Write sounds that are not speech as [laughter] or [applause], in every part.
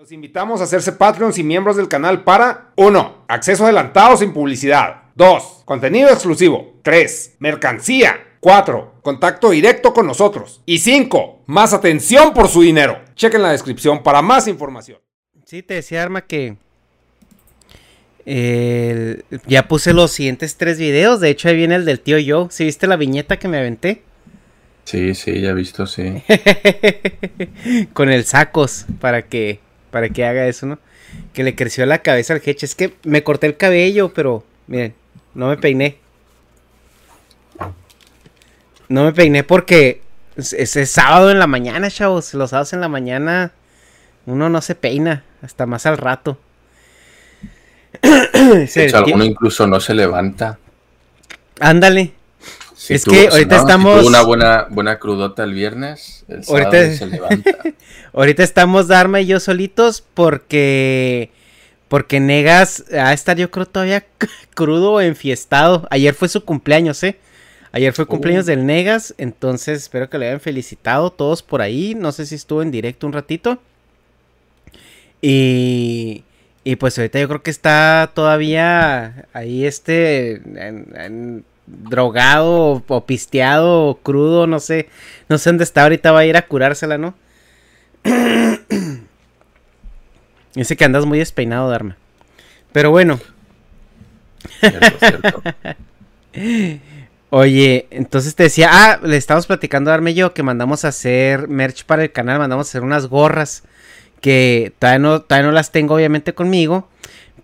Los invitamos a hacerse Patreons y miembros del canal para 1. Acceso adelantado sin publicidad. 2. Contenido exclusivo. 3. Mercancía. 4. Contacto directo con nosotros. Y 5. Más atención por su dinero. Chequen la descripción para más información. Sí, te decía Arma que el- ya puse los siguientes tres videos. De hecho, ahí viene el del tío yo. ¿Sí viste la viñeta que me aventé? Sí, sí, ya he visto, sí. [laughs] Con el sacos para que para que haga eso, ¿no? Que le creció la cabeza al Hedge. Es que me corté el cabello, pero miren, no me peiné. No me peiné porque es, es- es sábado en la mañana, chavos. Los sábados en la mañana uno no se peina hasta más al rato. [clears throat] De hecho, alguno incluso no se levanta. Ándale. Si Es que ahorita estamos- una buena, buena crudota el viernes, el sábado Ahorita- se levanta. [laughs] Ahorita estamos Dharma y yo solitos porque. Porque Negas a estar, yo creo, todavía [laughs] crudo o enfiestado. Ayer fue su cumpleaños, ¿eh? Ayer fue cumpleaños Uh. del Negas. Entonces espero que le hayan felicitado todos por ahí. No sé si estuvo en directo un ratito. Y. Y pues ahorita yo creo que está todavía ahí este. en- en- drogado o, o pisteado o crudo, no sé. No sé dónde está. Ahorita va a ir a curársela, ¿no? [clears throat] Dice que andas muy despeinado, Dharma. Pero bueno, Cierto, cierto. [laughs] oye, entonces te decía, ah, le estamos platicando a Dharma y yo que mandamos a hacer merch para el canal, mandamos a hacer unas gorras que todavía no, todavía no las tengo obviamente conmigo,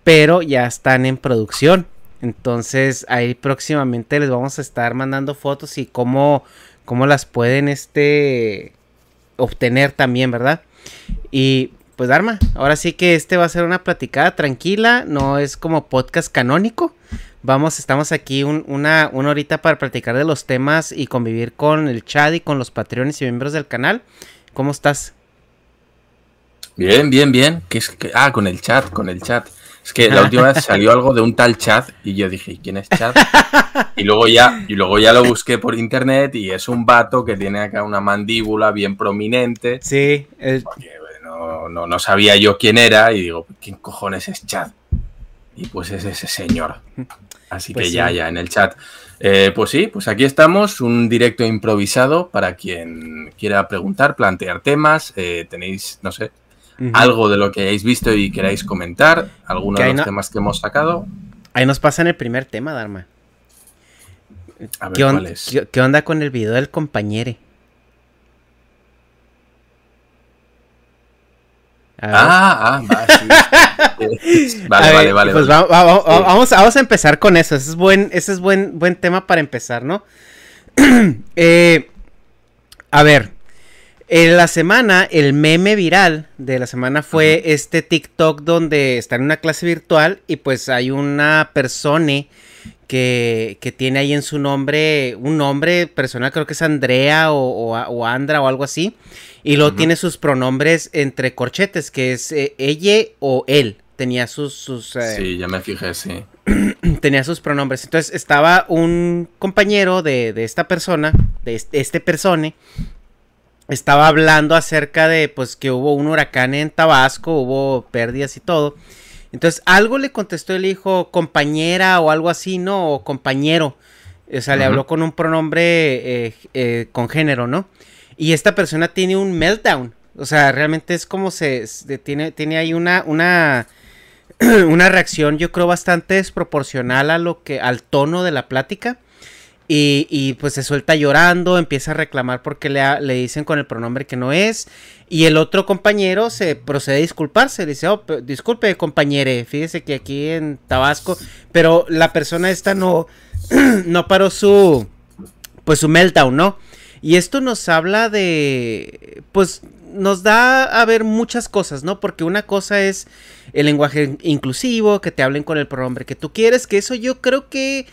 pero ya están en producción. Entonces ahí próximamente les vamos a estar mandando fotos y cómo, cómo las pueden este obtener también, ¿verdad? Y pues Dharma, ahora sí que este va a ser una platicada tranquila, no es como podcast canónico. Vamos, estamos aquí un- una, una horita para platicar de los temas y convivir con el chat y con los patreones y miembros del canal. ¿Cómo estás? Bien, bien, bien. ¿Qué es que- Ah, con el chat, con el chat. Es que la última vez salió algo de un tal chat y yo dije, ¿y quién es chat? Y luego ya, y luego ya lo busqué por internet y es un vato que tiene acá una mandíbula bien prominente. Sí, el- Porque bueno, no, no sabía yo quién era y digo, ¿quién cojones es chat? Y pues es ese señor. Así Pues que ya, ya en el chat. Eh, pues sí, pues aquí estamos, un directo improvisado para quien quiera preguntar, plantear temas. eh, tenéis, no sé, Algo de lo que hayáis visto y queráis comentar, alguno Que de los no- temas que hemos sacado. Ahí nos pasan el primer tema, Dharma. A ver ¿Qué, on- cuál es. qué- qué onda con el video del ver. Ah, ah, va, sí. [laughs] A vale, ver, vale, vale. Pues vale. va- va- va- Sí. vamos, vamos a empezar con eso. Ese es buen, ese es buen, buen tema para empezar, ¿no? [clears throat] Eh, a ver, en la semana, el meme viral de la semana fue este TikTok donde está en una clase virtual y pues hay una persona que, que tiene ahí en su nombre, un nombre personal, creo que es Andrea o, o, o Andra o algo así. Y luego tiene sus pronombres entre corchetes, que es eh, ella o él. Tenía sus, sus, eh, Sí, ya me fijé, sí. [clears throat] tenía sus pronombres. Entonces estaba un compañero de, de esta persona, de este, este persone, estaba hablando acerca de pues que hubo un huracán en Tabasco, hubo pérdidas y todo. Entonces algo le contestó el hijo compañera o algo así, ¿no? O compañero. O sea, le habló con un pronombre eh, eh, con género, ¿no? Y esta persona tiene un meltdown. O sea, realmente es como se, se- tiene, tiene ahí una, una, [clears throat] una reacción, yo creo, bastante desproporcional a lo que, al tono de la plática. Y, y, pues se suelta llorando, empieza a reclamar porque le, le dicen con el pronombre que no es. Y el otro compañero se procede a disculparse. Dice, oh, pe- disculpe, compañere, fíjese que aquí en Tabasco. Pero la persona esta no, [clears throat] no paró su, pues su meltdown, ¿no? Y esto nos habla de, pues nos da a ver muchas cosas, ¿no? Porque una cosa es el lenguaje inclusivo, que te hablen con el pronombre que tú quieres, que eso yo creo que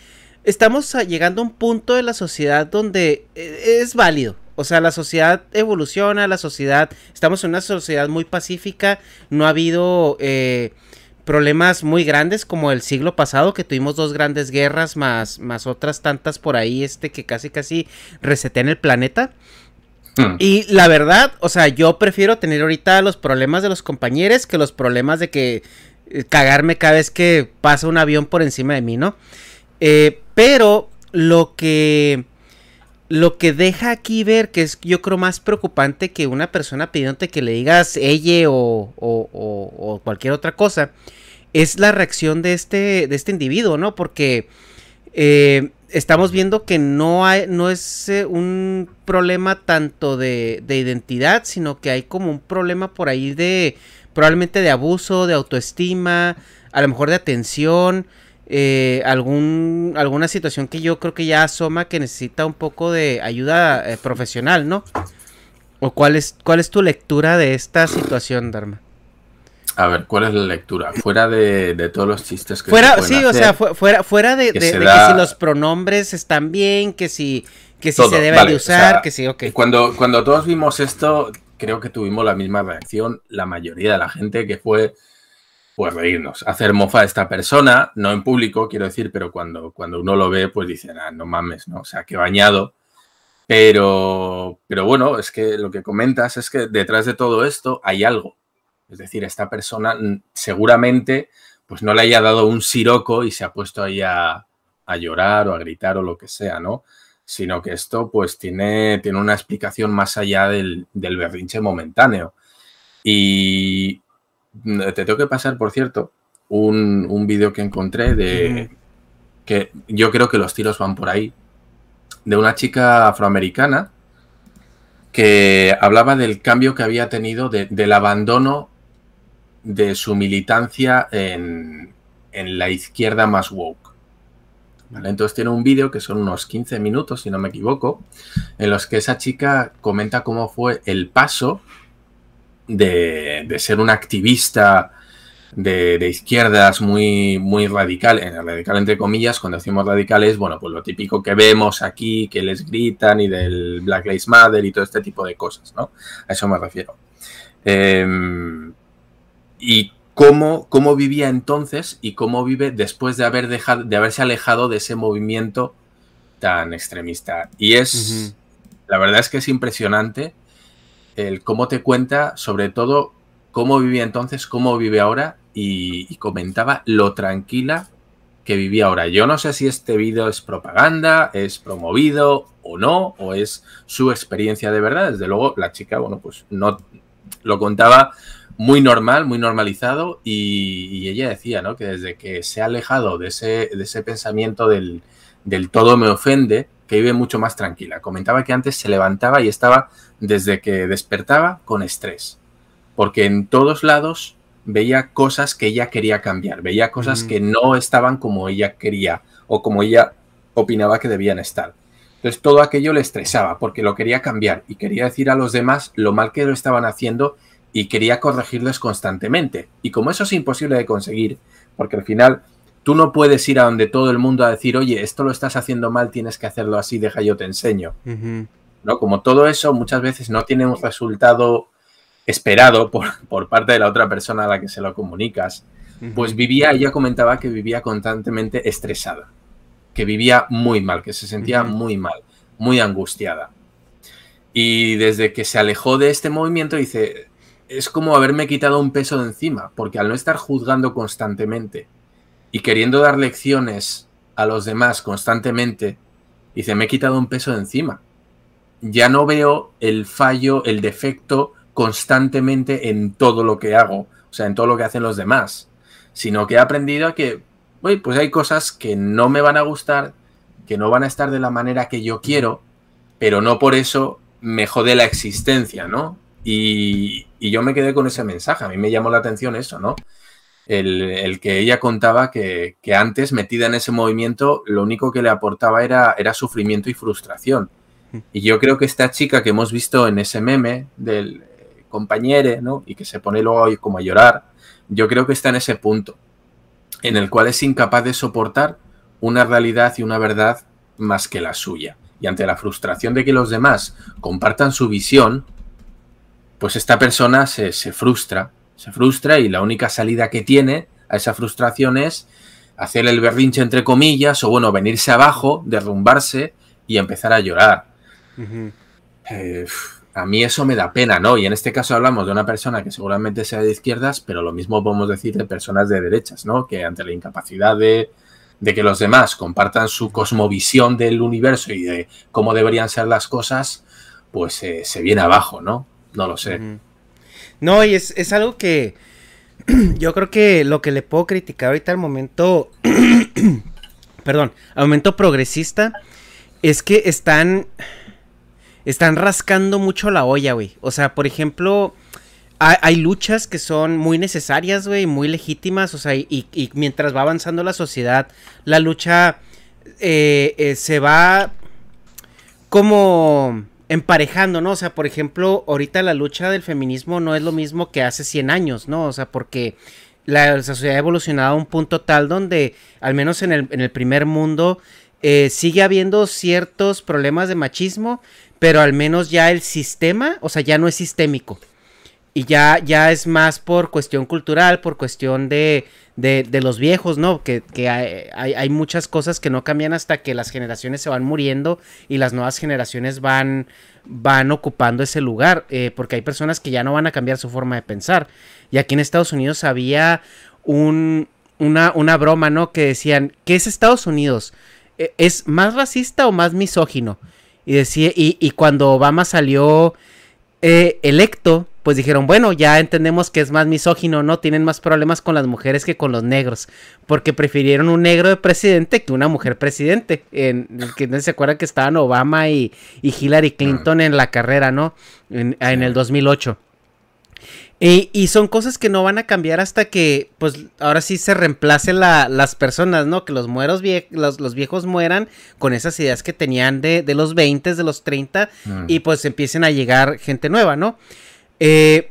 estamos llegando a un punto de la sociedad donde eh, es válido. O sea, la sociedad evoluciona, la sociedad, estamos en una sociedad muy pacífica, no ha habido eh, problemas muy grandes como el siglo pasado, que tuvimos dos grandes guerras, más, más otras tantas por ahí, este, que casi casi resetean el planeta. Hmm. Y la verdad, o sea, yo prefiero tener ahorita los problemas de los compañeros que los problemas de que eh, cagarme cada vez que pasa un avión por encima de mí, ¿no? Eh, pero lo que lo que deja aquí ver que es yo creo más preocupante que una persona pidiéndote que le digas ella o, o, cualquier otra cosa es la reacción de este, de este individuo, ¿no? Porque eh, estamos viendo que no, hay, no es eh, un problema tanto de, de, identidad, sino que hay como un problema por ahí de probablemente de abuso, de autoestima, a lo mejor de atención. Eh, algún, alguna situación que yo creo que ya asoma que necesita un poco de ayuda eh, profesional, ¿no? ¿O cuál es, cuál es tu lectura de esta situación, Dharma? A ver, ¿cuál es la lectura? Fuera de, todos los chistes que fuera, Sí, o sea, fuera, fuera de, que, si los pronombres están bien, que si, que si se debe de usar, que si, ok. Cuando, cuando todos vimos esto, creo que tuvimos la misma reacción, la mayoría de la gente, que fue pues reírnos, hacer mofa a esta persona, no en público, quiero decir, pero cuando, cuando uno lo ve, pues dice, ah, no mames, ¿no? O sea, qué bañado. Pero, pero bueno, es que lo que comentas es que detrás de todo esto hay algo. Es decir, esta persona seguramente pues no le haya dado un siroco y se ha puesto ahí a, a llorar o a gritar o lo que sea, ¿no? Sino que esto pues tiene, tiene una explicación más allá del, del berrinche momentáneo. Y, te tengo que pasar, por cierto, un, un vídeo que encontré de que yo creo que los tiros van por ahí, de una chica afroamericana que hablaba del cambio que había tenido, del abandono de su militancia en, en la izquierda más woke. Entonces tiene un vídeo que son unos 15 minutos, si no me equivoco, en los que esa chica comenta cómo fue el paso de, ser un activista de, izquierdas muy, muy radical, en radical entre comillas, cuando decimos radicales, bueno, pues lo típico que vemos aquí, que les gritan y del Black Lives Matter y todo este tipo de cosas, ¿no? A eso me refiero. Em, y cómo, cómo, vivía entonces y cómo vive después de, haber dejado, de haberse alejado de ese movimiento tan extremista. Y es, la verdad es que es impresionante el cómo te cuenta, sobre todo, cómo vivía entonces, cómo vive ahora y, comentaba lo tranquila que vivía ahora. Yo no sé si este vídeo es propaganda, es promovido o no, o es su experiencia de verdad. Desde luego, la chica, bueno, pues no lo contaba muy normal, muy normalizado, y, ella decía, ¿no? Que desde que se ha alejado de ese, de ese pensamiento del, del todo me ofende, que vive mucho más tranquila. Comentaba que antes se levantaba y estaba desde que despertaba con estrés, porque en todos lados veía cosas que ella quería cambiar, veía cosas que no estaban como ella quería o como ella opinaba que debían estar. Entonces todo aquello le estresaba porque lo quería cambiar y quería decir a los demás lo mal que lo estaban haciendo y quería corregirles constantemente. Y como eso es imposible de conseguir, porque al final tú no puedes ir a donde todo el mundo a decir, oye, esto lo estás haciendo mal, tienes que hacerlo así, deja yo te enseño. ¿no? Como todo eso muchas veces no tiene un resultado esperado por, parte de la otra persona a la que se lo comunicas, pues vivía, ella comentaba que vivía constantemente estresada, que vivía muy mal, que se sentía muy mal, muy angustiada. Y desde que se alejó de este movimiento, dice, es como haberme quitado un peso de encima, porque al no estar juzgando constantemente y queriendo dar lecciones a los demás constantemente, dice, me he quitado un peso de encima ya no veo el fallo, el defecto constantemente en todo lo que hago, o sea, en todo lo que hacen los demás, sino que he aprendido a que, pues hay cosas que no me van a gustar, que no van a estar de la manera que yo quiero, pero no por eso me jode la existencia, ¿no? Y, yo me quedé con ese mensaje, a mí me llamó la atención eso, ¿no? El, que ella contaba que, que, antes, metida en ese movimiento, lo único que le aportaba era, era sufrimiento y frustración y yo creo que esta chica que hemos visto en ese meme del compañero, ¿no? Y que se pone luego como a llorar, yo creo que está en ese punto, en el cual es incapaz de soportar una realidad y una verdad más que la suya. Y ante la frustración de que los demás compartan su visión, pues esta persona se, se frustra, se frustra y la única salida que tiene a esa frustración es hacer el berrinche entre comillas o bueno, venirse abajo, derrumbarse y empezar a llorar. Eh, a mí eso me da pena, ¿no? Y en este caso hablamos de una persona que seguramente sea de izquierdas, pero lo mismo podemos decir de personas de derechas, ¿no? Que ante la incapacidad de, que los demás compartan su cosmovisión del universo y de cómo deberían ser las cosas, pues eh, se viene abajo, ¿no? No lo sé. No, y es, es algo que [clears throat] yo creo que lo que le puedo criticar ahorita al momento, [clears throat] perdón, al momento progresista, es que están están rascando mucho la olla, güey. O sea, por ejemplo, hay, luchas que son muy necesarias, güey, muy legítimas. O sea, y, mientras va avanzando la sociedad, la lucha eh, eh, se va como emparejando, ¿no? O sea, por ejemplo, ahorita la lucha del feminismo no es lo mismo que hace 100 años, ¿no? O sea, porque la, sociedad ha evolucionado a un punto tal donde, al menos en el, en el primer mundo, eh, sigue habiendo ciertos problemas de machismo, pero al menos ya el sistema, o sea, ya no es sistémico. Y ya, ya es más por cuestión cultural, por cuestión de, de, los viejos, ¿no? Que, hay, hay, muchas cosas que no cambian hasta que las generaciones se van muriendo y las nuevas generaciones van, van ocupando ese lugar, eh, porque hay personas que ya no van a cambiar su forma de pensar. Y aquí en Estados Unidos había un, una, una broma, ¿no? Que decían, ¿qué es Estados Unidos? ¿E-, ¿Es más racista o más misógino? Y decía, y, cuando Obama salió eh, electo, pues dijeron, bueno, ya entendemos que es más misógino, ¿no? Tienen más problemas con las mujeres que con los negros. Porque prefirieron un negro de presidente que una mujer presidente. En que no se acuerdan que estaban Obama y, y Hillary Clinton en la carrera, ¿no? En, en el 2008. Y, son cosas que no van a cambiar hasta que, pues, ahora sí se reemplacen las personas, ¿no? Que los, mueros los, viejos mueran con esas ideas que tenían de, de los 20, de los 30, mm. y pues empiecen a llegar gente nueva, ¿no? Eh,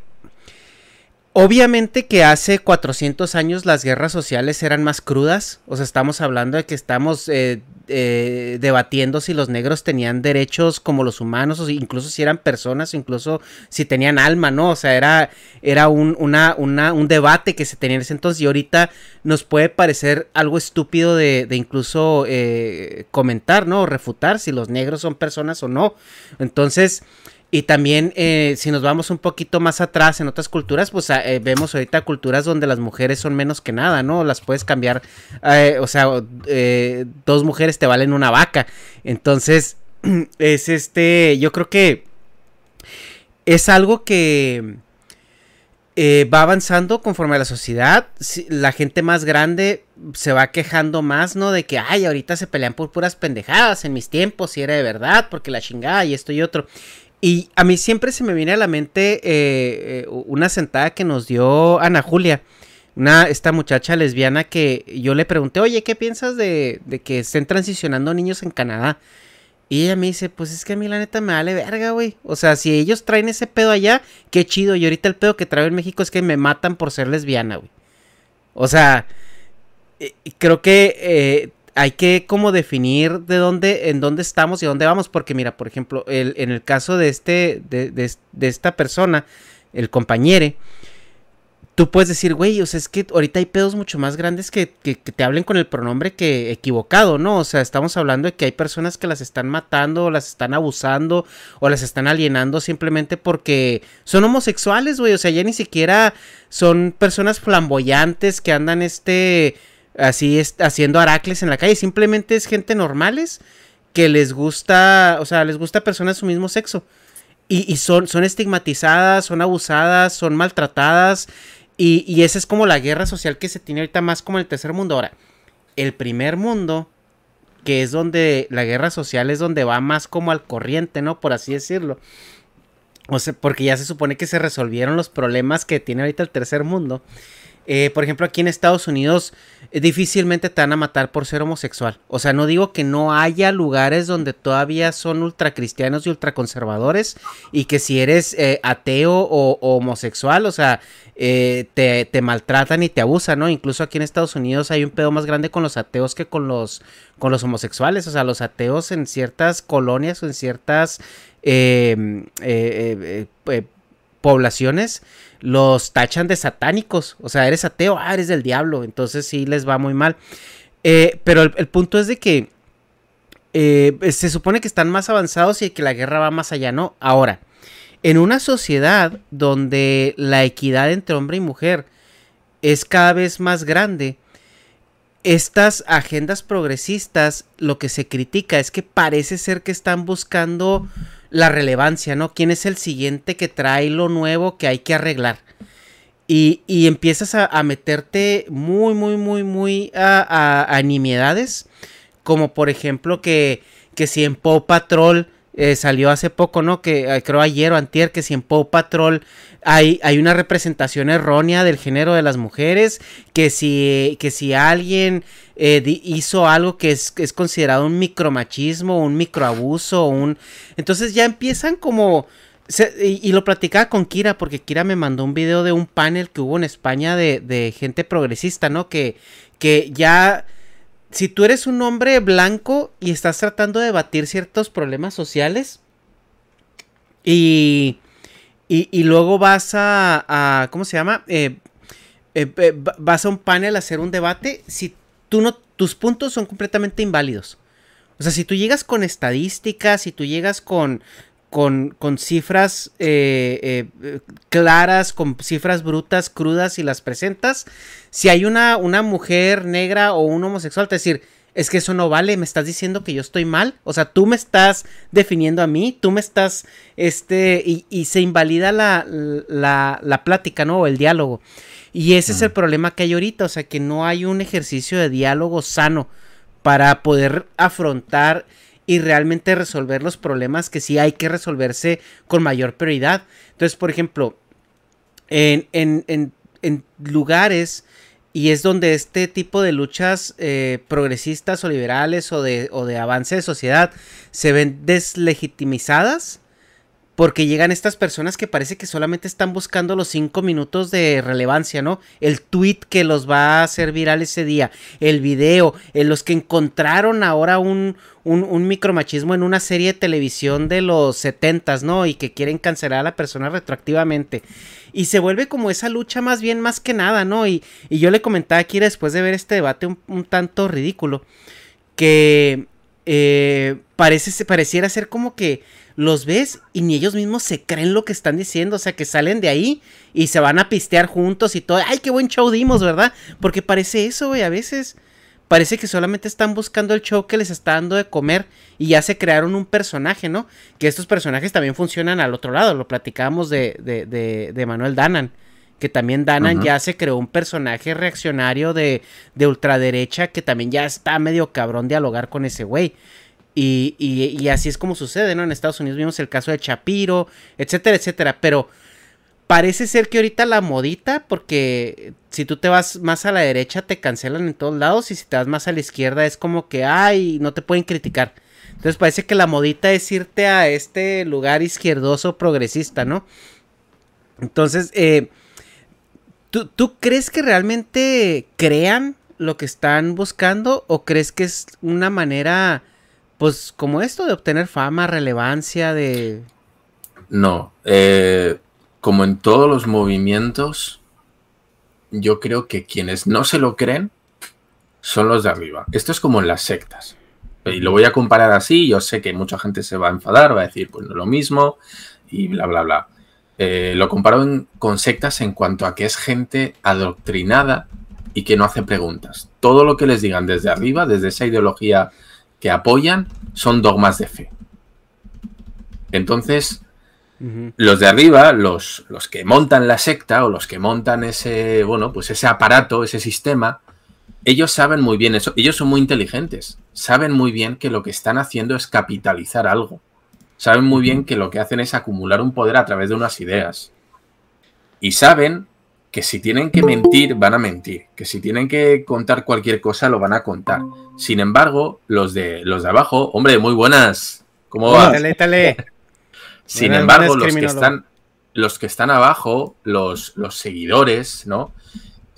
Obviamente que hace 400 años las guerras sociales eran más crudas, o sea, estamos hablando de que estamos eh, eh, debatiendo si los negros tenían derechos como los humanos, o incluso si eran personas, o incluso si tenían alma, ¿no? O sea, era, era un, un debate que se tenía en ese entonces y ahorita nos puede parecer algo estúpido de, de incluso eh, comentar, ¿no? O refutar si los negros son personas o no. Entonces... Y también, eh, si nos vamos un poquito más atrás en otras culturas, pues ah, eh, vemos ahorita culturas donde las mujeres son menos que nada, ¿no? Las puedes cambiar, eh, o sea, dos mujeres te valen una vaca. Entonces, [clears throat] es este, yo creo que es algo que va avanzando conforme a la sociedad. La gente más grande se va quejando más, ¿no? De que, ay, ahorita se pelean por puras pendejadas. En mis tiempos, si era de verdad, porque la chingada y esto y otro. Y a mí siempre se me viene a la mente eh, eh, una sentada que nos dio Ana Julia, una, esta muchacha lesbiana que yo le pregunté, oye, ¿qué piensas de, que estén transicionando niños en Canadá? Y ella me dice, pues es que a mí la neta me vale verga, güey. O sea, si ellos traen ese pedo allá, qué chido. Y ahorita el pedo que traigo en México es que me matan por ser lesbiana, güey. O sea, eh, creo que hay que como definir de dónde, en dónde estamos y dónde vamos, porque mira, por ejemplo, el, en el caso de este, de, de, esta persona, el compañere, tú puedes decir, güey, o sea, es que ahorita hay pedos mucho más grandes que, que, te hablen con el pronombre que equivocado, ¿no? O sea, estamos hablando de que hay personas que las están matando, o las están abusando, o las están alienando simplemente porque son homosexuales, güey, o sea, ya ni siquiera son personas flamboyantes que andan este así es, haciendo aracles en la calle. Simplemente es gente normales que les gusta, o sea, les gusta personas de su mismo sexo. Y, son, son estigmatizadas, son abusadas, son maltratadas. Y, y, esa es como la guerra social que se tiene ahorita más como el tercer mundo. Ahora, el primer mundo, que es donde la guerra social es donde va más como al corriente, ¿no? Por así decirlo. O sea, porque ya se supone que se resolvieron los problemas que tiene ahorita el tercer mundo. Eh, por ejemplo, aquí en Estados Unidos eh, difícilmente te van a matar por ser homosexual. O sea, no digo que no haya lugares donde todavía son ultracristianos y ultraconservadores y que si eres eh, ateo o, homosexual, o sea, te, te, maltratan y te abusan, ¿no? Incluso aquí en Estados Unidos hay un pedo más grande con los ateos que con los, con los homosexuales. O sea, los ateos en ciertas colonias o en ciertas poblaciones los tachan de satánicos. O sea, eres ateo, ah, eres del diablo. Entonces sí les va muy mal. Eh, pero el, punto es de que eh, se supone que están más avanzados y que la guerra va más allá, ¿no? Ahora, en una sociedad donde la equidad entre hombre y mujer es cada vez más grande, estas agendas progresistas lo que se critica es que parece ser que están buscando la relevancia, ¿no? ¿Quién es el siguiente que trae lo nuevo que hay que arreglar? Y, empiezas a, meterte muy, muy, muy, muy a, a, nimiedades. Como por ejemplo que, que si en Paw Patrol eh, salió hace poco, ¿no? Que eh, creo ayer o antier, que si en Paw Patrol hay, hay una representación errónea del género de las mujeres, que si, que si alguien eh, hizo algo que es, es, considerado un micromachismo, un microabuso, un... Entonces ya empiezan como... y, lo platicaba con Kira, porque Kira me mandó un video de un panel que hubo en España de, de gente progresista, ¿no? Que, que ya si tú eres un hombre blanco y estás tratando de debatir ciertos problemas sociales y, y, luego vas a, ¿cómo se llama? Eh, eh, eh, vas a un panel a hacer un debate, si tú no, tus puntos son completamente inválidos. O sea, si tú llegas con estadísticas, si tú llegas con, con, con cifras claras, con cifras brutas, crudas y las presentas, si hay una, una mujer negra o un homosexual, te decir, es que eso no vale, me estás diciendo que yo estoy mal, o sea, tú me estás definiendo a mí, tú me estás, este, y, se invalida la, la, la, plática, ¿no? O el diálogo. Y ese es el problema que hay ahorita, o sea, que no hay un ejercicio de diálogo sano para poder afrontar y realmente resolver los problemas que sí hay que resolverse con mayor prioridad. Entonces, por ejemplo, en, en, en, lugares y es donde este tipo de luchas eh, progresistas o liberales o de, o de avance de sociedad se ven deslegitimizadas porque llegan estas personas que parece que solamente están buscando los cinco minutos de relevancia, ¿no? El tweet que los va a hacer viral ese día, el video, en los que encontraron ahora un, micromachismo en una serie de televisión de los setentas, ¿no? Y que quieren cancelar a la persona retroactivamente. Y se vuelve como esa lucha más bien más que nada, ¿no? Y, y yo le comentaba aquí después de ver este debate un, tanto ridículo, que eh, parece, pareciera ser como que los ves y ni ellos mismos se creen lo que están diciendo, o sea, que salen de ahí y se van a pistear juntos y todo. ¡Ay, qué buen show dimos, ¿verdad? Porque parece eso, güey, a veces parece que solamente están buscando el show que les está dando de comer y ya se crearon un personaje, ¿no? Que estos personajes también funcionan al otro lado, lo platicábamos de, de, de, Manuel Danan, que también Danan ya se creó un personaje reaccionario de, de ultraderecha que también ya está medio cabrón dialogar con ese güey. Y, y, así es como sucede, ¿no? En Estados Unidos vimos el caso de Chapiro, etcétera, etcétera. Pero parece ser que ahorita la modita, porque si tú te vas más a la derecha te cancelan en todos lados y si te vas más a la izquierda es como que, ay, no te pueden criticar. Entonces parece que la modita es irte a este lugar izquierdoso progresista, ¿no? Entonces, eh, ¿tú, ¿tú crees que realmente crean lo que están buscando o crees que es una manera, pues como esto, de obtener fama, relevancia, de... No, eh, como en todos los movimientos, yo creo que quienes no se lo creen son los de arriba. Esto es como en las sectas. Y lo voy a comparar así, yo sé que mucha gente se va a enfadar, va a decir, pues no es lo mismo, y bla, bla, bla. Eh, lo comparo con sectas en cuanto a que es gente adoctrinada y que no hace preguntas. Todo lo que les digan desde arriba, desde esa ideología que apoyan, son dogmas de fe. Entonces, los de arriba, los, los que montan la secta o los que montan ese, bueno, pues ese aparato, ese sistema, ellos saben muy bien eso, ellos son muy inteligentes, saben muy bien que lo que están haciendo es capitalizar algo, saben muy bien que lo que hacen es acumular un poder a través de unas ideas. Y saben que si tienen que mentir, van a mentir, que si tienen que contar cualquier cosa, lo van a contar. Sin embargo, los de, los de abajo, hombre, muy buenas. ¿Cómo va? Sin embargo, los que, están, los que están abajo, los, los seguidores, ¿no?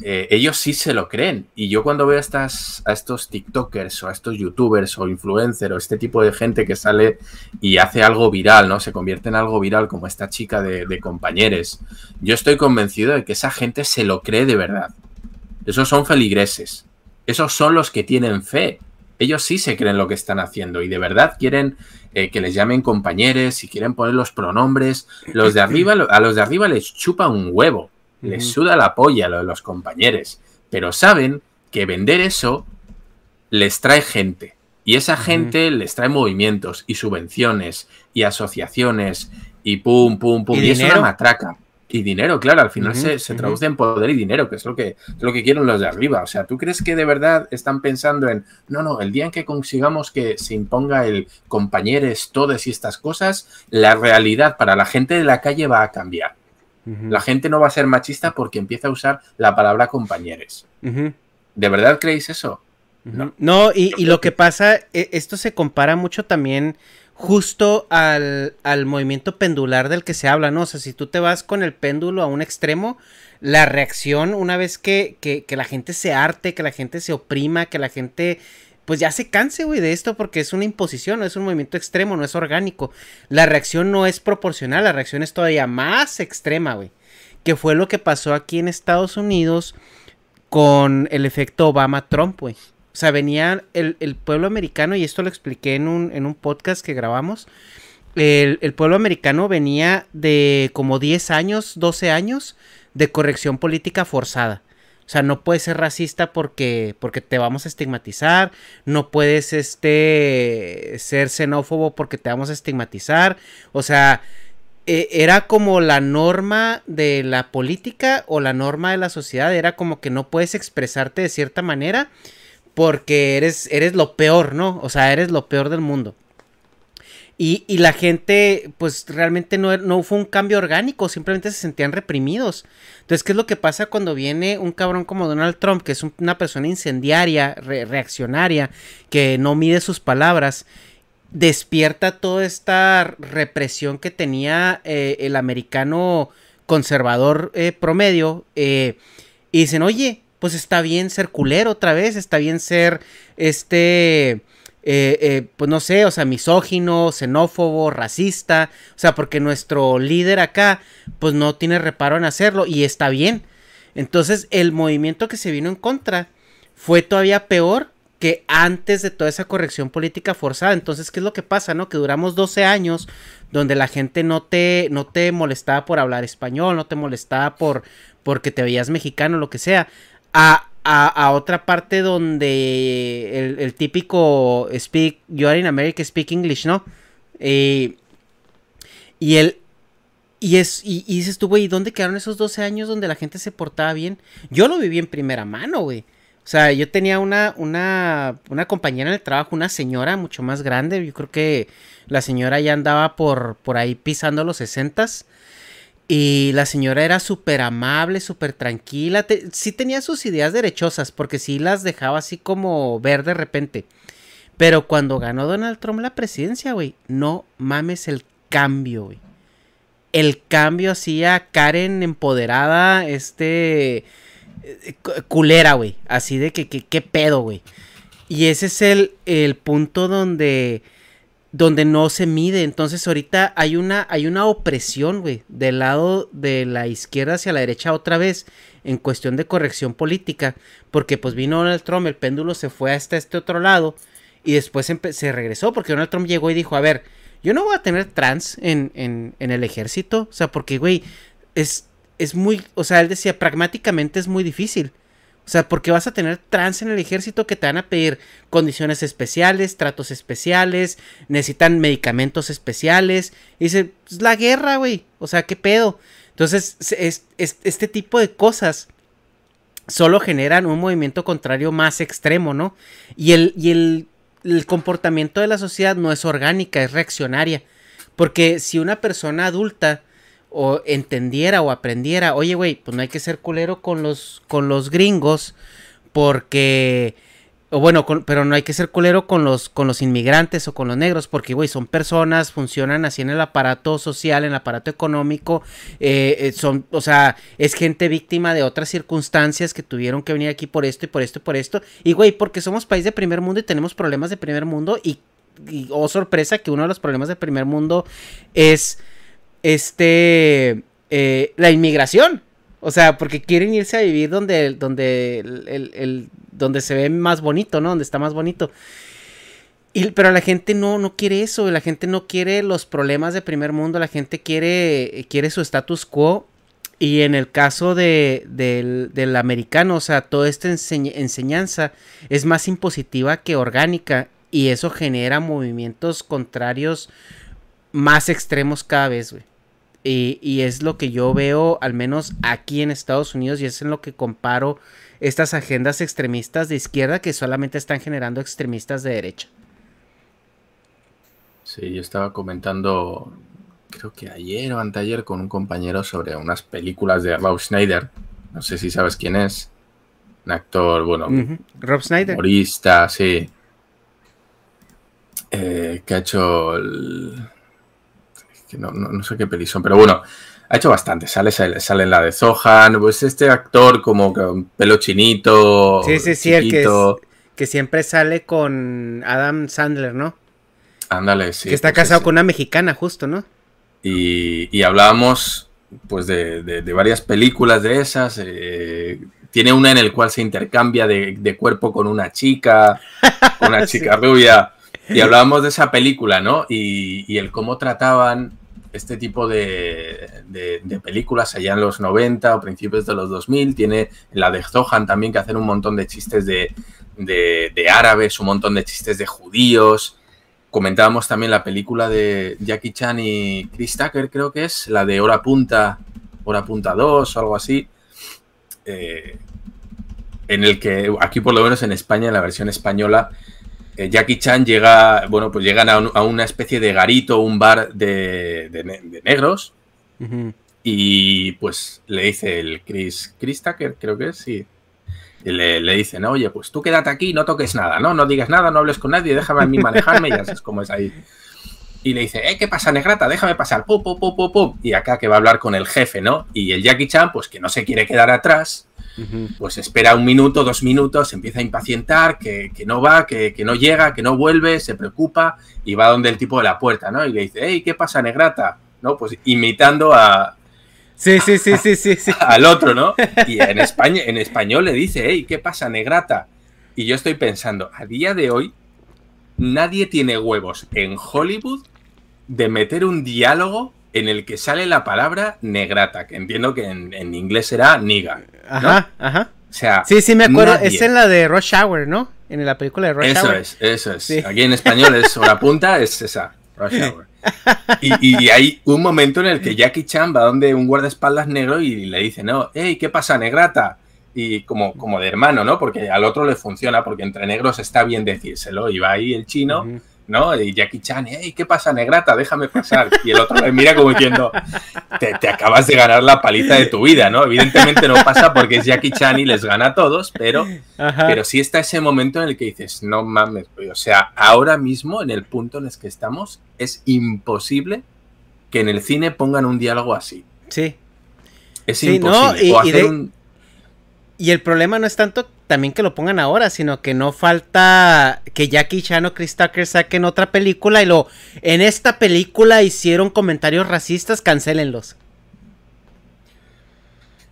Eh, ellos sí se lo creen. Y yo cuando veo a, estas, a estos TikTokers o a estos YouTubers o influencers o este tipo de gente que sale y hace algo viral, ¿no? Se convierte en algo viral como esta chica de, compañeros. Yo estoy convencido de que esa gente se lo cree de verdad. Esos son feligreses. Esos son los que tienen fe. ellos sí se creen lo que están haciendo y de verdad quieren eh, que les llamen compañeros y quieren poner los pronombres. Los de arriba, a los de arriba les chupa un huevo, les suda la polla lo de los compañeros, pero saben que vender eso les trae gente y esa gente les trae movimientos y subvenciones y asociaciones y pum, pum, pum. Y, es una matraca. Y dinero, claro, al final se, traduce en poder y dinero, que es lo que, lo que quieren los de arriba. O sea, ¿tú crees que de verdad están pensando en, no, no, el día en que consigamos que se imponga el compañeros, todas y estas cosas, la realidad para la gente de la calle va a cambiar. La gente no va a ser machista porque empieza a usar la palabra compañeros. ¿De verdad creéis eso? No, no y, y, lo que pasa, e, esto se compara mucho también justo al, al, movimiento pendular del que se habla, ¿no? O sea, si tú te vas con el péndulo a un extremo, la reacción una vez que, que, que la gente se arte, que la gente se oprima, que la gente pues ya se canse, güey, de esto porque es una imposición, no es un movimiento extremo, no es orgánico. La reacción no es proporcional, la reacción es todavía más extrema, güey. Que fue lo que pasó aquí en Estados Unidos con el efecto Obama-Trump, güey. O sea, venía el, pueblo americano, y esto lo expliqué en un, en un podcast que grabamos. El, pueblo americano venía de como 10 años, 12 años de corrección política forzada. O sea, no puedes ser racista porque, porque te vamos a estigmatizar. No puedes este, ser xenófobo porque te vamos a estigmatizar. O sea, e, era como la norma de la política o la norma de la sociedad. Era como que no puedes expresarte de cierta manera porque eres, eres lo peor, ¿no? O sea, eres lo peor del mundo. Y, la gente, pues realmente no, no, fue un cambio orgánico, simplemente se sentían reprimidos. Entonces, ¿qué es lo que pasa cuando viene un cabrón como Donald Trump, que es una persona incendiaria, reaccionaria, que no mide sus palabras? Despierta toda esta represión que tenía eh, el americano conservador eh, promedio. Eh, y dicen, oye, pues está bien ser culero otra vez, está bien ser este... Eh, eh, pues no sé, o sea, misógino, xenófobo, racista, o sea, porque nuestro líder acá, pues no tiene reparo en hacerlo y está bien. Entonces, el movimiento que se vino en contra fue todavía peor que antes de toda esa corrección política forzada. Entonces, ¿qué es lo que pasa, no? Que duramos 12 años donde la gente no te, no te molestaba por hablar español, no te molestaba por porque te veías mexicano, lo que sea a, otra parte donde el, típico speak, you are in America, speak English, ¿no? Eh, y él, y, es, y, dices tú, güey, ¿dónde quedaron esos 12 años donde la gente se portaba bien? Yo lo viví en primera mano, güey. O sea, yo tenía una, una, una compañera en el trabajo, una señora mucho más grande. Yo creo que la señora ya andaba por, por ahí pisando los sesentas. Y la señora era súper amable, súper tranquila. sí tenía sus ideas derechosas, porque sí las dejaba así como ver de repente. Pero cuando ganó Donald Trump la presidencia, güey, no mames el cambio, güey. El cambio hacía Karen empoderada, este... Eh, culera, güey. Así de que, qué pedo, güey. Y ese es el, el punto donde donde no se mide. Entonces ahorita hay una, hay una opresión, güey, del lado de la izquierda hacia la derecha otra vez en cuestión de corrección política. Porque pues vino Donald Trump, el péndulo se fue hasta este otro lado y después se regresó porque Donald Trump llegó y dijo, a ver, yo no voy a tener trans en, en, en el ejército. O sea, porque, güey, es, es muy, o sea, él decía, pragmáticamente es muy difícil. O sea, porque vas a tener trans en el ejército que te van a pedir condiciones especiales, tratos especiales, necesitan medicamentos especiales. Y dice, es la guerra, güey. O sea, ¿qué pedo? Entonces, es, este tipo de cosas solo generan un movimiento contrario más extremo, ¿no? Y el, y el, el comportamiento de la sociedad no es orgánica, es reaccionaria. Porque si una persona adulta o entendiera o aprendiera, oye, güey, pues no hay que ser culero con los, con los gringos, porque, o bueno, pero no hay que ser culero con los, con los inmigrantes o con los negros, porque, güey, son personas, funcionan así en el aparato social, en el aparato económico, eh, eh, son, o sea, es gente víctima de otras circunstancias que tuvieron que venir aquí por esto y por esto y por esto, y, güey, porque somos país de primer mundo y tenemos problemas de primer mundo, y, y oh sorpresa que uno de los problemas de primer mundo es este, eh, la inmigración. O sea, porque quieren irse a vivir donde, donde el, donde se ve más bonito, ¿no? Donde está más bonito. Y, pero la gente no, no quiere eso, la gente no quiere los problemas de primer mundo, la gente quiere, quiere su status quo. Y en el caso de, del, del, americano, o sea, toda esta enseñanza es más impositiva que orgánica y eso genera movimientos contrarios más extremos cada vez, güey. Y, y, es lo que yo veo, al menos aquí en Estados Unidos, y es en lo que comparo estas agendas extremistas de izquierda que solamente están generando extremistas de derecha. Sí, yo estaba comentando, creo que ayer o anteayer, con un compañero sobre unas películas de Rob Schneider. No sé si sabes quién es. Un actor, bueno, Rob Schneider. Humorista, sí. Eh, que ha hecho el, no, sé qué peli son, pero bueno, ha hecho bastante. Sale, sale, en la de Zohan, pues este actor como con pelo chinito. Sí, sí, sí, el que, que siempre sale con Adam Sandler, ¿no? Ándale, sí. Que está pues casado con una mexicana, justo, ¿no? Y, hablábamos, pues, de, varias películas de esas. Eh, tiene una en el cual se intercambia de, cuerpo con una chica, una [laughs] chica rubia. Y hablábamos de esa película, ¿no? Y, el cómo trataban este tipo de, películas allá en los 90 o principios de los 2000. Tiene la de Zohan también, que hacen un montón de chistes de, árabes, un montón de chistes de judíos. Comentábamos también la película de Jackie Chan y Chris Tucker, creo que es, la de Hora Punta, Hora Punta 2 o algo así. Eh, en el que aquí por lo menos en España, en la versión española, Jackie Chan llega, bueno, pues llegan a, una especie de garito, un bar de, negros. Y pues le dice el Chris, Chris Tucker, creo que es, sí. le, le dice, no, oye, pues tú quédate aquí, no toques nada, ¿no? No digas nada, no hables con nadie, déjame a mí manejarme, ya sabes cómo es ahí. Y le dice, eh, ¿qué pasa, negrata? Déjame pasar, pum, pum, pum, pum, pum. Y acá que va a hablar con el jefe, ¿no? Y el Jackie Chan, pues que no se quiere quedar atrás, pues espera un minuto, dos minutos, empieza a impacientar, que, no va, que, no llega, que no vuelve, se preocupa y va donde el tipo de la puerta, ¿no? Y le dice, hey, ¿qué pasa, negrata? ¿No? Pues imitando a... Sí, sí, sí, sí, sí, sí. [laughs] Al otro, ¿no? Y en, España, en español le dice, hey, ¿qué pasa, negrata? Y yo estoy pensando, a día de hoy, nadie tiene huevos en Hollywood de meter un diálogo en el que sale la palabra negrata, que entiendo que en, inglés será niga. Ajá, ajá. O sea, sí, sí, me acuerdo. Es en la de Rush Hour, ¿no? En la película de Rush eso Hour. Eso es, eso es. Aquí en español es hora punta, es esa, Rush Hour. Y, hay un momento en el que Jackie Chan va donde un guardaespaldas negro y le dice, no, hey, ¿qué pasa, negrata? Y como, como de hermano, ¿no? Porque al otro le funciona, porque entre negros está bien decírselo. Y va ahí el chino. ¿No? Y Jackie Chan, hey, ¿qué pasa, negrata? Déjame pasar. Y el otro le mira como diciendo, te, acabas de ganar la paliza de tu vida, ¿no? Evidentemente no pasa porque es Jackie Chan y les gana a todos, pero, pero sí está ese momento en el que dices, no mames, o sea, ahora mismo, en el punto en el que estamos, es imposible que en el cine pongan un diálogo así. Sí. Es imposible. y el problema no es tanto también que lo pongan ahora, sino que no falta que Jackie Chan o Chris Tucker saquen otra película y lo en esta película hicieron comentarios racistas, cancélenlos.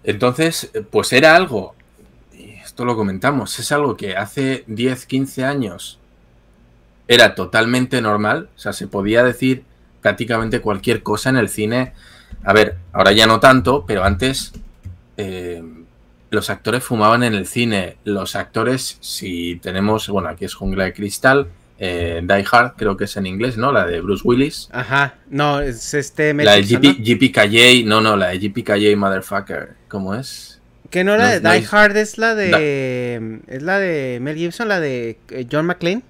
Entonces, pues era algo, y esto lo comentamos, es algo que hace 10, 15 años era totalmente normal, o sea, se podía decir prácticamente cualquier cosa en el cine. A ver, ahora ya no tanto, pero antes eh, los actores fumaban en el cine. Los actores, si tenemos, bueno, aquí es Jungla de Cristal, eh, Die Hard, creo que es en inglés, ¿no? La de Bruce Willis. Ajá, no, es este... la de GP, ¿no? no, la de GPKJ Motherfucker, ¿cómo es? Que no la de Die Hard, es la de... es la de Mel Gibson, la de eh, John McClane.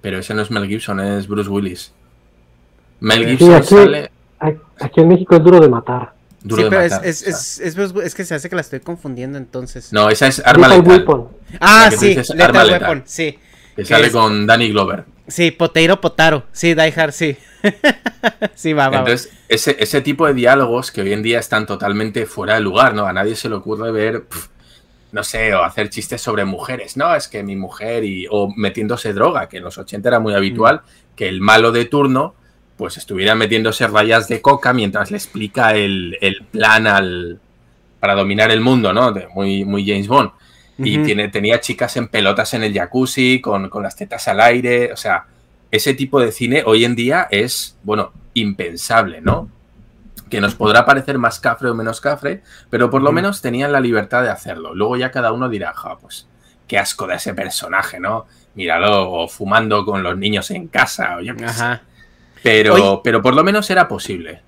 Pero ese no es Mel Gibson, es Bruce Willis. Mel Gibson sale... Aquí en México es duro de matar sí, pero es, es, es, que se hace que la estoy confundiendo entonces. No, esa es Arma Letal. Ah, sí, Lethal Weapon, sí. Que sale con Danny Glover. Sí, Poteiro Potaro. Sí, Die Hard, sí. [laughs] sí, va, va. Entonces, Ese, ese tipo de diálogos que hoy en día están totalmente fuera de lugar, ¿no? A nadie se le ocurre ver, no sé, o hacer chistes sobre mujeres. No, es que mi mujer y. o metiéndose droga, que en los 80 era muy habitual, mm. que el malo de turno pues estuviera metiéndose rayas de coca mientras le explica el, plan al, para dominar el mundo, ¿no? muy, muy James Bond. y tiene, tenía chicas en pelotas en el jacuzzi, con, con las tetas al aire. O sea, ese tipo de cine hoy en día es, bueno, impensable, ¿no? Que nos podrá parecer más cafre o menos cafre, pero por lo menos tenían la libertad de hacerlo. Luego ya cada uno dirá, "Ja, pues qué asco de ese personaje, ¿no? Míralo, o fumando con los niños en casa, o yo qué sé. Pero, Oye. pero por lo menos era posible.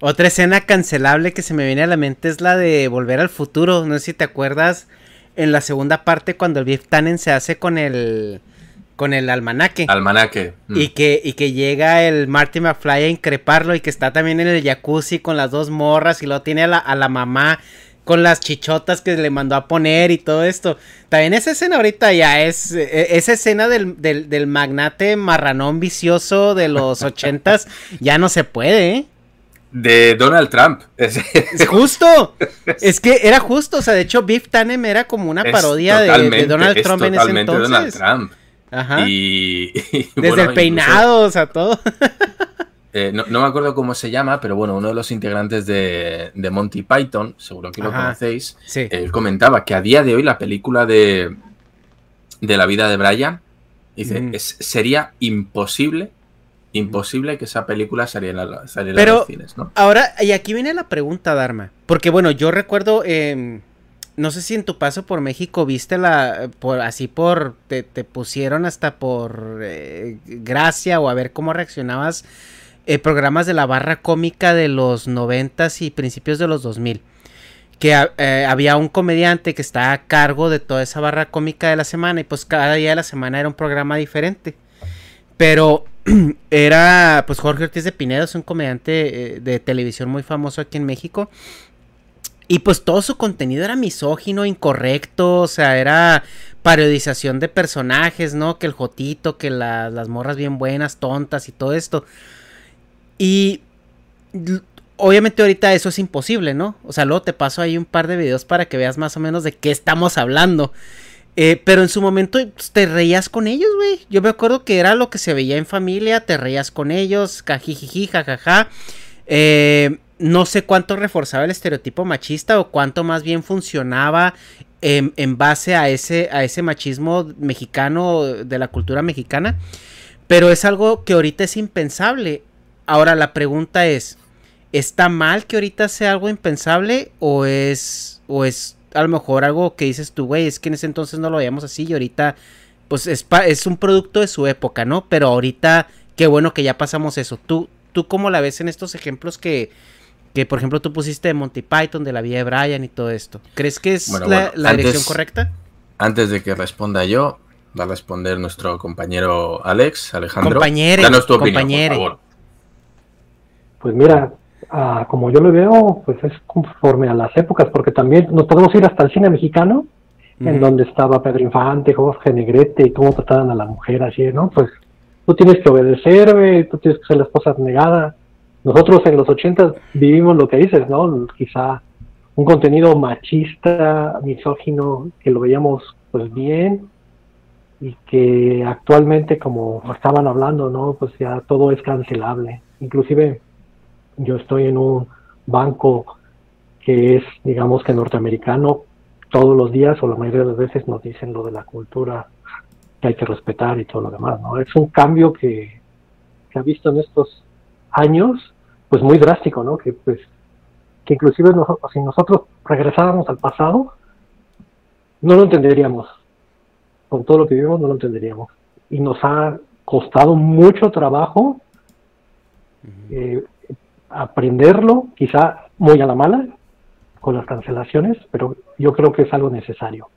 Otra escena cancelable que se me viene a la mente es la de Volver al Futuro. No sé si te acuerdas en la segunda parte cuando el Biff Tannen se hace con el con el almanaque. Almanaque. mm. Y que, y que llega el Marty McFly a increparlo y que está también en el jacuzzi con las dos morras y luego tiene a la, a la mamá con las chichotas que le mandó a poner y todo esto. También esa escena ahorita ya es, eh, esa escena del, del, del magnate marranón vicioso de los [laughs] ochentas ya no se puede, ¿eh? De Donald Trump. [laughs] Es, justo. Es que era justo. O sea, de hecho, Biff Tannen era como una parodia de, Donald es Trump en ese totalmente entonces. Donald Trump. Ajá. Y, [laughs] y, Desde bueno, el incluso, peinado, o sea, todo. Eh, no, no me acuerdo cómo se llama, pero bueno, uno de los integrantes de, de Monty Python, seguro que lo conocéis, Sí. él comentaba que a día de hoy la película de, de la vida de Brian, dice, es, sería imposible, imposible que esa película saliera, en saliera Pero- los cines, ¿no? Ahora, y aquí viene la pregunta, Dharma. Porque bueno, yo recuerdo, eh, no sé si en tu paso por México viste la, por así por, te, te pusieron hasta por eh, gracia o a ver cómo reaccionabas eh, programas de la barra cómica de los noventas y principios de los 2000. Que ah, eh, había un comediante que estaba a cargo de toda esa barra cómica de la semana y pues cada día de la semana era un programa diferente. Pero [clears throat] era, pues Jorge Ortiz de Pinedo es un comediante eh, de televisión muy famoso aquí en México. Y pues todo su contenido era misógino, incorrecto, o sea, era parodización de personajes, ¿no? Que el Jotito, que la- las morras bien buenas, tontas y todo esto. Y obviamente ahorita eso es imposible, ¿no? O sea, luego te paso ahí un par de videos para que veas más o menos de qué estamos hablando. Eh, pero en su momento pues, te reías con ellos, güey. Yo me acuerdo que era lo que se veía en familia, te reías con ellos, cajijiji, jajaja. Eh, no sé cuánto reforzaba el estereotipo machista o cuánto más bien funcionaba en, en base a ese, a ese machismo mexicano de la cultura mexicana. Pero es algo que ahorita es impensable. Ahora la pregunta es, ¿está mal que ahorita sea algo impensable o es, o es a lo mejor algo que dices tú, güey, es que en ese entonces no lo veíamos así y ahorita pues es, pa- es un producto de su época, ¿no? Pero ahorita, qué bueno que ya pasamos eso. ¿Tú, tú cómo la ves en estos ejemplos que, que por ejemplo, tú pusiste de Monty Python, de la vida de Brian y todo esto? ¿Crees que es Bueno, la, bueno, la dirección antes- correcta? Antes de que responda yo, va a responder nuestro compañero Alex, Alejandro. Compañere, Danos tu opinión, compañere. por favor. Pues mira, ah, como yo lo veo, pues es conforme a las épocas, porque también nos podemos ir hasta el cine mexicano, en donde estaba Pedro Infante, Jorge Negrete y cómo trataban a la mujer así, ¿no? Pues tú tienes que obedecer, tú tienes que ser la esposa negada. Nosotros en los ochentas vivimos lo que dices, ¿no? Quizá un contenido machista, misógino, que lo veíamos pues bien y que actualmente como estaban hablando, ¿no? Pues ya todo es cancelable. Inclusive yo estoy en un banco que es, digamos que norteamericano, todos los días o la mayoría de las veces nos dicen lo de la cultura que hay que respetar y todo lo demás, ¿no? Es un cambio que se ha visto en estos años, pues muy drástico, ¿no? Que pues que inclusive nosotros, si nosotros regresáramos al pasado, no lo entenderíamos. Con todo lo que vivimos no lo entenderíamos. Y nos ha costado mucho trabajo eh, aprenderlo, quizá muy a la mala, con las cancelaciones, pero yo creo que es algo necesario.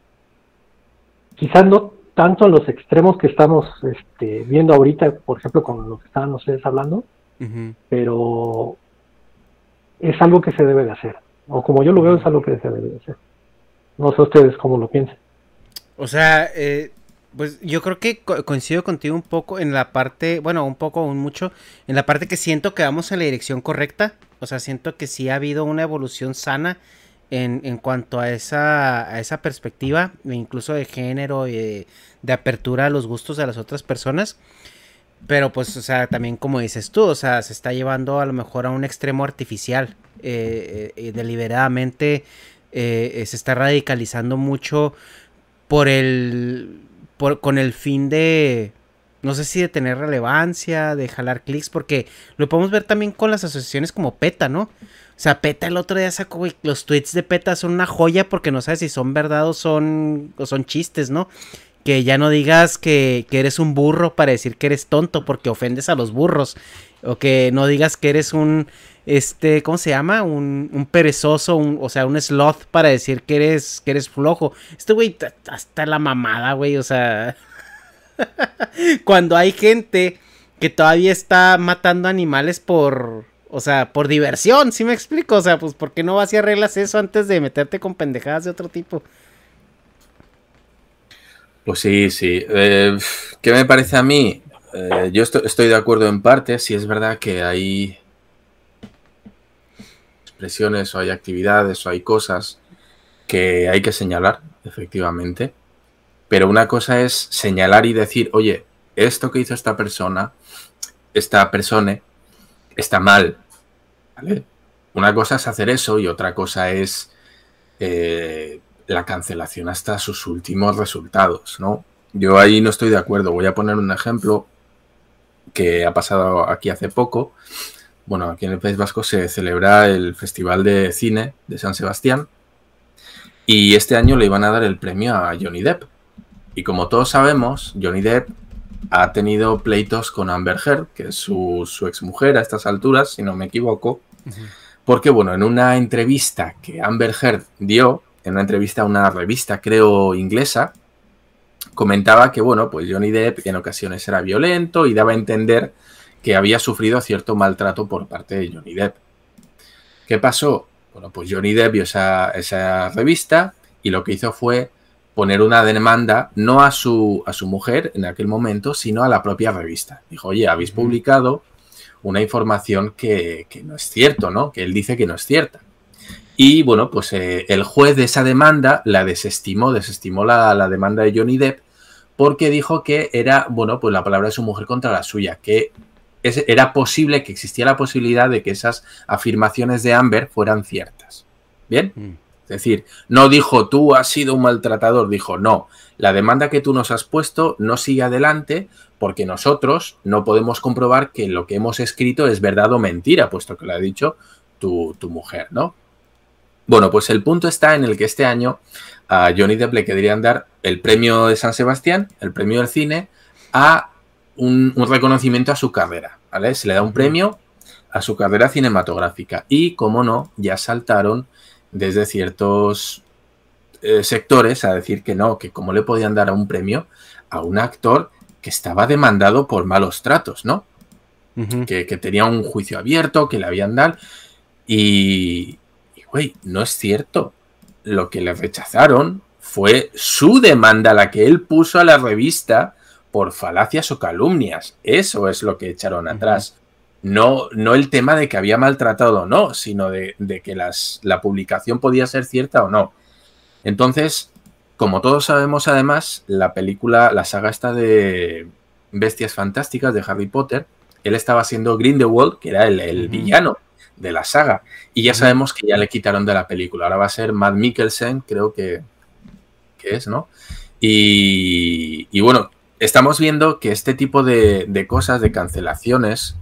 Quizás no tanto en los extremos que estamos este, viendo ahorita, por ejemplo, con lo que estaban ustedes hablando, pero es algo que se debe de hacer. O como yo lo veo, es algo que se debe de hacer. No sé ustedes cómo lo piensan. O sea, eh, pues yo creo que co- coincido contigo un poco en la parte, bueno, un poco, un mucho, en la parte que siento que vamos en la dirección correcta. O sea, siento que sí ha habido una evolución sana en, en cuanto a esa, a esa perspectiva, e incluso de género y de, de apertura a los gustos de las otras personas. Pero pues, o sea, también como dices tú, o sea, se está llevando a lo mejor a un extremo artificial, eh, eh, deliberadamente eh, se está radicalizando mucho por el, con el fin de, no sé si de tener relevancia, de jalar clics, porque lo podemos ver también con las asociaciones como PETA, ¿no? O sea, PETA el otro día sacó, los tweets de PETA son una joya porque no sabes si son verdad o son, o son chistes, ¿no? Que ya no digas que, que eres un burro para decir que eres tonto porque ofendes a los burros. O que no digas que eres un, este, ¿cómo se llama? Un, un perezoso, un, o sea, un sloth para decir que eres, que eres flojo. Este güey, hasta la mamada, güey, o sea... [laughs] Cuando hay gente que todavía está matando animales por, o sea, por diversión, ¿sí me explico? O sea, pues, ¿por qué no vas y arreglas eso antes de meterte con pendejadas de otro tipo? Pues sí, sí. Eh, ¿Qué me parece a mí? Eh, yo estoy, de acuerdo en parte, si es verdad que hay expresiones o hay actividades o hay cosas que hay que señalar, efectivamente. Pero una cosa es señalar y decir, oye, esto que hizo esta persona, esta persona, está mal. Una cosa es hacer eso y otra cosa es eh, la cancelación hasta sus últimos resultados, ¿no? Yo ahí no estoy de acuerdo. Voy a poner un ejemplo que ha pasado aquí hace poco. Bueno, aquí en el País Vasco se celebra el Festival de Cine de San Sebastián y este año le iban a dar el premio a Johnny Depp. Y como todos sabemos, Johnny Depp ha tenido pleitos con Amber Heard, que es su, su exmujer a estas alturas, si no me equivoco. Porque, bueno, en una entrevista que Amber Heard dio, en una entrevista a una revista, creo, inglesa, comentaba que, bueno, pues Johnny Depp en ocasiones era violento y daba a entender que había sufrido cierto maltrato por parte de Johnny Depp. ¿Qué pasó? Bueno, pues Johnny Depp vio esa, revista y lo que hizo fue poner una demanda no a su, a su mujer en aquel momento, sino a la propia revista. Dijo, oye, habéis publicado una información que, no es cierto, ¿no? Que él dice que no es cierta. Y bueno, pues eh, el juez de esa demanda la desestimó, desestimó la, la, demanda de Johnny Depp porque dijo que era, bueno, pues la palabra de su mujer contra la suya, que era posible, que existía la posibilidad de que esas afirmaciones de Amber fueran ciertas. ¿Bien? Mm. Es decir, no dijo tú has sido un maltratador, dijo no, la demanda que tú nos has puesto no sigue adelante porque nosotros no podemos comprobar que lo que hemos escrito es verdad o mentira, puesto que lo ha dicho tu, tu mujer, ¿no? Bueno, pues el punto está en el que este año a Johnny Depp le querían dar el premio de San Sebastián, el premio del cine, a un, reconocimiento a su carrera, ¿vale? Se le da un premio a su carrera cinematográfica y, como no, ya saltaron desde ciertos eh, sectores a decir que no, que cómo le podían dar un premio a un actor que estaba demandado por malos tratos, ¿no? que, tenía un juicio abierto, que le habían dado. Y, güey, no es cierto. Lo que le rechazaron fue su demanda, la que él puso a la revista por falacias o calumnias. Eso es lo que echaron atrás. No, no el tema de que había maltratado o no, sino de, que las, la publicación podía ser cierta o no. Entonces, como todos sabemos además, la película, la saga esta de Bestias Fantásticas de Harry Potter, él estaba siendo Grindelwald, que era el, villano de la saga. Y ya sabemos que ya le quitaron de la película. Ahora va a ser Matt Mikkelsen, creo que, que es, ¿no? Y, y bueno, estamos viendo que este tipo de, cosas, de cancelaciones,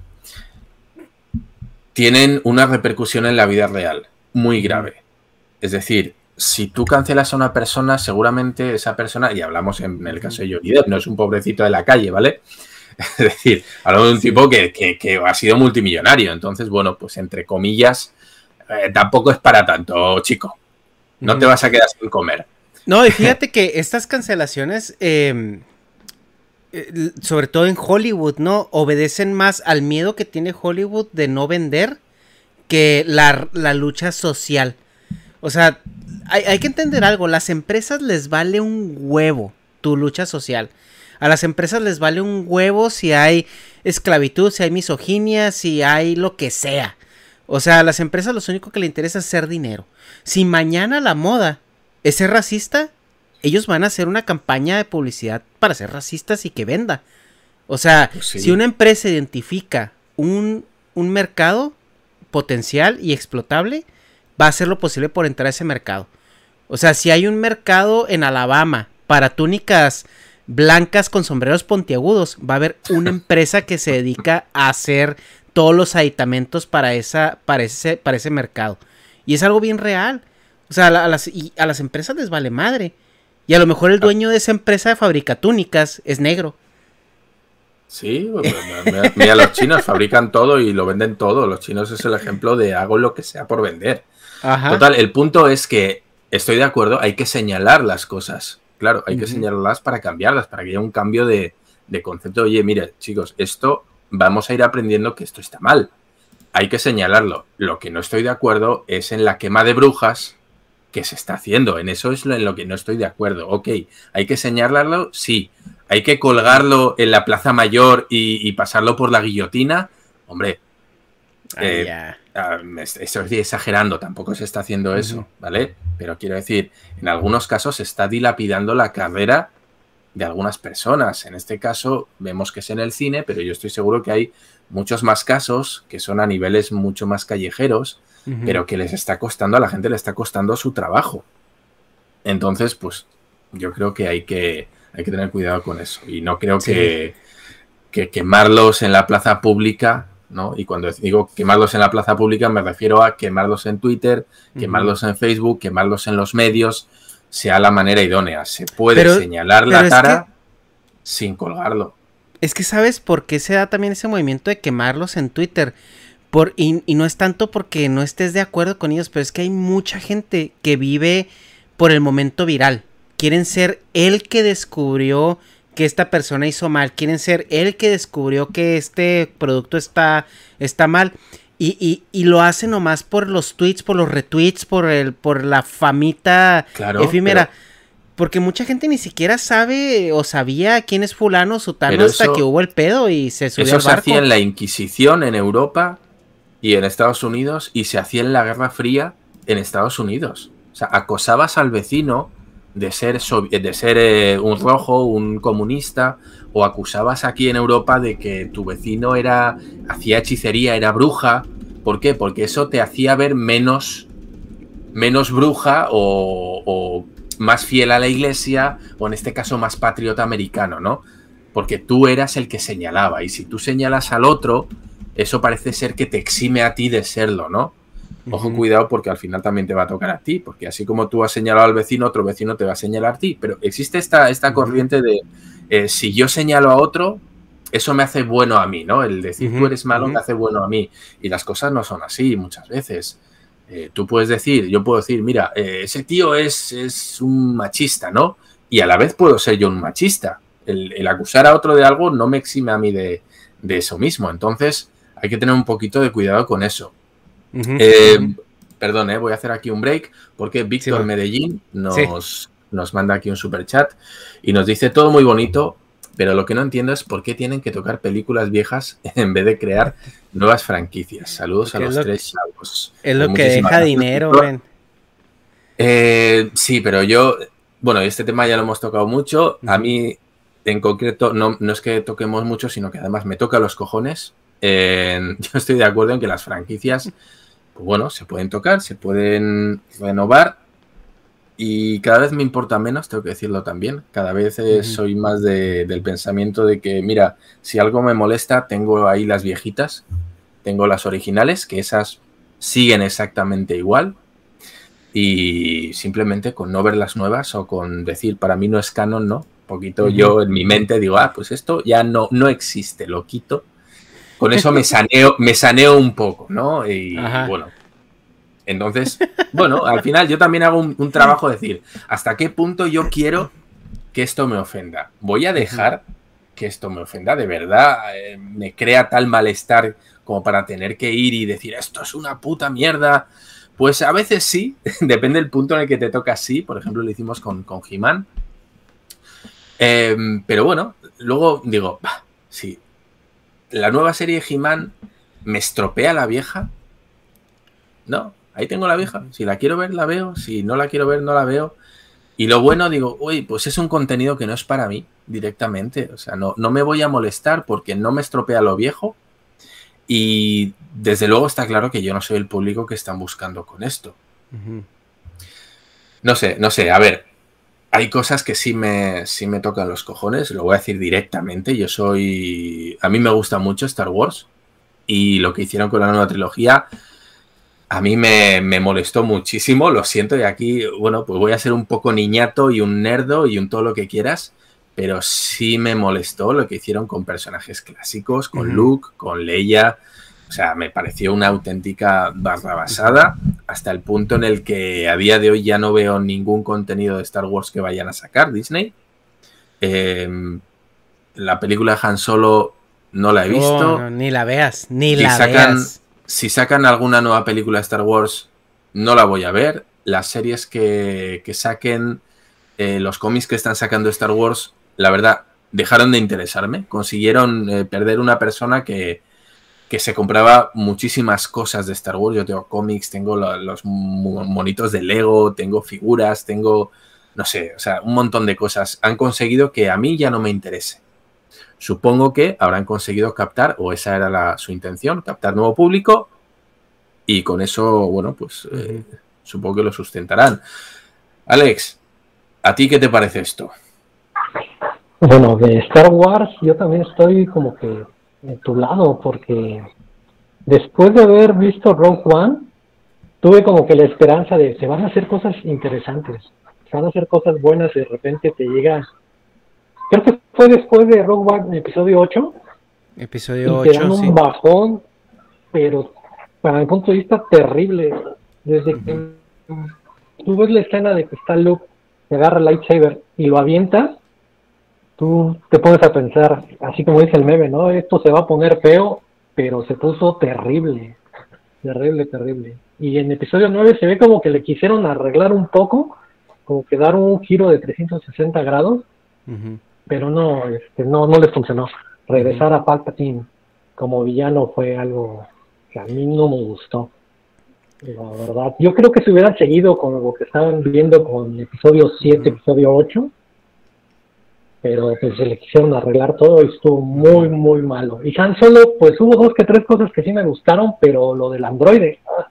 tienen una repercusión en la vida real muy grave. Es decir, si tú cancelas a una persona, seguramente esa persona, y hablamos en, el caso de Johnny Depp, no es un pobrecito de la calle, ¿vale? [laughs] Es decir, hablamos de un tipo que, ha sido multimillonario. Entonces, bueno, pues entre comillas, eh, tampoco es para tanto, chico. No te vas a quedar sin comer. No, y [laughs] fíjate que estas cancelaciones, em, eh, sobre todo en Hollywood, ¿no? Obedecen más al miedo que tiene Hollywood de no vender que la, lucha social. O sea, hay, que entender algo, las empresas les vale un huevo tu lucha social. A las empresas les vale un huevo si hay esclavitud, si hay misoginia, si hay lo que sea. O sea, a las empresas lo único que les interesa es hacer dinero. Si mañana la moda es ser racista, ellos van a hacer una campaña de publicidad para ser racistas y que venda. O sea, pues si una empresa identifica un, mercado potencial y explotable, va a hacer lo posible por entrar a ese mercado. O sea, si hay un mercado en Alabama para túnicas blancas con sombreros pontiagudos, va a haber una [laughs] empresa que se dedica a hacer todos los aditamentos para, esa, para, ese, para ese mercado. Y es algo bien real. O sea, a las, y a las empresas les vale madre. Y a lo mejor el dueño de esa empresa de fabrica túnicas es negro. Sí, pues, mira, los chinos fabrican todo y lo venden todo. Los chinos es el ejemplo de hago lo que sea por vender. Total, el punto es que estoy de acuerdo, hay que señalar las cosas. Claro, hay que señalarlas para cambiarlas, para que haya un cambio de, de concepto. Oye, mire, chicos, esto vamos a ir aprendiendo que esto está mal. Hay que señalarlo. Lo que no estoy de acuerdo es en la quema de brujas que se está haciendo. En eso es en lo que no estoy de acuerdo. Ok, hay que señalarlo, sí. Hay que colgarlo en la Plaza Mayor y, pasarlo por la guillotina. Hombre, eh, ah, estoy exagerando, tampoco se está haciendo eso, ¿vale? Pero quiero decir, en algunos casos se está dilapidando la carrera de algunas personas. En este caso vemos que es en el cine, pero yo estoy seguro que hay muchos más casos que son a niveles mucho más callejeros pero que les está costando, a la gente le está costando su trabajo. Entonces, pues yo creo que hay que, hay que tener cuidado con eso. Y no creo que, que quemarlos en la plaza pública, ¿no? Y cuando digo quemarlos en la plaza pública me refiero a quemarlos en Twitter, quemarlos en Facebook, quemarlos en los medios, sea la manera idónea. Se puede señalar la cara sin colgarlo. Es que sabes por qué se da también ese movimiento de quemarlos en Twitter. Por, y, no es tanto porque no estés de acuerdo con ellos, pero es que hay mucha gente que vive por el momento viral. Quieren ser el que descubrió que esta persona hizo mal. Quieren ser el que descubrió que este producto está, está mal. Y, y, lo hacen nomás por los tweets, por los retweets, por el, por la famita efímera. Porque mucha gente ni siquiera sabe o sabía quién es fulano o sutano hasta que hubo el pedo y se subió Eso se hacía en la Inquisición en Europa y en Estados Unidos y se hacía en la Guerra Fría en Estados Unidos. O sea, acosabas al vecino de ser, de ser eh, un rojo, un comunista, o acusabas aquí en Europa de que tu vecino era hacía hechicería, era bruja. ¿Por qué? Porque eso te hacía ver menos, menos bruja o, o más fiel a la iglesia, o en este caso más patriota americano, ¿no? Porque tú eras el que señalaba, y si tú señalas al otro, eso parece ser que te exime a ti de serlo, ¿no? Ojo, cuidado, porque al final también te va a tocar a ti, porque así como tú has señalado al vecino, otro vecino te va a señalar a ti. Pero existe esta, esta corriente de eh, si yo señalo a otro, eso me hace bueno a mí, ¿no? El decir tú eres malo me hace bueno a mí. Y las cosas no son así muchas veces. Eh, tú puedes decir, yo puedo decir, mira, eh, ese tío es, es, un machista, ¿no? Y a la vez puedo ser yo un machista. El, acusar a otro de algo no me exime a mí de, de eso mismo. Entonces, hay que tener un poquito de cuidado con eso. Eh, perdón, eh, voy a hacer aquí un break porque Víctor Medellín nos, nos manda aquí un super chat y nos dice todo muy bonito, pero lo que no entiendo es por qué tienen que tocar películas viejas [laughs] en vez de crear nuevas franquicias. Saludos a los tres chavos. Es lo que deja dinero, ven. Eh, sí, pero yo, bueno, este tema ya lo hemos tocado mucho. A mí, en concreto, no, no es que toquemos mucho, sino que además me toca los cojones [laughs] yo estoy de acuerdo en que las franquicias, pues bueno, se pueden tocar, se pueden renovar y cada vez me importa menos, tengo que decirlo también. Cada vez soy más del pensamiento de que, mira, si algo me molesta, tengo ahí las viejitas, tengo las originales, que esas siguen exactamente igual. Y simplemente con no ver las nuevas o con decir para mí no es canon, no. poquito yo en mi mente digo, ah, pues esto ya no, no existe, lo quito con eso me saneo, me saneo un poco, ¿no? Y bueno. Entonces, bueno, al final yo también hago un, trabajo de decir, ¿hasta qué punto yo quiero que esto me ofenda? ¿Voy a dejar que esto me ofenda? ¿De verdad eh, me crea tal malestar como para tener que ir y decir, esto es una puta mierda? Pues a veces sí, [laughs] depende del punto en el que te toca sí. Por ejemplo, lo hicimos con, con He-Man. Em, pero bueno, luego digo, bah, sí, la nueva serie de He-Man me estropea la vieja. No, ahí tengo la vieja. Si la quiero ver, la veo. Si no la quiero ver, no la veo. Y lo bueno, digo, uy, pues es un contenido que no es para mí directamente. O sea, no, no me voy a molestar porque no me estropea lo viejo. Y desde luego está claro que yo no soy el público que están buscando con esto. No sé, no sé, a ver, hay cosas que sí me, sí me tocan los cojones, lo voy a decir directamente, yo soy, a mí me gusta mucho Star Wars y lo que hicieron con la nueva trilogía a mí me, me, molestó muchísimo, lo siento, y aquí, bueno, pues voy a ser un poco niñato y un nerdo y un todo lo que quieras, pero sí me molestó lo que hicieron con personajes clásicos, con Luke, con Leia, o sea, me pareció una auténtica barrabasada hasta el punto en el que a día de hoy ya no veo ningún contenido de Star Wars que vayan a sacar Disney. Em, la película de Han Solo no la he visto. ni la veas, ni la veas si sacan alguna nueva película de Star Wars, no la voy a ver. Las series que, saquen, eh, los cómics que están sacando Star Wars, la verdad, dejaron de interesarme. Consiguieron eh, perder una persona que, se compraba muchísimas cosas de Star Wars. Yo tengo cómics, tengo los monitos de Lego, tengo figuras, tengo, no sé, o sea, un montón de cosas. Han conseguido que a mí ya no me interese. Supongo que habrán conseguido captar, o esa era su intención, captar nuevo público y con eso, bueno, pues eh, supongo que lo sustentarán. Alex, ¿a ti qué te parece esto? Bueno, de Star Wars yo también estoy como que en tu lado, porque después de haber visto Rogue One, tuve como que la esperanza de se van a hacer cosas interesantes, se van a hacer cosas buenas y de repente te llega creo que fue después de Rogue One, episodio 8. Episodio y 8, te dan un bajón, pero para mi punto de vista terrible. Desde que tú ves la escena de que está Luke, que agarra el lightsaber y lo avienta, tú te pones a pensar, así como dice el meme, ¿no? Esto se va a poner feo, pero se puso terrible. Terrible, terrible. Y en episodio 9 se ve como que le quisieron arreglar un poco, como que dar un giro de 360 grados pero no, este, no, no les funcionó. Regresar a Palpatine como villano fue algo que a mí no me gustó. La verdad, yo creo que si hubieran seguido con lo que estaban viendo con episodio 7, episodio 8, pero pues se le quisieron arreglar todo y estuvo muy, muy malo. Y Han Solo, pues hubo dos que tres cosas que sí me gustaron, pero lo del androide, ah,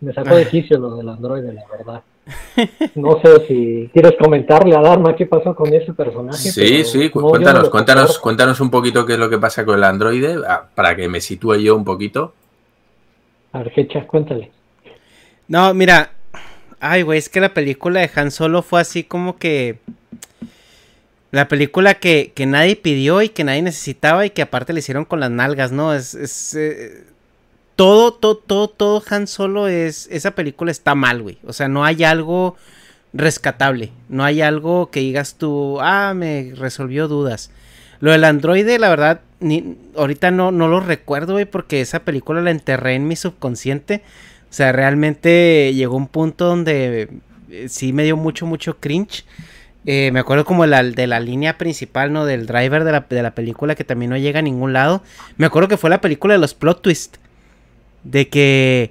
me sacó de quicio lo del androide, la verdad. No sé si quieres comentarle a Dharma qué pasó con ese personaje. Sí, sí, cuéntanos, cuéntanos, cuéntanos un poquito qué es lo que pasa con el androide, ah, para que me sitúe yo un poquito. Argecha, cuéntale. No, mira, ay, güey, es que la película de Han Solo fue así como que... La película que, nadie pidió y que nadie necesitaba y que aparte le hicieron con las nalgas, ¿no? Es, es eh, todo, todo, todo, todo Han Solo es. Esa película está mal, güey. O sea, no hay algo rescatable. No hay algo que digas tú, ah, me resolvió dudas. Lo del androide, la verdad, ni, ahorita no, no lo recuerdo, güey, porque esa película la enterré en mi subconsciente. O sea, realmente llegó un punto donde eh, sí me dio mucho, mucho cringe. Eh, me acuerdo como la, de la, línea principal, ¿no? Del driver de la, de la película que también no llega a ningún lado. Me acuerdo que fue la película de los plot twists de que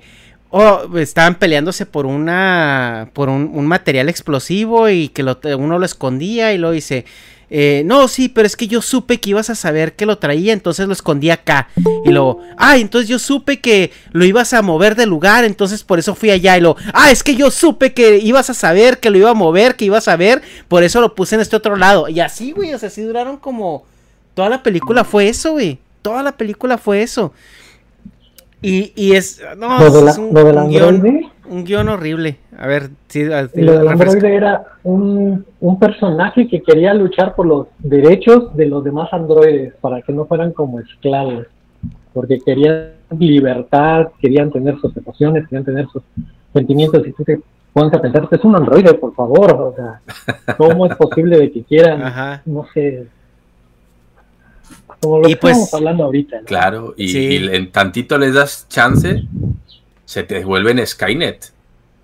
oh, estaban peleándose por una por un, material explosivo y que uno lo escondía y lo dice eh, no, sí, pero es que yo supe que ibas a saber que lo traía, entonces lo escondí acá. Y luego, ah, entonces yo supe que lo ibas a mover de lugar, entonces por eso fui allá. Y luego, ah, es que yo supe que ibas a saber que lo iba a mover, que ibas a ver, por eso lo puse en este otro lado. Y así, güey, o sea, así duraron como. Toda la película fue eso, güey. Toda la película fue eso. Y, y es. No, es un, un, guion, horrible. A ver, sí. Lo del androide era un, un personaje que quería luchar por los derechos de los demás androides para que no fueran como esclavos. Porque querían libertad, querían tener sus emociones, querían tener sus sentimientos. Y tú te pones a pensar, es un androide, por favor. O sea, ¿cómo es posible de que quieran, no sé, como lo y pues, estamos hablando ahorita. Claro, y, en tantito les das chance, se te devuelven Skynet.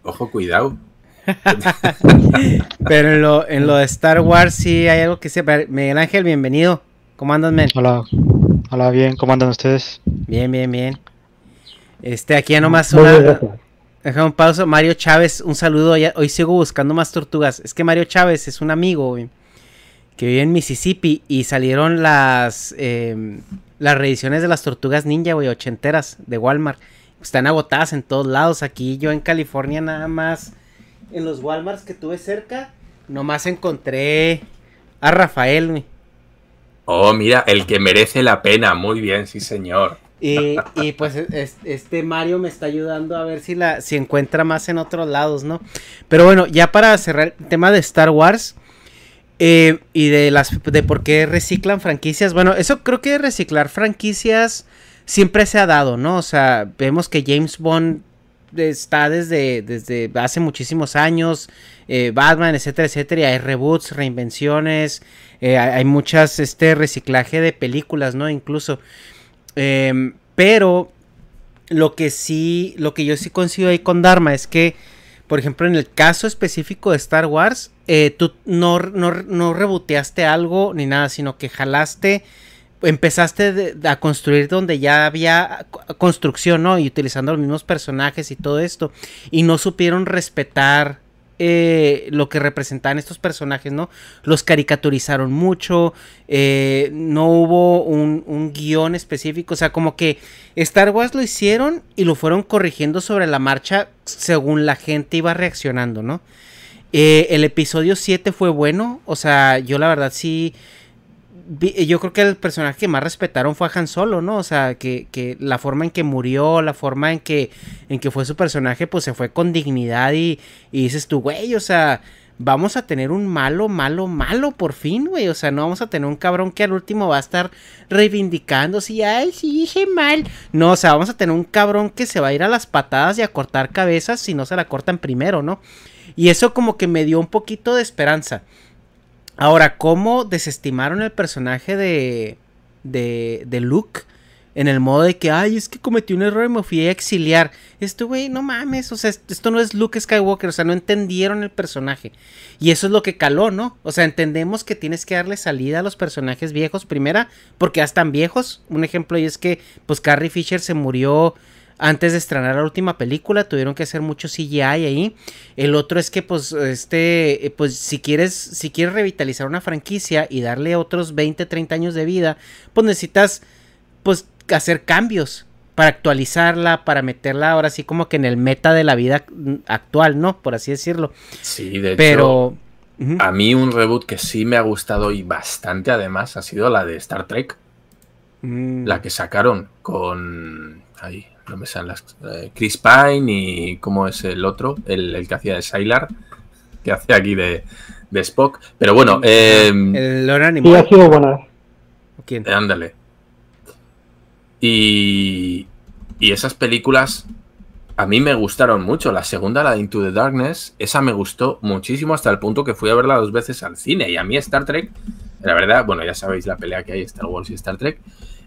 Ojo, cuidado. [laughs] Pero en lo, en lo de Star Wars sí hay algo que se... Miguel Ángel, bienvenido. ¿Cómo andan, men? Hola, hola, bien. ¿Cómo andan ustedes? Bien, bien, bien. Este, aquí ya nomás una... Deja un pausa. Mario Chávez, un saludo. Hoy sigo buscando más tortugas. Es que Mario Chávez es un amigo, güey que vive en Mississippi y salieron las em, las reediciones de las tortugas ninja, güey, ochenteras de Walmart. Están agotadas en todos lados. Aquí yo en California nada más en los Walmarts que tuve cerca, nomás encontré a Rafael, güey. Oh, mira, el que merece la pena. Muy bien, sí, señor. Y, [laughs] y pues es- este Mario me está ayudando a ver si la si encuentra más en otros lados, ¿no? Pero bueno, ya para cerrar el tema de Star Wars eh, y de las de por qué reciclan franquicias, bueno, eso creo que reciclar franquicias siempre se ha dado, ¿no? O sea, vemos que James Bond está desde, desde hace muchísimos años, eh, Batman, etcétera, etcétera, y hay reboots, reinvenciones, eh, hay, muchas, este, reciclaje de películas, ¿no? Incluso. Em, pero lo que sí, lo que yo sí coincido ahí con Dharma es que, por ejemplo, en el caso específico de Star Wars, eh, tú no, no, no reboteaste algo ni nada, sino que jalaste, empezaste de- a construir donde ya había co- construcción, ¿no? Y utilizando los mismos personajes y todo esto. Y no supieron respetar eh, lo que representaban estos personajes, ¿no? Los caricaturizaron mucho, eh, no hubo un, un guion específico, o sea, como que Star Wars lo hicieron y lo fueron corrigiendo sobre la marcha según la gente iba reaccionando, ¿no? Eh, el episodio 7 fue bueno, o sea, yo la verdad sí... vi- yo creo que el personaje que más respetaron fue a Han Solo, ¿no? O sea, que, que la forma en que murió, la forma en que, en que fue su personaje, pues se fue con dignidad y, y dices tú, güey, o sea, vamos a tener un malo, malo, malo por fin, güey. O sea, no vamos a tener un cabrón que al último va a estar reivindicándose y, ay, sí, hice mal. No, o sea, vamos a tener un cabrón que se va a ir a las patadas y a cortar cabezas si no se la cortan primero, ¿no? Y eso como que me dio un poquito de esperanza. Ahora, ¿cómo desestimaron el personaje de, de, de Luke? En el modo de que, ay, es que cometí un error y me fui a exiliar. Esto, güey, no mames, o sea, est- esto no es Luke Skywalker, o sea, no entendieron el personaje. Y eso es lo que caló, ¿no? O sea, entendemos que tienes que darle salida a los personajes viejos, primera, porque ya están viejos. Un ejemplo y es que, pues, Carrie Fisher se murió antes de estrenar la última película, tuvieron que hacer mucho CGI ahí. El otro es que, pues, este, eh, pues, si quieres, si quieres revitalizar una franquicia y darle otros 20, 30 años de vida, pues necesitas, pues, hacer cambios para actualizarla, para meterla ahora sí como que en el meta de la vida actual, ¿no? Por así decirlo. Sí, de hecho, Pero... Ujú. a mí un reboot que sí me ha gustado y bastante además ha sido la de Star Trek, Mm. la que sacaron con... Ahí, no me salen las... eh, Chris Pine y... ¿Cómo es el otro? El, el que hacía de Sylar, que hace aquí de, de Spock. Pero bueno, eh, El Sí, Nimoy, ha sido buena. ¿o quién? Eh, Ándale. Y, y esas películas a mí me gustaron mucho. La segunda, la de Into the Darkness, esa me gustó muchísimo hasta el punto que fui a verla dos veces al cine. Y a mí Star Trek, la verdad, bueno, ya sabéis la pelea que hay Star Wars y Star Trek.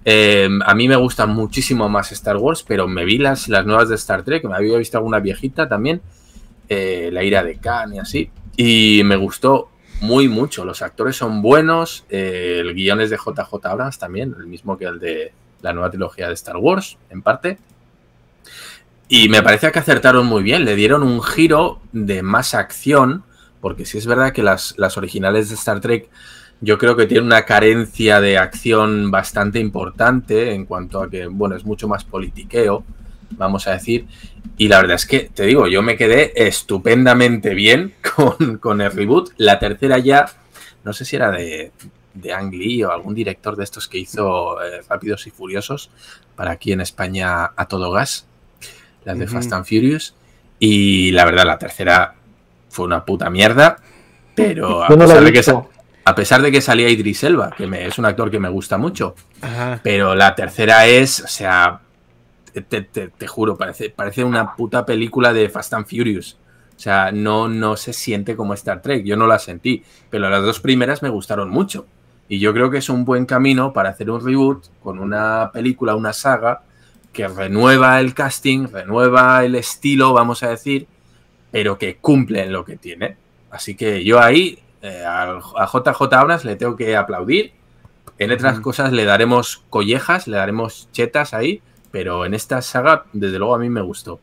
Eh, a mí me gusta muchísimo más Star Wars, pero me vi las, las nuevas de Star Trek, me había visto alguna viejita también, eh, La ira de Khan y así, y me gustó muy mucho. Los actores son buenos, eh, el guion es de JJ Abrams también, el mismo que el de la nueva trilogía de Star Wars, en parte. Y me parece que acertaron muy bien, le dieron un giro de más acción, porque sí es verdad que las, las originales de Star Trek yo creo que tienen una carencia de acción bastante importante en cuanto a que, bueno, es mucho más politiqueo, vamos a decir. Y la verdad es que, te digo, yo me quedé estupendamente bien [laughs] con, con el reboot. La tercera ya, no sé si era de, de Ang Lee o algún director de estos que hizo eh, Rápidos y Furiosos para aquí en España a todo gas, las de. Fast and Furious. Y la verdad, la tercera fue una puta mierda, pero a no pesar de que. A pesar de que salía Idris Elba, que me- es un actor que me gusta mucho, Ajá. pero la tercera es, o sea, te, te- te juro, parece, parece una puta película de Fast and Furious. O sea, no, no se siente como Star Trek, yo no la sentí, pero las dos primeras me gustaron mucho. Y yo creo que es un buen camino para hacer un reboot con una película, una saga, que renueva el casting, renueva el estilo, vamos a decir, pero que cumple en lo que tiene. Así que yo ahí eh, a JJ Abrams le tengo que aplaudir. En otras Ujú. cosas le daremos collejas, le daremos chetas ahí, pero en esta saga, desde luego, a mí me gustó.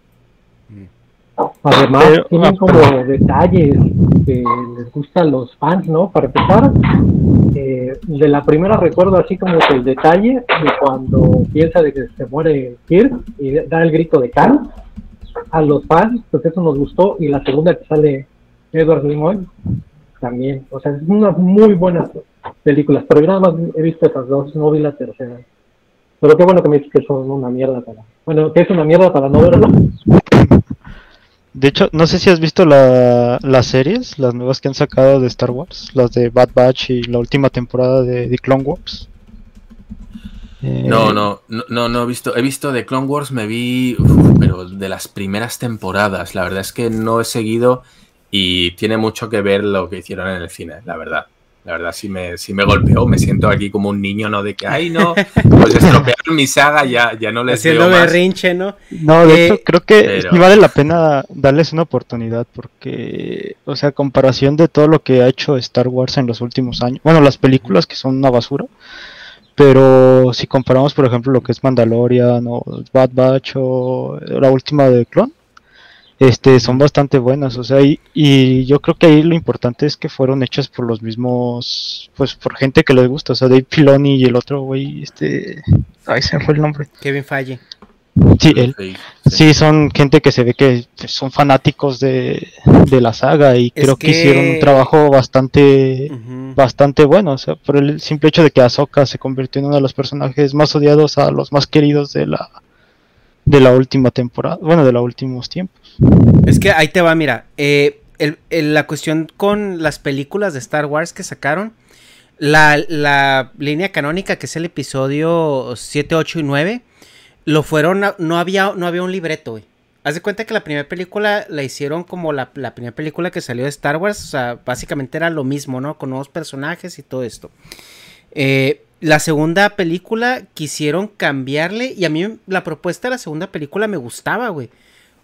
Además, Pero- tienen ah, como detalles que les gustan los fans, ¿no? Para empezar, eh, de la primera recuerdo así como que el detalle de cuando piensa de que se muere Kirk y da el grito de Khan. A los fans, pues eso nos gustó. Y la segunda que sale Edward Nimoy, también. O sea, es unas muy buenas películas, pero yo nada más he visto esas dos, no vi la tercera. Pero qué bueno que me dices que son una mierda para... Bueno, que es una mierda para no verlo. De hecho, no sé si has visto la, las series, las nuevas que han sacado de Star Wars, las de Bad Batch y la última temporada de The Clone Wars. Eh, no, no, no, no, no he visto. He visto The Clone Wars, me vi, uf, pero de las primeras temporadas. La verdad es que no he seguido y tiene mucho que ver lo que hicieron en el cine, la verdad. La verdad sí me, sí me golpeó, me siento aquí como un niño, ¿no? De que, ay, no, pues [laughs] estropearon mi saga, ya, ya no les Haciendo veo más. berrinche, ¿no? No, de Eh, hecho, creo que pero- sí vale la pena darles una oportunidad porque, o sea, comparación de todo lo que ha hecho Star Wars en los últimos años, bueno, las películas que son una basura, pero si comparamos, por ejemplo, lo que es Mandalorian o Bad Batch o la última de Clone, este, son bastante buenas, o sea, y, y yo creo que ahí lo importante es que fueron hechas por los mismos, pues por gente que les gusta, o sea, Dave Filoni y el otro güey, este, ay, se me fue el nombre, Kevin Feige. sí, él. Sí, Sí, son gente que se ve que son fanáticos de, de la saga y Es creo que... que- hicieron un trabajo bastante bastante bueno, o sea, por el simple hecho de que Ahsoka se convirtió en uno de los personajes más odiados a los más queridos de la de la última temporada, bueno, de los últimos tiempos. Es que ahí te va, mira. eh, la cuestión con las películas de Star Wars que sacaron, la, la línea canónica, que es el episodio 7, 8 y 9, lo fueron. no, había, no había un libreto, güey. Haz de cuenta que la primera película la hicieron como la, la primera película que salió de Star Wars. O sea, básicamente era lo mismo, ¿no? Con nuevos personajes y todo esto. Eh, la segunda película quisieron cambiarle. Y a mí la propuesta de la segunda película me gustaba, güey.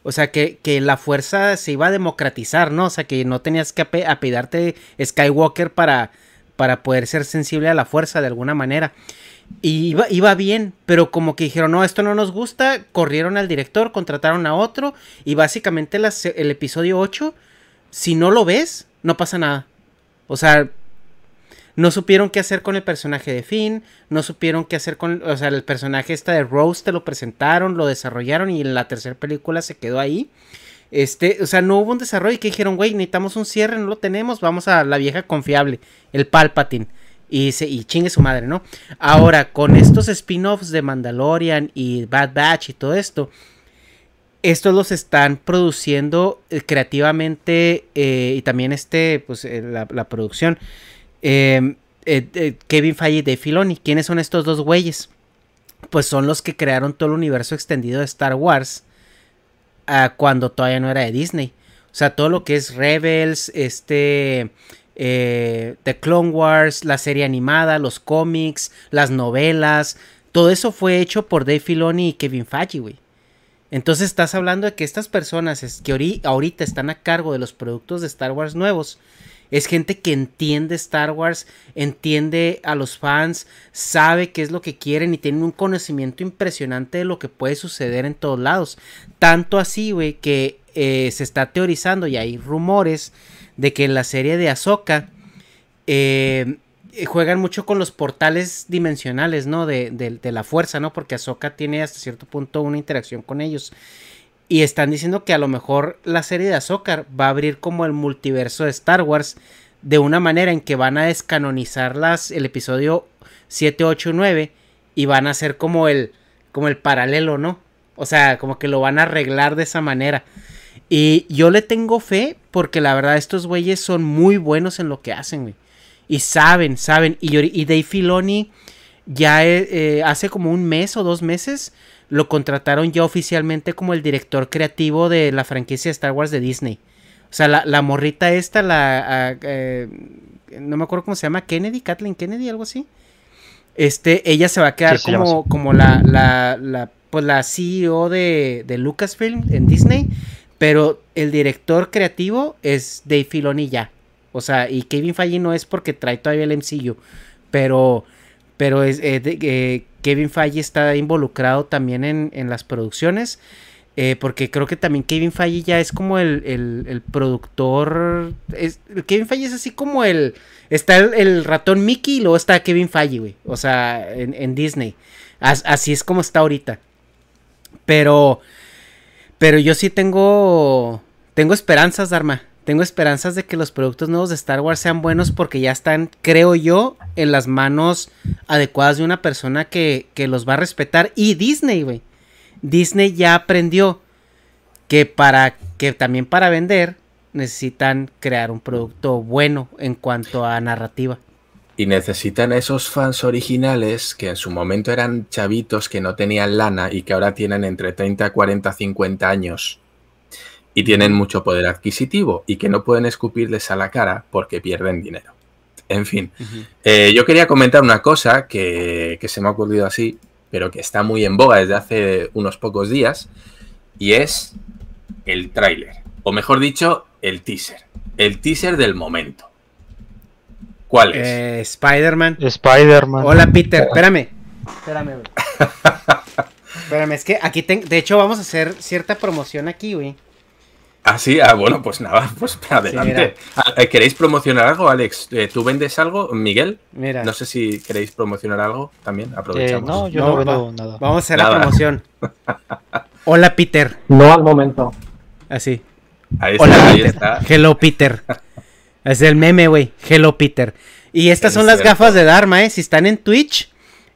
O sea, que, que la fuerza se iba a democratizar, ¿no? O sea, que no tenías que ape- apellidarte Skywalker para, para poder ser sensible a la fuerza de alguna manera. Y iba, iba bien, pero como que dijeron, no, esto no nos gusta, corrieron al director, contrataron a otro, y básicamente el episodio 8, si no lo ves, no pasa nada. O sea, no supieron qué hacer con el personaje de Finn, no supieron qué hacer con, o sea, el personaje este de Rose te lo presentaron, lo desarrollaron y en la tercera película se quedó ahí. Este, o sea, no hubo un desarrollo y que dijeron, güey, necesitamos un cierre, no lo tenemos, vamos a la vieja confiable, el Palpatine. Y, se, y chingue su madre, ¿no? Ahora, con estos spin-offs de Mandalorian y Bad Batch y todo esto, estos los están produciendo eh, creativamente eh, y también este, pues eh, la producción. Eh, eh, eh, Kevin Feige y Dave Filoni. ¿Quiénes son estos dos güeyes? Pues son los que crearon todo el universo extendido de Star Wars ah, cuando todavía no era de Disney. O sea, todo lo que es Rebels, este, eh, The Clone Wars, la serie animada, los cómics, las novelas, todo eso fue hecho por Dave Filoni y Kevin Feige. Entonces estás hablando de que estas personas es que ori- ahorita están a cargo de los productos de Star Wars nuevos. Es gente que entiende Star Wars, entiende a los fans, sabe qué es lo que quieren y tiene un conocimiento impresionante de lo que puede suceder en todos lados. Tanto así, güey, que eh, se está teorizando y hay rumores de que en la serie de Ahsoka eh, juegan mucho con los portales dimensionales, ¿no? De, de- de la fuerza, ¿no? Porque Ahsoka tiene hasta cierto punto una interacción con ellos. Y están diciendo que a lo mejor la serie de Ahsoka va a abrir como el multiverso de Star Wars de una manera en que van a descanonizar las, el episodio 7, 8 y 9 y van a hacer como el, como el paralelo, ¿no? O sea, como que lo van a arreglar de esa manera. Y yo le tengo fe porque la verdad estos güeyes son muy buenos en lo que hacen, güey. Y saben, saben. Y, y Dave Filoni ya eh, eh, hace como un mes o dos meses lo contrataron ya oficialmente como el director creativo de la franquicia de Star Wars de Disney. O sea, la, la morrita esta, la... eh, no me acuerdo cómo se llama, Kennedy, Kathleen Kennedy, algo así. Este, ella se va a quedar Sí, como, como la, la, la, pues la CEO de, de Lucasfilm en Disney, pero el director creativo es Dave Filoni ya. O sea, y Kevin Feige no es porque trae todavía el MCU, pero, pero es, eh, de- eh, Kevin Feige está involucrado también en, en las producciones. eh, porque creo que también Kevin Feige ya es como el, el- productor. Es, Kevin Feige es así como el. Está el, ratón Mickey y luego está Kevin Feige, güey. O sea, en, en Disney. As- así es como está ahorita. Pero. Pero yo sí tengo. Tengo esperanzas, Dharma. Tengo esperanzas de que los productos nuevos de Star Wars sean buenos porque ya están, creo yo, en las manos adecuadas de una persona que, que los va a respetar. Y Disney, güey. Disney ya aprendió que para que también para vender necesitan crear un producto bueno en cuanto a narrativa. Y necesitan esos fans originales que en su momento eran chavitos que no tenían lana y que ahora tienen entre 30, 40, 50 años y tienen mucho poder adquisitivo y que no pueden escupirles a la cara porque pierden dinero. En fin, eh, yo quería comentar una cosa que, que se me ha ocurrido así, pero que está muy en boga desde hace unos pocos días, y es el tráiler, o mejor dicho, el teaser. El teaser del momento. ¿Cuál es? Eh, Spider-Man. Spider-Man. Hola, Peter. Espérame. Espérame, güey. [laughs] Espérame, es que aquí tengo. De hecho, vamos a hacer cierta promoción aquí, güey. Ah, sí, ah, bueno, pues nada, [laughs] pues adelante. Ah, eh, ¿Queréis promocionar algo, Alex? Eh, ¿Tú vendes algo, Miguel? Mira. No sé si queréis promocionar algo también, Eh, aprovechamos. no, yo No, no, vendo va- nada. Vamos a hacer Nada. la promoción. [laughs] Hola, Peter. No al momento. Así. Ahí está, Hola, ahí Peter. está. Hello, [laughs] Peter. Es el meme, güey. Hello, Peter. Y estas Es son las cierto. gafas de Dharma, ¿eh? Si están en Twitch,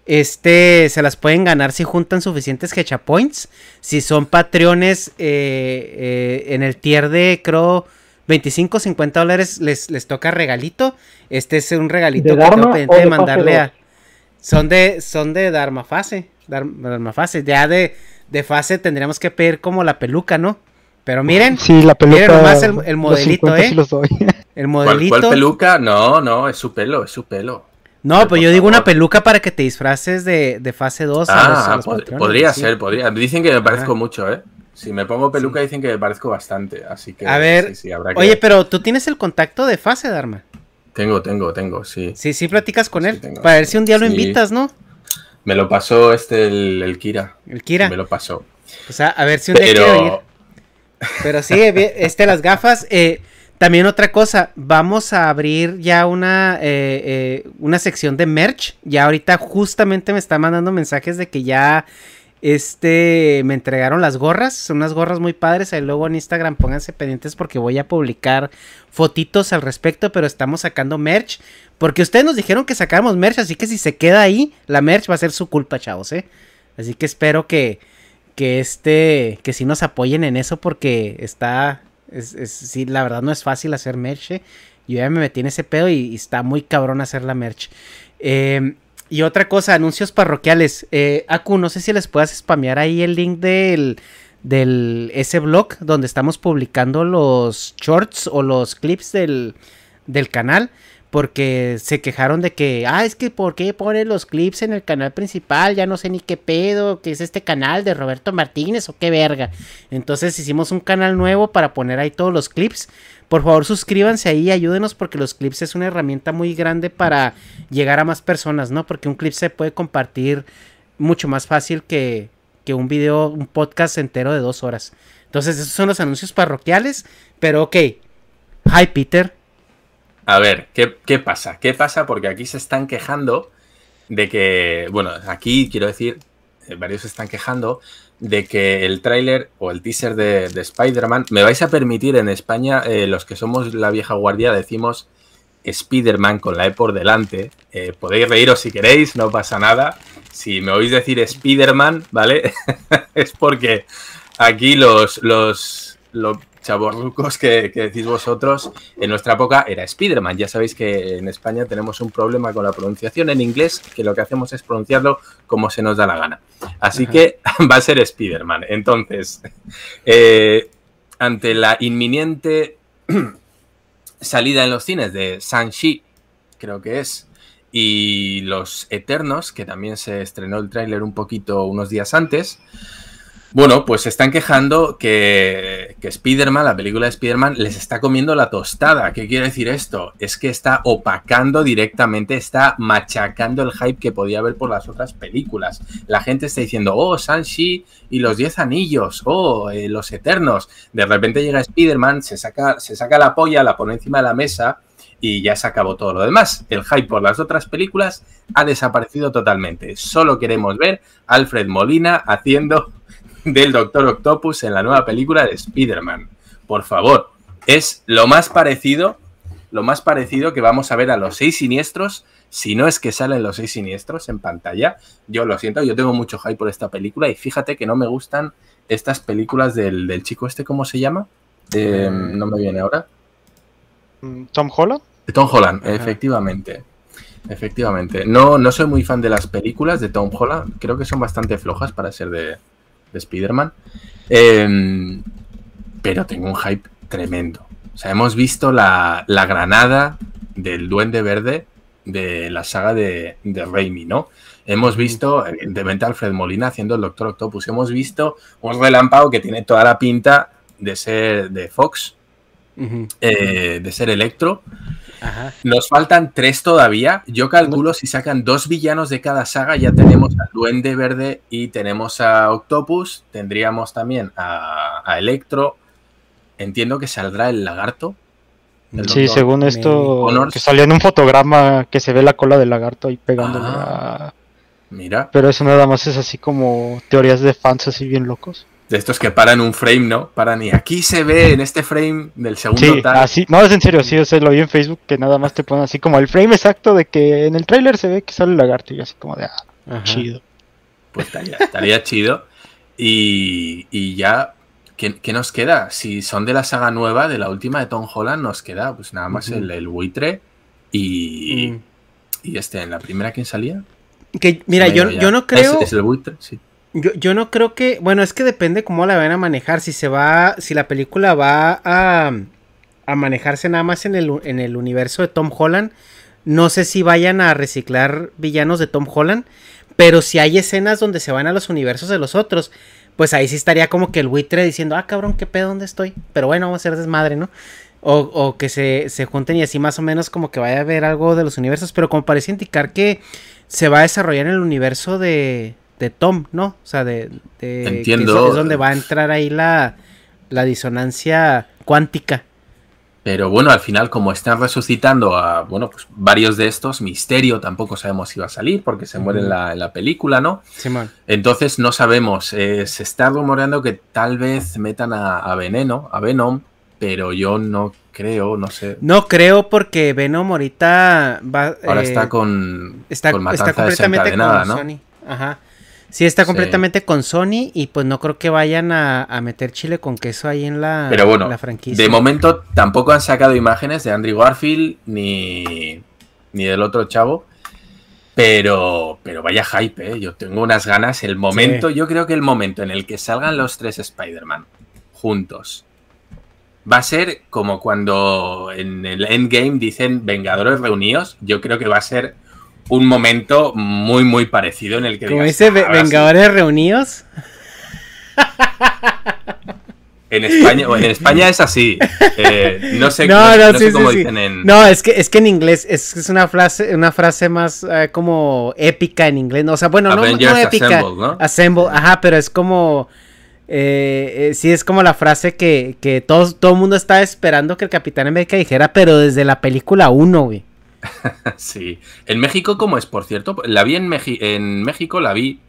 este, se las pueden ganar si juntan suficientes Hecha Points. Si son patreones eh, eh, en el tier de, creo, 25, 50 dólares, les, les toca regalito. Este es un regalito ¿De que tengo pendiente de mandarle a... Son de, son de Dharma Fase. Dharma Fase. Ya de, de fase tendríamos que pedir como la peluca, ¿no? Pero miren, Sí, la peluca. Miren nomás el- el los modelito, 50 ¿eh? sí los doy. el ¿Cuál, modelito. cuál peluca? No, no, es su pelo, es su pelo. No, Pero pues yo digo una peluca para que te disfraces de, de fase 2 a los, a Ah, los pod- patrones, podría sí. ser, podría. Dicen que me parezco mucho, ¿eh? Si me pongo peluca dicen que me parezco bastante, así que... A ver, sí, sí, habrá que- Oye, pero tú tienes el contacto de fase, Dharma. Tengo, tengo, tengo, sí. Sí, sí platicas con Sí, él. tengo. Para ver si un día lo invitas, ¿no? Me lo pasó este, el, el Kira. El Kira. Me lo pasó. O sea, a ver si un día quiere venir. Pero... Pero sí, este, las gafas. eh, también otra cosa, vamos a abrir ya una, eh, eh, una sección de merch. Ya ahorita justamente me están mandando mensajes de que ya este me entregaron las gorras. Son unas gorras muy padres. Ahí luego en Instagram pónganse pendientes porque voy a publicar fotitos al respecto. Pero estamos sacando merch. Porque ustedes nos dijeron que sacáramos merch. Así que si se queda ahí, la merch va a ser su culpa, chavos, ¿eh? Así que espero que, que este, que sí nos apoyen en eso porque está, es, sí, la verdad no es fácil hacer merch. eh. Yo ya me metí en ese pedo y, está muy cabrón hacer la merch. Eh, y otra cosa, anuncios parroquiales. Eh, Aku, no sé si les puedas spamear ahí el link del, del ese blog donde estamos publicando los shorts o los clips del, del canal. Porque se quejaron de que, ah, es que ¿por qué ponen los clips en el canal principal? Ya no sé ni qué pedo, que es este canal de Roberto Martínez o qué verga. Entonces hicimos un canal nuevo para poner ahí todos los clips. Por favor, suscríbanse ahí ayúdenos porque los clips es una herramienta muy grande para llegar a más personas, ¿no? Porque un clip se puede compartir mucho más fácil que, que un video, un podcast entero de dos horas. Entonces, esos son los anuncios parroquiales. Pero ok. Hi, Peter. A ver, ¿qué, qué pasa? ¿Qué pasa? Porque aquí se están quejando de que, bueno, aquí quiero decir, eh, varios se están quejando de que el tráiler o el teaser de, de Spider-Man, me vais a permitir en España, eh, los que somos la vieja guardia, decimos Spider-Man con la E por delante. Eh, podéis reíros si queréis, no pasa nada. Si me oís decir Spider-Man, ¿vale? [laughs] es porque aquí los, los, los chavorrucos que, que decís vosotros, en nuestra época era Spider-Man. Ya sabéis que en España tenemos un problema con la pronunciación en inglés, que lo que hacemos es pronunciarlo como se nos da la gana. Así Ajá. que [laughs] va a ser Spider-Man. Entonces, eh, ante la inminente [clears throat] salida en los cines de Shang-Chi, creo que es, y Los Eternos, que también se estrenó el tráiler un poquito unos días antes. Bueno, pues se están quejando que, que Spider-Man, la película de Spider-Man, les está comiendo la tostada. ¿Qué quiere decir esto? Es que está opacando directamente, está machacando el hype que podía haber por las otras películas. La gente está diciendo, oh, Shang-Chi y los Diez Anillos, oh, eh, los Eternos. De repente llega Spider-Man, se saca, se saca la polla, la pone encima de la mesa y ya se acabó todo lo demás. El hype por las otras películas ha desaparecido totalmente. Solo queremos ver a Alfred Molina haciendo del Doctor Octopus en la nueva película de Spider-Man. Por favor, es lo más parecido, lo más parecido que vamos a ver a los seis siniestros, si no es que salen los seis siniestros en pantalla. Yo lo siento, yo tengo mucho hype por esta película y fíjate que no me gustan estas películas del, del chico este, ¿cómo se llama? Eh, no me viene ahora. Mm, Tom Holland. Tom Holland, Ajá. efectivamente. Efectivamente. No, no soy muy fan de las películas de Tom Holland. Creo que son bastante flojas para ser de, de Spider-Man. Eh, pero tengo un hype tremendo. O sea, hemos visto la, la granada del Duende Verde de la saga de, de Raimi, ¿no? Hemos visto, evidentemente, Alfred Molina haciendo el Doctor Octopus. Hemos visto un relámpago que tiene toda la pinta de ser de Fox, eh, de ser Electro. Ajá. Nos faltan tres todavía. Yo calculo si sacan dos villanos de cada saga, ya tenemos al Duende Verde y tenemos a Octopus. Tendríamos también a, a Electro. Entiendo que saldrá el lagarto. El Sí, doctor según esto, Connors. que salió en un fotograma que se ve la cola del lagarto ahí pegándole Ah. a- Mira, Pero eso nada más es así como teorías de fans así bien locos. De estos que paran un frame, ¿no? Paran y aquí se ve en este frame del segundo Sí, tal. así, no, es en serio, sí, o sea, lo vi en Facebook que nada más te ponen así como el frame exacto de que en el tráiler se ve que sale el lagarto y así como de, ah, Ajá. chido. Pues estaría, estaría [laughs] chido. Y, y ya, ¿qué, qué nos queda? Si son de la saga nueva, de la última de Tom Holland, nos queda pues nada más el, el buitre y, Mm. y este, en la primera, ¿quién salía? Que, mira, yo, ya. yo no creo. Es, es el buitre, sí. Yo, yo no creo que. Bueno, es que depende cómo la van a manejar. Si se va. Si la película va a. A manejarse nada más en el, en el universo de Tom Holland. No sé si vayan a reciclar villanos de Tom Holland. Pero si hay escenas donde se van a los universos de los otros. Pues ahí sí estaría como que el buitre diciendo, ah, cabrón, qué pedo, ¿dónde estoy? Pero bueno, vamos a hacer desmadre, ¿no? O, o que se, se junten y así más o menos como que vaya a haber algo de los universos. Pero como parece indicar que se va a desarrollar en el universo de, de Tom, ¿no? O sea, de... de- que Entiendo. Es, es donde va a entrar ahí la, la disonancia cuántica. Pero bueno, al final, como están resucitando a, bueno, pues varios de estos, Misterio tampoco sabemos si va a salir porque se muere en la, en la película, ¿no? Simón. Entonces no sabemos. eh, se está rumoreando que tal vez metan a, a Veneno, a Venom, pero yo no creo, no sé. No creo porque Venom ahorita va... Ahora eh, está con, está, con está completamente con desencadenada, ¿no? Sony. Ajá. Sí, está Sí. completamente con Sony y pues no creo que vayan a, a meter chile con queso ahí en la, Pero bueno, la franquicia. De momento tampoco han sacado imágenes de Andrew Garfield ni, ni del otro chavo. Pero, pero vaya hype, ¿eh? Yo tengo unas ganas. El momento, yo creo que el momento en el que salgan los tres Spider-Man juntos va a ser como cuando en el Endgame dicen Vengadores reunidos. Yo creo que va a ser un momento muy, muy parecido en el que Como dice Ve- "Ahora sí". Vengadores Reunidos. En España, en España es así. Eh, no sé, [laughs] No, no, no, sí, sé sí, cómo sí. dicen en. No, es que, es que en inglés es, es una frase, una frase más eh, como épica en inglés. O sea, bueno, no, no épica. Assemble, ¿no? Assemble, ajá, pero es como. eh, sí, es como la frase que, que todo, todo el mundo estaba esperando que el Capitán América dijera, pero desde la película 1, güey. [laughs] Sí. En México, ¿cómo es, por cierto? La vi en, Meji- en México, la vi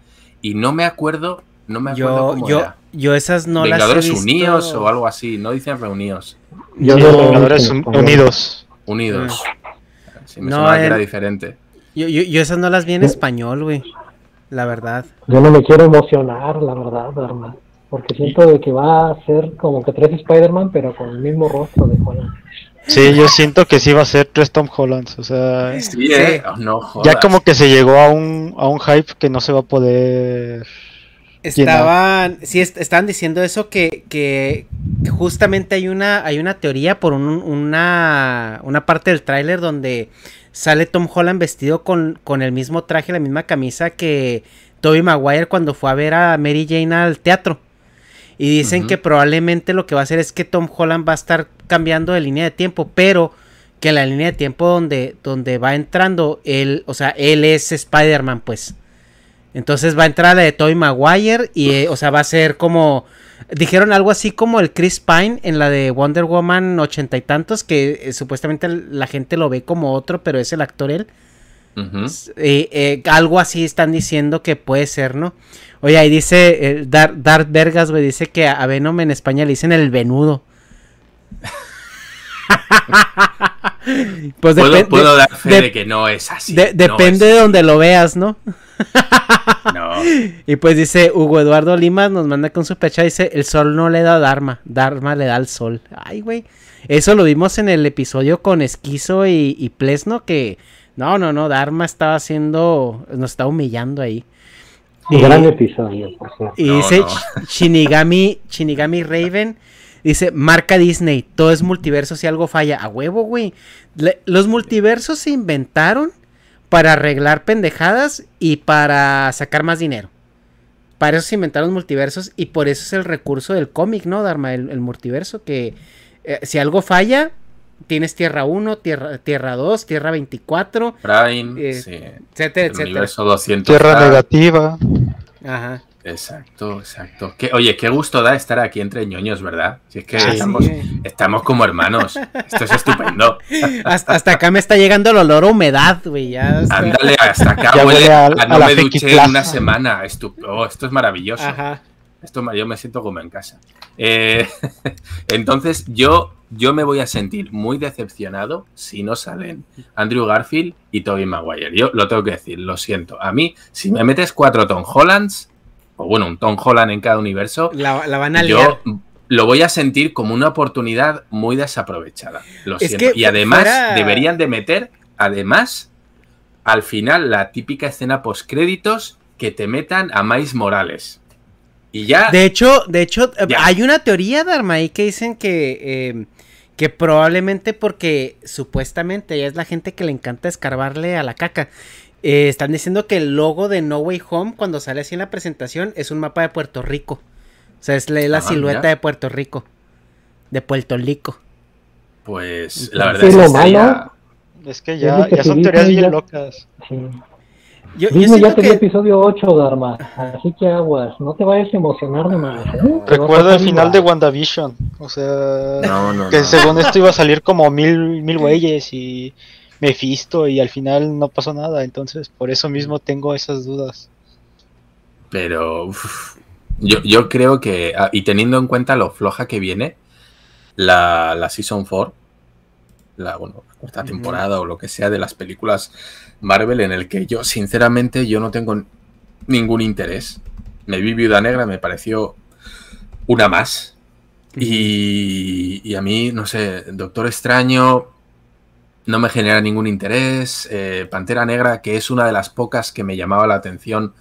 y no me acuerdo, no me acuerdo Yo, cómo yo, era. yo esas no Vengadores las he visto. Unidos o algo así, no dicen reunidos, Yo no Vengadores Un-. Unidos. unidos. Sí, me No, sonaba que en- era diferente. Yo, yo, yo esas no las vi en español, güey. La verdad. Yo no me quiero emocionar, la verdad, Dharma. Porque siento de que va a ser como que tres Spider-Man, pero con el mismo rostro de Holland. Sí, yo siento que sí va a ser tres Tom Hollands. O sea, Sí, ¿eh? Oh, no ya como que se llegó a un, a un hype que no se va a poder. Estaban, sí, est- estaban diciendo eso que, que, que justamente hay una, hay una teoría por un- una, una parte del tráiler donde sale Tom Holland vestido con, con el mismo traje, la misma camisa que Tobey Maguire cuando fue a ver a Mary Jane al teatro. Y dicen que probablemente lo que va a hacer es que Tom Holland va a estar cambiando de línea de tiempo, pero que la línea de tiempo donde, donde va entrando él, o sea, él es Spider-Man, pues. Entonces va a entrar la de Tobey Maguire y, eh, o sea, va a ser como... Dijeron algo así como el Chris Pine en la de Wonder Woman ochenta y tantos, que eh, supuestamente la gente lo ve como otro, pero es el actor él. Eh, eh, algo así están diciendo que puede ser, ¿no? Oye, ahí dice eh, Dar- Darth Vergas, güey, dice que a Venom en España le dicen el venudo. [laughs] pues puedo, puedo dar fe de- de, que no es así. de- no depende es de donde lo veas, ¿no? No. [laughs] Y pues dice Hugo Eduardo Limas, nos manda con su pecha, dice, el sol no le da Dharma, Dharma le da al sol. Ay, güey. Eso lo vimos en el episodio con Esquizo y, y Plesno, que no, no, no, Dharma estaba haciendo, nos está humillando ahí. Un Y- gran episodio, por cierto. Y No, dice no. Shinigami, Shinigami Raven. Dice, marca Disney, todo es multiverso si algo falla. A huevo, güey. Le- los multiversos se inventaron para arreglar pendejadas y para sacar más dinero. Para eso se inventaron los multiversos y por eso es el recurso del cómic, ¿no, Dharma? El, el multiverso, que eh, si algo falla, tienes Tierra 1, Tierra, tierra 2, Tierra 24, Prime, Eh, sí. etcétera, El etcétera. universo 200. Tierra negativa. Ajá. Exacto, exacto. Qué- oye, qué gusto da estar aquí entre ñoños, ¿verdad? Si es que Ah, estamos, sí. estamos como hermanos. Esto es estupendo. [laughs] Hasta, hasta acá me está llegando el olor a humedad, güey. Ándale, hasta acá Ya huele a, a- no me duché en una semana. Estu- oh, esto es maravilloso. Ajá. Esto yo me siento como en casa. Eh, [laughs] entonces, yo, yo me voy a sentir muy decepcionado si no salen Andrew Garfield y Tobey Maguire. Yo lo tengo que decir, lo siento. A mí, si me metes cuatro Tom Hollands, o bueno, un Tom Holland en cada universo, La, la van a liar. yo lo voy a sentir como una oportunidad muy desaprovechada. Lo Es siento. que y además deberían de meter, además, al final la típica escena post créditos que te metan a Miles Morales. Y ya De hecho, de hecho, eh, Ya. hay una teoría, Dharma, ahí que dicen que, eh, que probablemente porque supuestamente ya es la gente que le encanta escarbarle a la caca. eh, están diciendo que el logo de No Way Home, cuando sale así en la presentación, es un mapa de Puerto Rico. O sea, es la, la Ah, silueta mira. de Puerto Rico. De Puerto Rico. Pues la verdad Sí, es que malo- Es que Es ya, de que ya son teorías bien ya- locas. Sí. Yo, ya tenía que... episodio 8, Dharma. Así que aguas. No te vayas a emocionar de más. ¿eh? Te Recuerda el final mal. de WandaVision. O sea, No, no, que no. según esto iba a salir como mil, mil güeyes y Mephisto y al final no pasó nada. Entonces, por eso mismo tengo esas dudas. Pero uf, yo, yo creo que, ah, y teniendo en cuenta lo floja que viene, la, la Season 4, la, bueno, la cuarta temporada o lo que sea de las películas Marvel, en el que yo, sinceramente, yo no tengo ningún interés. Me vi Viuda Negra, me pareció una más. Y, y a mí, no sé, Doctor Extraño no me genera ningún interés. eh, Pantera Negra, que es una de las pocas que me llamaba la atención,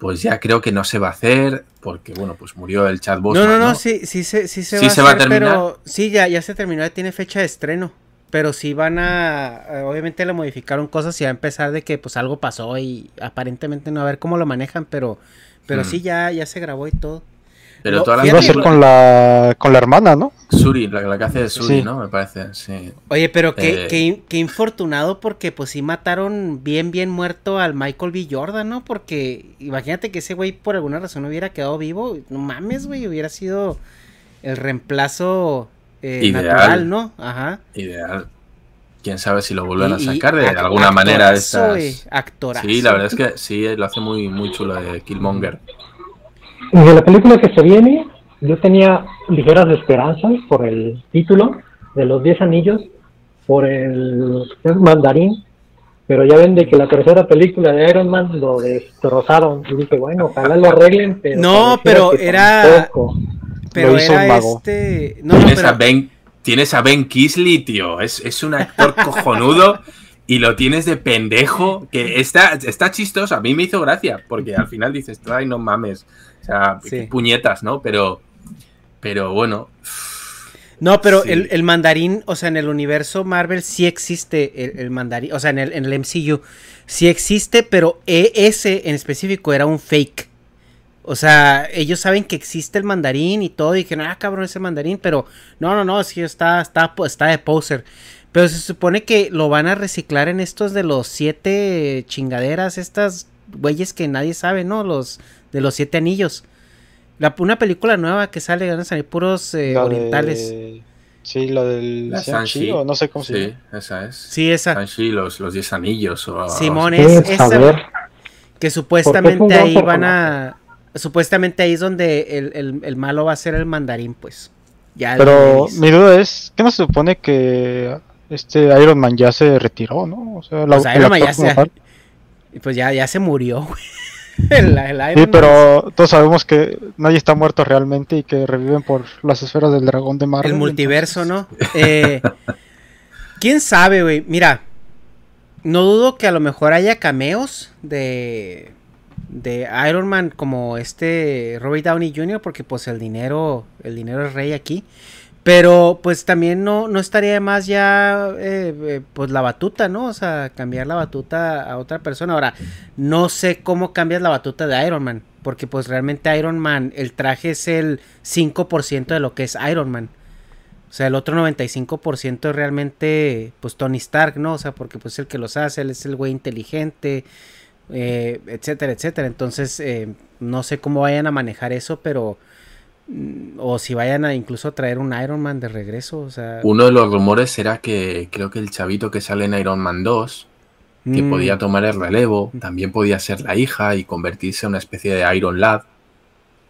pues ya creo que no se va a hacer, porque bueno, pues murió el chat No, no, no, sí, sí, se- sí se ¿Sí va a va terminar? pero sí, ya, ya se terminó, ya tiene fecha de estreno. Pero sí van a, eh, obviamente le modificaron cosas y va a empezar de que pues algo pasó y aparentemente no a ver cómo lo manejan, pero, pero Mm. sí ya, ya se grabó y todo. Pero No, todas las Iba a ser con la, con la hermana, ¿no? Suri, la, la que hace de Suri, Sí. ¿no? Me parece, sí. Oye, pero qué, Eh. qué, qué infortunado porque pues sí mataron bien, bien muerto al Michael B. Jordan, ¿no? Porque imagínate que ese güey por alguna razón hubiera quedado vivo. No mames, güey, hubiera sido el reemplazo eh, Ideal. natural, ¿no? Ajá. Ideal. Quién sabe si lo vuelven a sacar de alguna manera güey, actorazo. Sí, la verdad es que sí, lo hace muy, muy chulo de Killmonger. Y de la película que se viene, yo tenía ligeras esperanzas por el título de los 10 anillos, por el es mandarín, pero ya ven de que la tercera película de Iron Man lo destrozaron. Y dije, bueno, ojalá lo arreglen, pero. No, pero era- tampoco. Pero Lo hizo era un mago. este. No, no, tienes, pero. a ben, tienes a Ben Kisley, tío. Es, es un actor [laughs] cojonudo y lo tienes de pendejo. Que está, está chistoso. A mí me hizo gracia porque al final dices, ay, no mames. O sea, Sí. qué puñetas, ¿no? Pero, pero bueno. No, pero Sí. el, el mandarín, o sea, en el universo Marvel sí existe el, el mandarín, o sea, en el, en el MCU sí existe, pero e- ese en específico era un fake. O sea, ellos saben que existe el mandarín y todo, y dijeron, ah, cabrón, ese mandarín, pero no, no, no, sí está, está, está de poser. Pero se supone que lo van a reciclar en estos de los siete chingaderas, estas güeyes que nadie sabe, ¿no? Los de los siete anillos. La, una película nueva que sale, van a salir puros eh, de- orientales. Sí, la del La Shang-Chi. o no sé cómo se Sí, llama. esa es. Sí, esa. Shang-Chi, los, los 10 anillos. O, Simón, Sí, es esa que es supuestamente ahí van a... Supuestamente ahí es donde el, el- el malo va a ser el mandarín, pues. Ya Pero mi duda es, ¿qué no se supone que este Iron Man ya se retiró, no? O sea, Pues el Iron Man ya se- pues ya, ya se murió, güey. [laughs] El, el Iron Sí, Man pero todos sabemos que nadie está muerto realmente y que reviven por las esferas del dragón de Marvel. El multiverso, entonces- ¿no? [laughs] Eh, ¿Quién sabe, güey? Mira, no dudo que a lo mejor haya cameos de de Iron Man como este Robert Downey Jr. porque pues el dinero el dinero es rey aquí. Pero pues también no, no estaría más ya eh, eh, pues la batuta, ¿no? O sea, cambiar la batuta a otra persona. Ahora, no sé cómo cambias la batuta de Iron Man. Porque pues realmente Iron Man, el traje es el 5% de lo que es Iron Man. O sea, el otro 95% es realmente pues Tony Stark, ¿no? O sea, porque pues es el que los hace, él es el güey inteligente, eh, etcétera, etcétera. Entonces, eh, no sé cómo vayan a manejar eso, pero... mm, O si vayan a incluso traer un Iron Man de regreso, o sea... Uno de los rumores era que creo que el chavito que sale en Iron Man 2, que mm, podía tomar el relevo, también podía ser la hija y convertirse en una especie de Iron Lad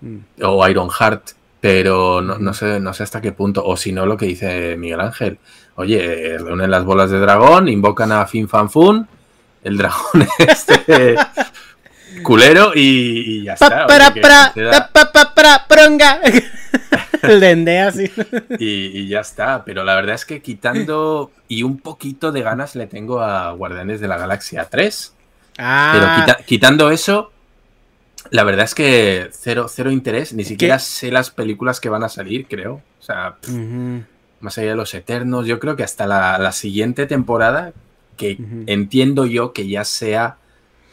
mm. o Iron Heart, pero no, no sé, no sé hasta qué punto. O si no, lo que dice Miguel Ángel. Oye, eh, reúnen las bolas de dragón, invocan a Fin Fan Fun, el dragón [laughs] este culero y, y ya está. Para, para, para, pronga. [laughs] El dende así. [laughs] Y, y ya está. Pero la verdad es que quitando y un poquito de ganas le tengo a Guardianes de la Galaxia 3. Pero Ah, quita- quitando eso, la verdad es que cero, cero interés. Ni siquiera sé las películas que van a salir, creo. O sea, pff, más allá de los Eternos, yo creo que hasta la, la siguiente temporada, que entiendo yo que ya sea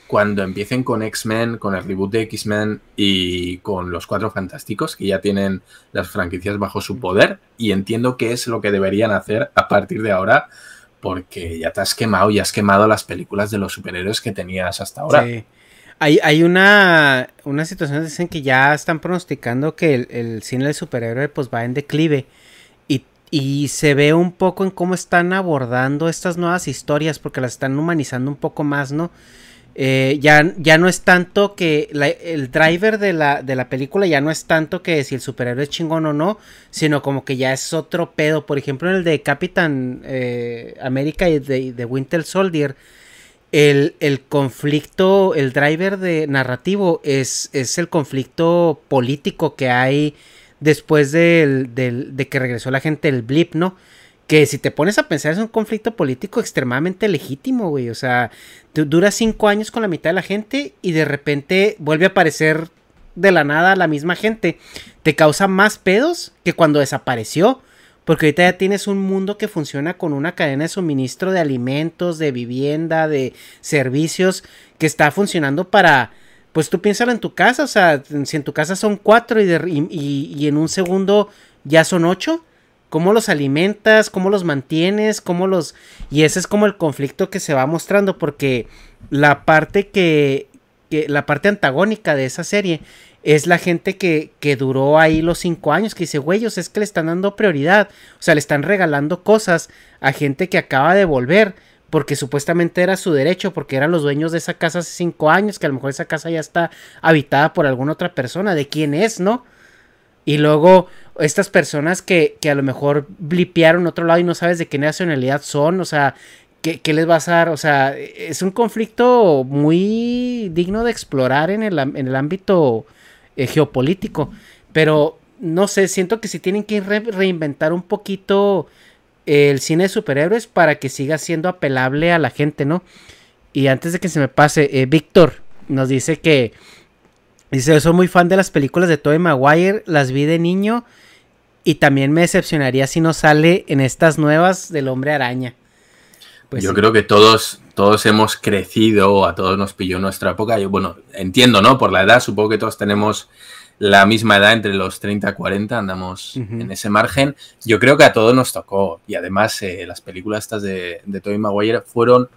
cuando empiecen con X-Men, con el reboot de X-Men y con los Cuatro Fantásticos, que ya tienen las franquicias bajo su poder, y entiendo que es lo que deberían hacer a partir de ahora, porque ya te has quemado y has quemado las películas de los superhéroes que tenías hasta ahora. sí. Hay, hay una, una situación, dicen que ya están pronosticando que el, el cine de superhéroe pues va en declive. Y, se ve un poco en cómo están abordando estas nuevas historias, porque las están humanizando un poco más, ¿no? Eh, ya, ya no es tanto que el driver de la, de la película ya no es tanto que si el superhéroe es chingón o no, sino como que ya es otro pedo. Por ejemplo, en el de Capitán eh, América y de, de Winter Soldier, el, el conflicto, el driver de narrativo es, es el conflicto político que hay después del, de que regresó la gente del blip, ¿no? Que si te pones a pensar es un conflicto político extremadamente legítimo, güey. O sea, du- dura cinco años con la mitad de la gente y de repente vuelve a aparecer de la nada la misma gente. Te causa más pedos que cuando desapareció. Porque ahorita ya tienes un mundo que funciona con una cadena de suministro de alimentos, de vivienda, de servicios, que está funcionando para, pues tú piénsalo en tu casa, o sea, si en tu casa son cuatro y, en un segundo ya son ocho, ¿cómo los alimentas? ¿Cómo los mantienes? ¿Cómo los...? Y ese es como el conflicto que se va mostrando, porque la parte que, la parte antagónica de esa serie es la gente que, que duró ahí los cinco años, que dice, güey, es que le están dando prioridad, o sea, le están regalando cosas a gente que acaba de volver, porque supuestamente era su derecho, porque eran los dueños de esa casa hace cinco años, que a lo mejor esa casa ya está habitada por alguna otra persona, de quién es, ¿no? Y luego estas personas que, que a lo mejor blipearon otro lado y no sabes de qué nacionalidad son, o sea, ¿qué, qué les vas a dar? O sea, es un conflicto muy digno de explorar en el, en el ámbito eh, geopolítico, pero no sé, siento que si tienen que re- reinventar un poquito el cine de superhéroes para que siga siendo apelable a la gente, ¿no? Y antes de que se me pase, eh, Víctor nos dice que dice, yo soy muy fan de las películas de Tobey Maguire, las vi de niño y también me decepcionaría si no sale en estas nuevas del Hombre Araña. Pues Yo sí. creo que todos, todos hemos crecido, a todos nos pilló nuestra época. Yo, bueno, entiendo, ¿no? Por la edad, supongo que todos tenemos la misma edad, entre los 30 y 40, andamos en ese margen. Yo creo que a todos nos tocó. Y además, eh, las películas estas de, de Tobey Maguire fueron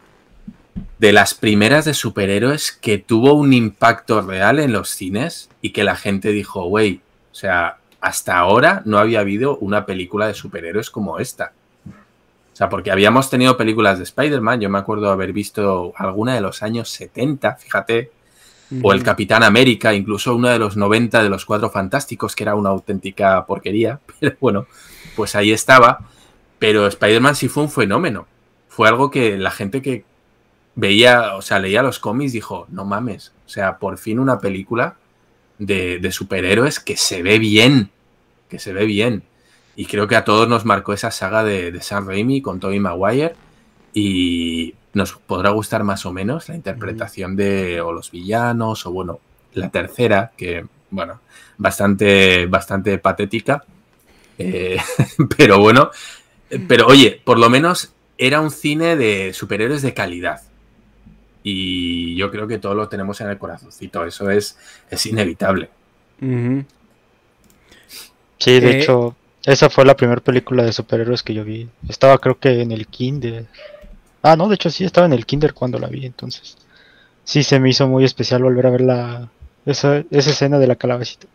de las primeras de superhéroes que tuvo un impacto real en los cines y que la gente dijo, güey, o sea, hasta ahora no había habido una película de superhéroes como esta. O sea, porque habíamos tenido películas de Spider-Man, yo me acuerdo haber visto alguna de los años 70, fíjate, o el Capitán América, incluso uno de los 90 de los Cuatro Fantásticos, que era una auténtica porquería, [laughs] pero bueno, pues ahí estaba. Pero Spider-Man sí fue un fenómeno. Fue algo que la gente que veía, o sea, leía los cómics dijo, no mames, o sea, por fin una película de, de superhéroes que se ve bien, que se ve bien. Y creo que a todos nos marcó esa saga de, de Sam Raimi con Tobey Maguire. Y nos podrá gustar más o menos la interpretación de o los villanos o bueno, la tercera, que bueno, bastante, bastante patética. Eh, [laughs] pero bueno, pero oye, por lo menos era un cine de superhéroes de calidad. Y yo creo que todo lo tenemos en el corazoncito, eso es, es inevitable. Sí, de Eh, hecho, esa fue la primera película de superhéroes que yo vi. Estaba creo que en el kinder. Ah, no, de hecho sí, estaba en el kinder cuando la vi, entonces. Sí, se me hizo muy especial volver a ver la, esa, esa escena de la calabacita.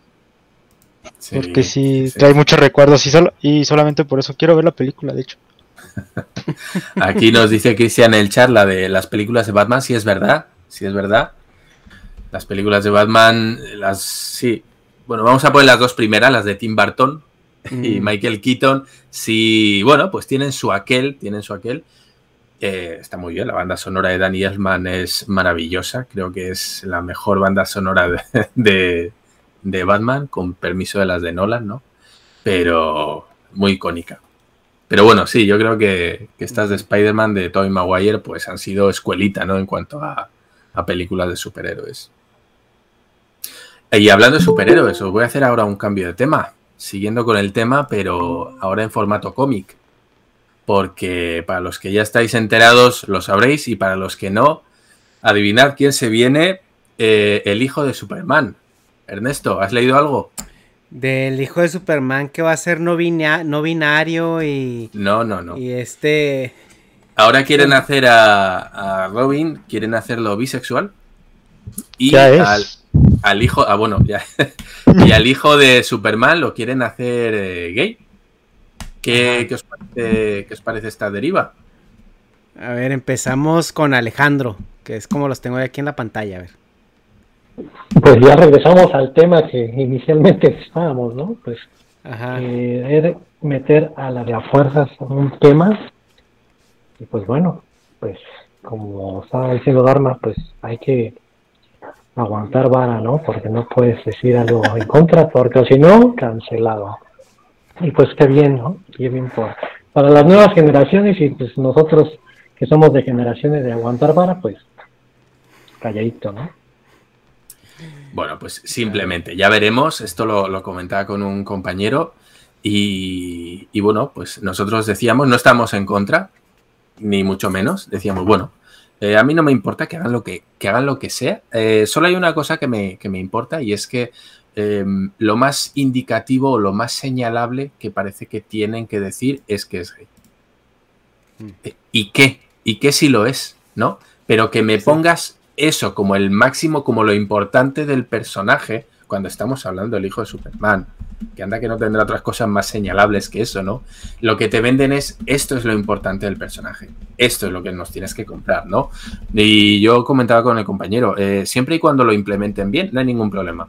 Sí, Porque sí, sí. trae muchos recuerdos y, solo, y solamente por eso quiero ver la película, de hecho. [laughs] Aquí nos dice Cristian en el chat la de las películas de Batman, si es verdad, si es verdad. Las películas de Batman, las sí. Bueno, vamos a poner las dos primeras, las de Tim Burton y Mm. Michael Keaton. Sí, bueno, pues tienen su aquel, tienen su aquel. Eh, está muy bien, la banda sonora de Danny Elfman es maravillosa. Creo que es la mejor banda sonora de, [laughs] de, de Batman, con permiso de las de Nolan, ¿no? Pero muy icónica. Pero bueno, sí, yo creo que, que estas de Spider-Man de Tobey Maguire pues han sido escuelita, ¿no? En cuanto a, a películas de superhéroes. Y hablando de superhéroes, os voy a hacer ahora un cambio de tema, siguiendo con el tema, pero ahora en formato cómic. Porque para los que ya estáis enterados lo sabréis y para los que no, adivinad quién se viene eh, el hijo de Superman. Ernesto, ¿has leído algo? Del hijo de Superman que va a ser no, bina- no binario y, No, no, no. y este... Ahora quieren hacer a, a Robin, quieren hacerlo bisexual. Y Ya es. al, al hijo, ah, bueno, ya. [laughs] y al hijo de Superman lo quieren hacer eh, gay. ¿Qué, qué os parece, qué os parece esta deriva? A ver, empezamos con Alejandro, que es como los tengo aquí en la pantalla, a ver. Pues ya regresamos al tema que inicialmente estábamos, ¿no? Pues Ajá. querer meter a la de a fuerzas un tema. Y pues bueno, pues como estaba diciendo Dharma, pues hay que aguantar vara, ¿no? Porque no puedes decir algo en contra, porque si no, cancelado. Y pues qué bien, ¿no? Qué bien para las nuevas generaciones y pues nosotros que somos de generaciones de aguantar vara, pues calladito, ¿no? Bueno, pues simplemente, ya veremos. Esto lo, lo comentaba con un compañero. Y, y bueno, pues nosotros decíamos, no estamos en contra, ni mucho menos. Decíamos, bueno, eh, a mí no me importa que hagan lo que, que hagan lo que sea. Eh, solo hay una cosa que me, que me importa y es que eh, lo más indicativo o lo más señalable que parece que tienen que decir es que es gay. Mm. ¿Y qué? ¿Y qué si lo es? ¿No? Pero que me pongas eso como el máximo, como lo importante del personaje, cuando estamos hablando del hijo de Superman, que anda que no tendrá otras cosas más señalables que eso, ¿no? Lo que te venden es esto es lo importante del personaje, esto es lo que nos tienes que comprar, ¿no? Y yo comentaba con el compañero, eh, siempre y cuando lo implementen bien, no hay ningún problema.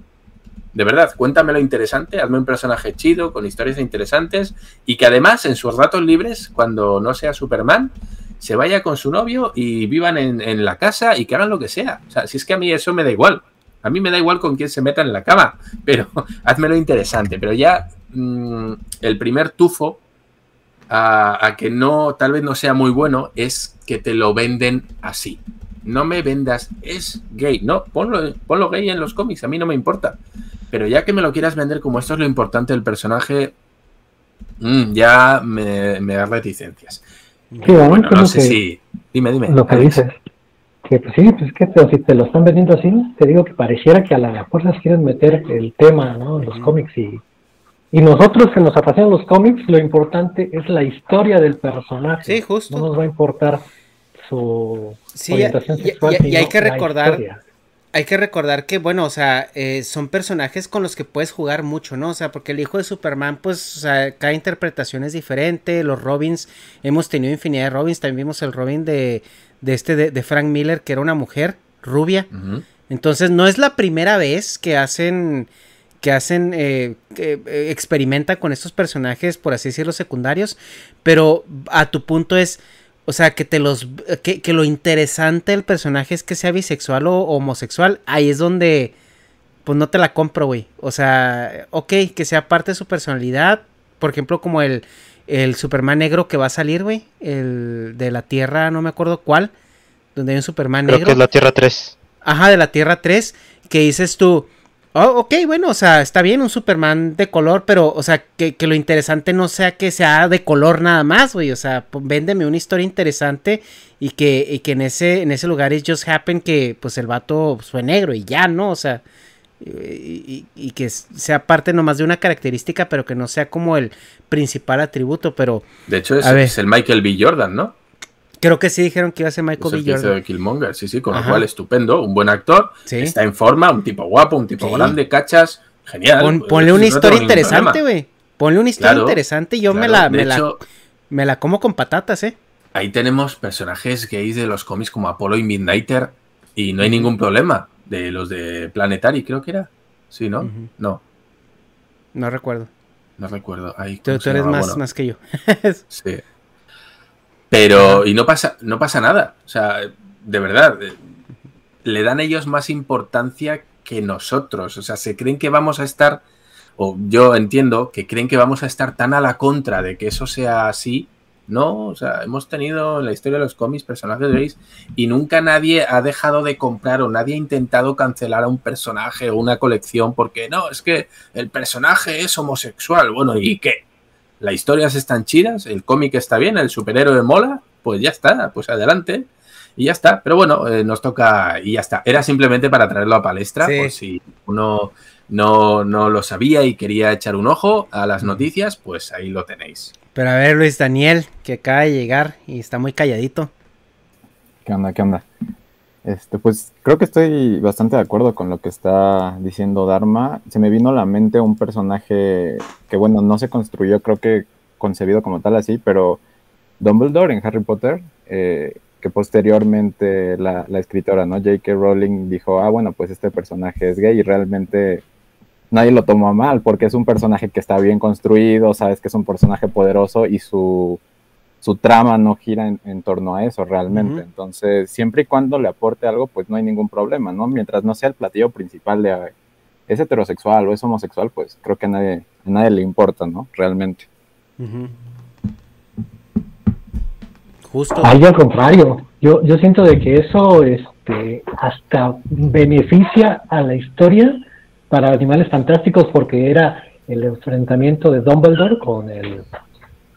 De verdad, cuéntame lo interesante, hazme un personaje chido, con historias interesantes, y que además en sus ratos libres, cuando no sea Superman, se vaya con su novio y vivan en, en la casa y que hagan lo que sea. O sea, si es que a mí eso me da igual. A mí me da igual con quién se meta en la cama, [laughs] pero házmelo interesante. Pero ya mm, el primer tufo a, a que no, tal vez no sea muy bueno, es que te lo venden así. No me vendas, es gay. No, ponlo, ponlo gay en los cómics, a mí no me importa. Pero ya que me lo quieras vender como esto es lo importante del personaje, mm, ya me, me da reticencias. Sí, ¿no? Bueno, no sé que si. Dime, dime. Lo que dices. Que pues sí, pues que te- si te lo están vendiendo así, te digo que pareciera que a la de fuerzas quieren meter el tema, ¿no? En los cómics y, y nosotros que nos apasionan los cómics, lo importante es la historia del personaje. Sí, justo. No nos va a importar su Sí, orientación y- y- sexual. y hay que recordar- historia. Hay que recordar que, bueno, o sea, eh, son personajes con los que puedes jugar mucho, ¿no? O sea, porque el hijo de Superman, pues, o sea, cada interpretación es diferente. Los Robins, hemos tenido infinidad de Robins. También vimos el Robin de, de este, de, de Frank Miller, que era una mujer rubia. Entonces no es la primera vez que hacen que hacen, eh, que, eh, experimentan con estos personajes, por así decirlo, secundarios, pero a tu punto es, o sea, que te los, que, que lo interesante del personaje es que sea bisexual o homosexual, ahí es donde, pues no te la compro, güey. O sea, ok, que sea parte de su personalidad, por ejemplo, como el, el Superman negro que va a salir, güey, el de la Tierra, no me acuerdo cuál, donde hay un Superman Creo negro. que es la Tierra 3. Ajá, de la Tierra 3, que dices tú, oh, ok, bueno, o sea, está bien un Superman de color, pero, o sea, que, que lo interesante no sea que sea de color nada más, güey, o sea, p- véndeme una historia interesante y que, y que en ese, en ese lugar es just happen que, pues, el vato fue negro y ya, ¿no? O sea, y, y- y que sea parte nomás de una característica, pero que no sea como el principal atributo, pero De hecho, es, A ver. es el Michael B. Jordan, ¿no? Creo que sí dijeron que iba a ser Michael B. Jordan. de Killmonger, sí, sí, con Ajá. lo cual estupendo, un buen actor, Sí. está en forma, un tipo guapo, un tipo Sí. grande, cachas, genial. Pon- pues, ponle una historia interesante, güey. Ponle una historia Claro, interesante y yo me la, me, la, me la como con patatas, ¿eh? ahí tenemos personajes gays de los cómics como Apollo y Midnighter y no hay ningún problema. De los de Planetary, creo que era. Sí, ¿no? No, No recuerdo. no recuerdo. Ahí, Tú, ¿cómo tú eres más, Bueno, más que yo. [laughs] Sí. Pero, y no pasa, no pasa nada. O sea, de verdad, eh, le dan ellos más importancia que nosotros. O sea, se creen que vamos a estar, o yo entiendo que creen que vamos a estar tan a la contra de que eso sea así. No, o sea, hemos tenido en la historia de los cómics personajes gays y nunca nadie ha dejado de comprar o nadie ha intentado cancelar a un personaje o una colección porque no, es que el personaje es homosexual. Bueno, ¿y qué? Las historias están chidas, el cómic está bien, el superhéroe mola, pues ya está, pues adelante. Y ya está, pero bueno, eh, nos toca y ya está. Era simplemente para traerlo a palestra, Sí. por si uno no, no lo sabía y quería echar un ojo a las noticias, pues ahí lo tenéis. Pero a ver, Luis Daniel, que acaba de llegar y está muy calladito. ¿Qué onda? ¿Qué onda? Este, pues creo que estoy bastante de acuerdo con lo que está diciendo Dharma. Se me vino a la mente un personaje que, bueno, no se construyó, creo que concebido como tal así, pero Dumbledore en Harry Potter, eh, que posteriormente la, la escritora, ¿no? J.K. Rowling dijo, ah, bueno, pues este personaje es gay y realmente nadie lo tomó mal porque es un personaje que está bien construido, sabes que es un personaje poderoso y su, su trama no gira en, en torno a eso realmente. Entonces, siempre y cuando le aporte algo, pues no hay ningún problema, ¿no? Mientras no sea el platillo principal de es heterosexual o es homosexual, pues creo que a nadie, a nadie le importa, ¿no? Realmente. Justo. Ahí al contrario, yo, yo siento de que eso este, hasta beneficia a la historia para Animales Fantásticos porque era el enfrentamiento de Dumbledore con el...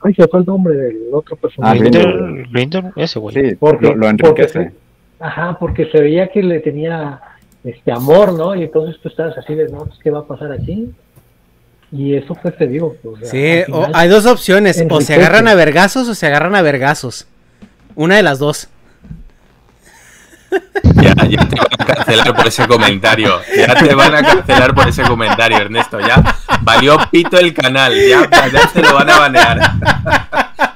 Ay, se fue el nombre del otro Ah, personaje. Grindelwald. Grindel, Grindel, ese güey. Sí, Porque- lo, lo porque enriquece. se- Ajá, porque se veía que le tenía este amor, ¿no? Y entonces tú estabas así de, no, pues, ¿qué va a pasar aquí? Y eso fue, te digo. o sea, Sí, o- hay dos opciones. O se agarran a vergazos o se agarran a vergazos. Una de las dos. Ya, ya te van a cancelar por ese comentario. Ya te van a cancelar por ese comentario, Ernesto. Ya valió pito el canal. Ya, ya te lo van a banear.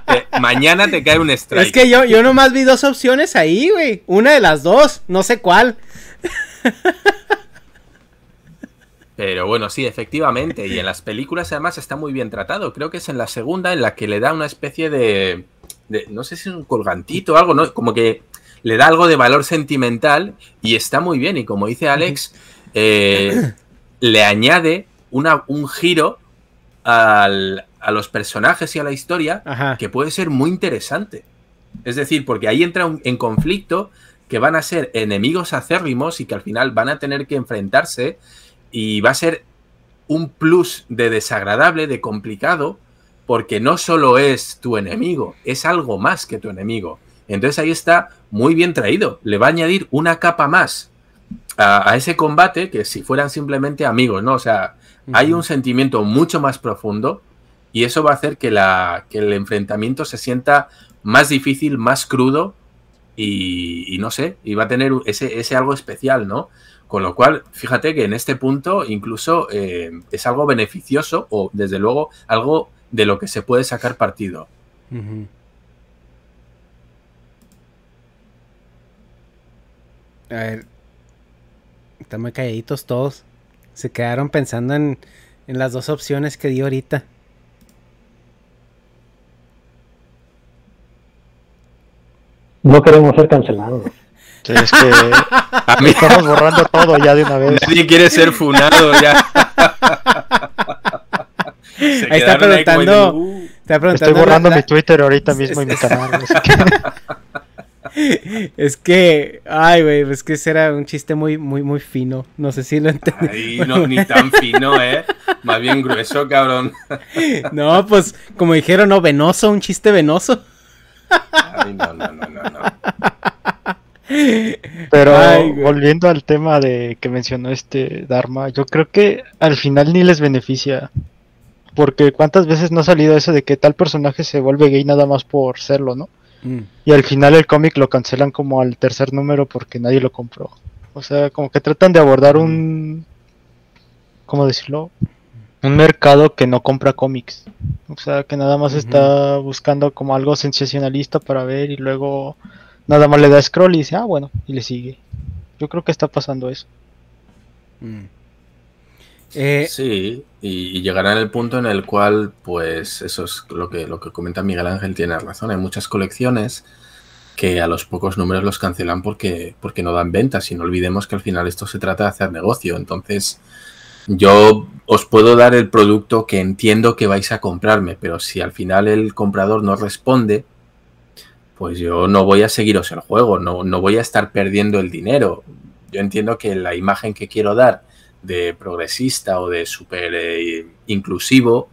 Te- mañana te cae un strike. Es que yo, yo nomás vi dos opciones ahí, güey. Una de las dos. No sé cuál. Pero bueno, sí, efectivamente. Y en las películas además está muy bien tratado. Creo que es en la segunda en la que le da una especie de. de- no sé si es un colgantito o algo, ¿no? Como que le da algo de valor sentimental y está muy bien. Y como dice Alex, eh, le añade una, un giro al- a los personajes y a la historia Ajá. que puede ser muy interesante. Es decir, porque ahí entra un- en conflicto que van a ser enemigos acérrimos y que al final van a tener que enfrentarse y va a ser un plus de desagradable, de complicado, porque no solo es tu enemigo, es algo más que tu enemigo. Entonces ahí está muy bien traído. Le va a añadir una capa más a, a ese combate que si fueran simplemente amigos, ¿no? O sea, hay un sentimiento mucho más profundo y eso va a hacer que, la, que el enfrentamiento se sienta más difícil, más crudo y, y no sé, y va a tener ese, ese algo especial, ¿no? Con lo cual, fíjate que en este punto incluso eh, es algo beneficioso o desde luego algo de lo que se puede sacar partido. A ver. Están muy calladitos todos. Se quedaron pensando en, en las dos opciones que di ahorita. No queremos ser cancelados. [laughs] Sí, es que A mí estamos borrando todo ya de una vez. nadie quiere ser funado ya. [laughs] Ahí está como "Uh". Está preguntando Estoy borrando la- mi Twitter ahorita mismo y mi es- [laughs] canal. Es que, ay, güey, es que ese era un chiste muy, muy, muy fino. No sé si lo entendí. Ay, no, ni tan fino, ¿eh? Más bien grueso, cabrón. [laughs] No, pues, como dijeron, no, venoso, un chiste venoso. Ay, no, no, no, no, no. Pero Ay, güey. volviendo al tema de que mencionó este Dharma, yo creo que al final ni les beneficia. Porque cuántas veces no ha salido eso de que tal personaje se vuelve gay nada más por serlo, ¿no? Mm. Y al final el cómic lo cancelan como al tercer número porque nadie lo compró. O sea, como que tratan de abordar un... ¿Cómo decirlo? Un mercado que no compra cómics. O sea, que nada más está buscando como algo sensacionalista para ver y luego nada más le da scroll y dice, ah, bueno, y le sigue. Yo creo que está pasando eso. Mm. Eh, Sí, y, y llegará en el punto en el cual, pues, eso es lo que, lo que comenta Miguel Ángel, tiene razón. Hay muchas colecciones que a los pocos números los cancelan porque, porque no dan ventas. Y no olvidemos que al final esto se trata de hacer negocio. Entonces, yo os puedo dar el producto que entiendo que vais a comprarme, pero si al final el comprador no responde, pues yo no voy a seguiros el juego, no, no voy a estar perdiendo el dinero. Yo entiendo que la imagen que quiero dar de progresista o de súper eh, inclusivo,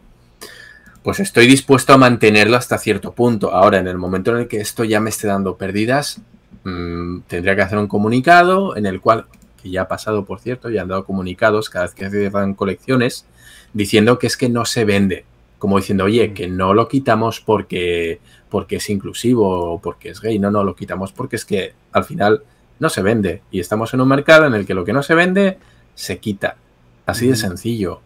pues estoy dispuesto a mantenerlo hasta cierto punto. Ahora, en el momento en el que esto ya me esté dando pérdidas, mmm, tendría que hacer un comunicado en el cual, que ya ha pasado, por cierto, ya han dado comunicados cada vez que cierran colecciones, diciendo que es que no se vende. Como diciendo, oye, que no lo quitamos porque, porque es inclusivo o porque es gay. No, no, lo quitamos porque es que al final no se vende. Y estamos en un mercado en el que lo que no se vende se quita. Así de sencillo.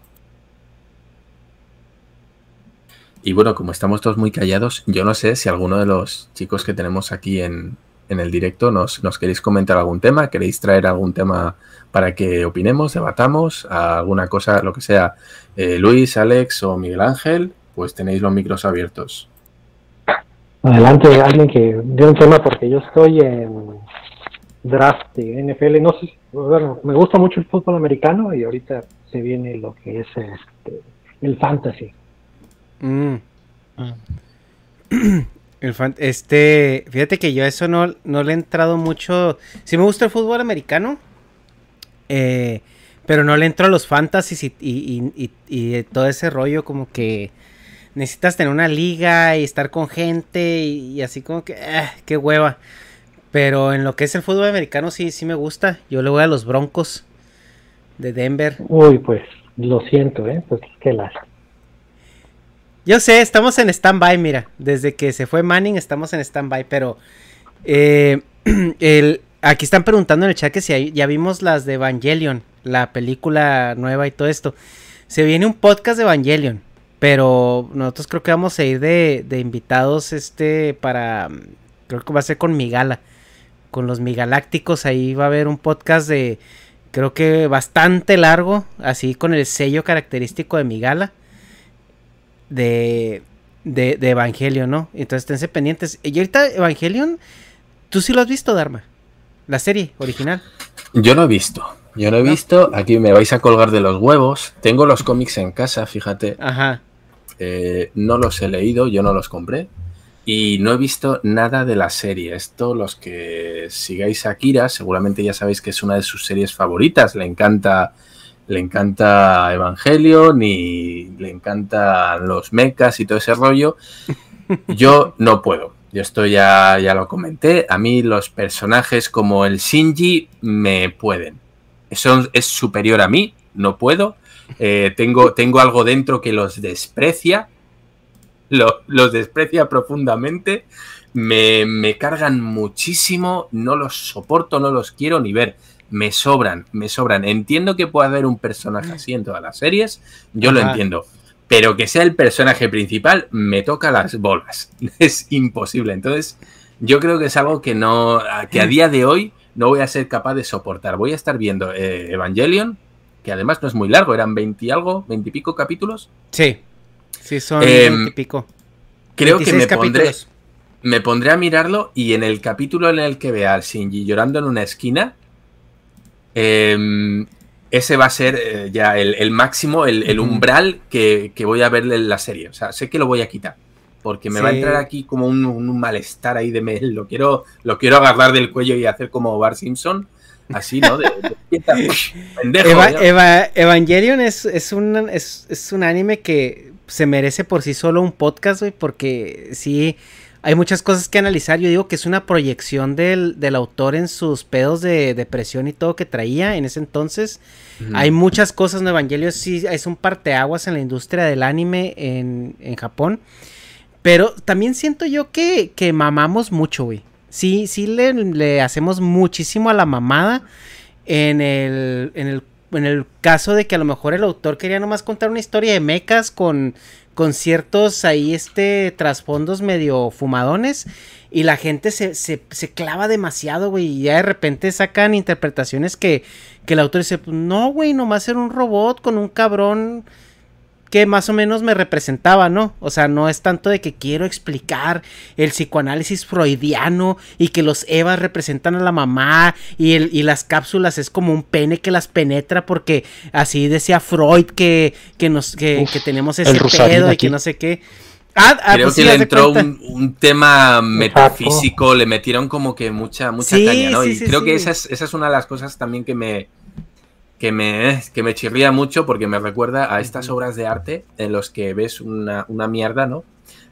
Y bueno, como estamos todos muy callados, yo no sé si alguno de los chicos que tenemos aquí en, en el directo nos, nos, queréis comentar algún tema, queréis traer algún tema para que opinemos, debatamos, alguna cosa, lo que sea. Eh, Luis, Alex o Miguel Ángel, pues tenéis los micros abiertos. Adelante, alguien que dé un tema porque yo estoy en draft de NFL. No sé, bueno, me gusta mucho el fútbol americano y ahorita se viene lo que es este, el fantasy. Mm. [clears throat] El fan, este, fíjate que yo a eso no, no le he entrado mucho. Sí me gusta el fútbol americano, eh, pero no le entro a los fantasies y, y, y, y, todo ese rollo como que necesitas tener una liga y estar con gente y, así como que, eh, qué hueva. Pero en lo que es el fútbol americano sí, sí me gusta. Yo le voy a los Broncos de Denver. Uy, pues lo siento, ¿eh? Pues qué lástima. Yo sé, estamos en stand-by, mira. Desde que se fue Manning estamos en stand-by, pero... Eh, [clears throat] el, aquí están preguntando en el chat que si hay, ya vimos las de Evangelion, la película nueva y todo esto. Se viene un podcast de Evangelion, pero nosotros creo que vamos a ir de, de invitados este para... Creo que va a ser con Migala, con los Migalácticos. Ahí va a haber un podcast de... Creo que bastante largo, así con el sello característico de Migala de, de, de, Evangelion, ¿no? Entonces esténse pendientes. Y ahorita Evangelion, ¿tú sí lo has visto, Dharma? La serie original. Yo no he visto. Yo no he visto. Aquí me vais a colgar de los huevos. Tengo los cómics en casa, fíjate. Ajá. Eh, no los he leído, yo no los compré. Y no he visto nada de la serie. Esto, los que sigáis a Kira, seguramente ya sabéis que es una de sus series favoritas. Le encanta le encanta Evangelion y le encantan los mechas y todo ese rollo. [laughs] Yo no puedo. Yo esto ya, ya lo comenté. A mí los personajes como el Shinji me pueden. Eso es superior a mí. No puedo. Eh, tengo, tengo algo dentro que los desprecia. Lo, los desprecia profundamente. Me, me cargan muchísimo. No los soporto, no los quiero ni ver me sobran, me sobran. Entiendo que pueda haber un personaje así en todas las series, yo Ajá. lo entiendo. Pero que sea el personaje principal, me toca las bolas. [laughs] Es imposible. Entonces, yo creo que es algo que no. que a día de hoy no voy a ser capaz de soportar. Voy a estar viendo eh, Evangelion, que además no es muy largo, eran 20 y algo, 20 y pico capítulos. Sí, sí, son 20 y pico. Creo que 26 me pondré, me pondré a mirarlo y en el capítulo en el que vea al Shinji llorando en una esquina, em, ese va a ser eh, ya el, el máximo, el, umbral que, que voy a ver en la serie. O sea, sé que lo voy a quitar. Porque me va a entrar aquí como un, un malestar ahí de me, lo quiero, lo quiero agarrar del cuello y hacer como Bart Simpson. Así, ¿no? De, de- [laughs] pendejo. Eva- ya. Eva- Evangelion es, es, un, es, es un anime que se merece por sí solo un podcast, güey, porque sí, hay muchas cosas que analizar. Yo digo que es una proyección del, del autor en sus pedos de depresión y todo que traía en ese entonces. Hay muchas cosas, ¿no? Evangelion sí es un parteaguas en la industria del anime en, en Japón. Pero también siento yo que, que mamamos mucho, güey. Sí, sí le, le hacemos muchísimo a la mamada en el, en el, en el caso de que a lo mejor el autor quería nomás contar una historia de mecas con, con ciertos ahí este trasfondos medio fumadones y la gente se, se, se clava demasiado, güey, y ya de repente sacan interpretaciones que, que el autor dice, "Pues no, güey, nomás era un robot con un cabrón que más o menos me representaba, ¿no? O sea, no es tanto de que quiero explicar el psicoanálisis freudiano y que los Evas representan a la mamá y, el, y las cápsulas es como un pene que las penetra porque así decía Freud que, que, nos, que, Uf, que tenemos ese pedo y que no sé qué. Ah, ah, Creo pues que sí, le entró un, un tema metafísico, le metieron como que mucha, mucha Sí, caña, ¿no? sí, y sí, creo sí. que esa es, esa es una de las cosas también que me, que me, que me chirría mucho porque me recuerda a estas obras de arte en los que ves una, una mierda, ¿no?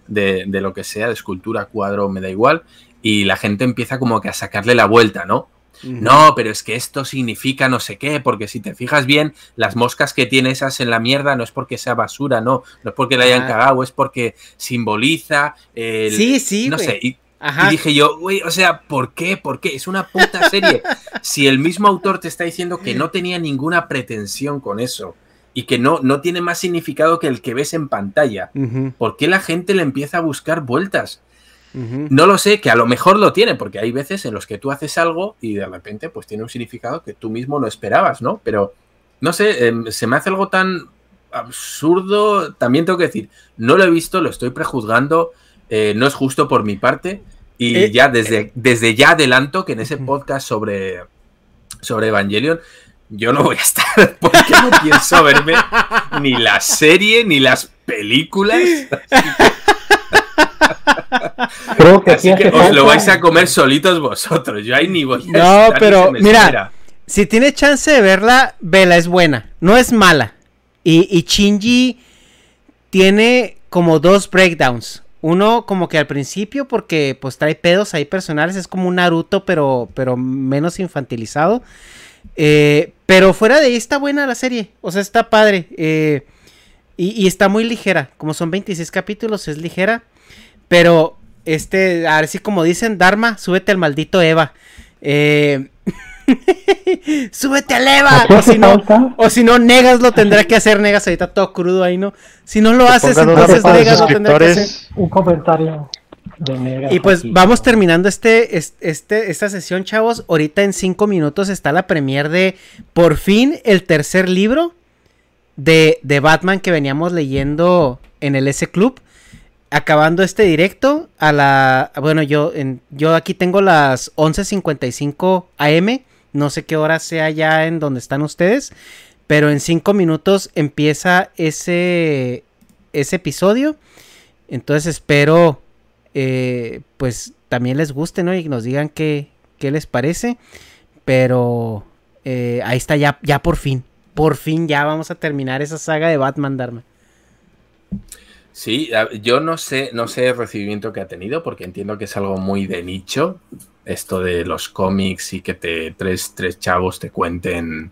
De, de lo que sea, de escultura, cuadro, me da igual, y la gente empieza como que a sacarle la vuelta, ¿no? No, pero es que esto significa no sé qué, porque si te fijas bien, las moscas que tiene esas en la mierda no es porque sea basura, no, no es porque la hayan Ah. cagado, es porque simboliza el, Sí, sí, no sé, y, Ajá. y dije yo, güey, o sea, ¿por qué? ¿Por qué? Es una puta serie. [laughs] si el mismo autor te está diciendo que no tenía ninguna pretensión con eso y que no, no tiene más significado que el que ves en pantalla, Ujú, ¿por qué la gente le empieza a buscar vueltas? No lo sé, que a lo mejor lo tiene, porque hay veces en los que tú haces algo y de repente pues tiene un significado que tú mismo no esperabas, ¿no? Pero, no sé, em, se me hace algo tan absurdo, también tengo que decir, no lo he visto, lo estoy prejuzgando, eh, no es justo por mi parte y Eh, ya desde, desde ya adelanto que en ese podcast sobre, sobre Evangelion yo no voy a estar [laughs] porque no pienso verme ni la serie ni las películas. Creo que Así que os lo vais a comer solitos vosotros. Yo ahí ni voy a No, estar, pero, mira, espera. Si tiene chance de verla, vela, es buena. No es mala. Y, y Shinji tiene como dos breakdowns. Uno como que al principio porque pues trae pedos ahí personales. Es como un Naruto pero, pero menos infantilizado. Eh, pero fuera de ahí está buena la serie. O sea, está padre. eh, y, y está muy ligera. Como son 26 capítulos, es ligera. Pero, este, a ver si como dicen, Dharma, súbete al maldito Eva. Eh, [laughs] súbete al Eva. O si no, o si no, Negas lo tendrá que hacer. Negas ahorita todo crudo ahí, ¿no? Si no lo haces, entonces Negas lo tendrá que hacer. un comentario de Negas Y pues aquí. vamos terminando este, es- este, esta sesión, chavos. Ahorita en cinco minutos está la premier de por fin el tercer libro de, de Batman que veníamos leyendo en el S Club. Acabando este directo a la... Bueno, yo, en, yo aquí tengo las 11.55 am. No sé qué hora sea ya en donde están ustedes. Pero en cinco minutos empieza ese, ese episodio. Entonces espero eh, pues también les guste, ¿no? Y nos digan qué, qué les parece. Pero eh, ahí está ya, ya por fin. Por fin ya vamos a terminar esa saga de Batman, Dharma. Sí, yo no sé, no sé el recibimiento que ha tenido, porque entiendo que es algo muy de nicho, esto de los cómics y que te tres, tres chavos te cuenten,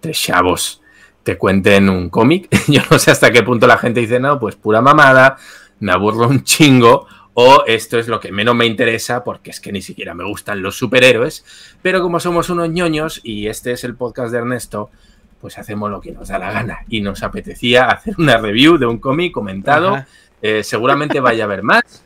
tres chavos te cuenten un cómic. [laughs] Yo no sé hasta qué punto la gente dice, no, pues pura mamada, me aburro un chingo, o esto es lo que menos me interesa, porque es que ni siquiera me gustan los superhéroes, pero como somos unos ñoños y este es el podcast de Ernesto, pues hacemos lo que nos da la gana. Y nos apetecía hacer una review de un cómic comentado. Eh, seguramente vaya a haber más.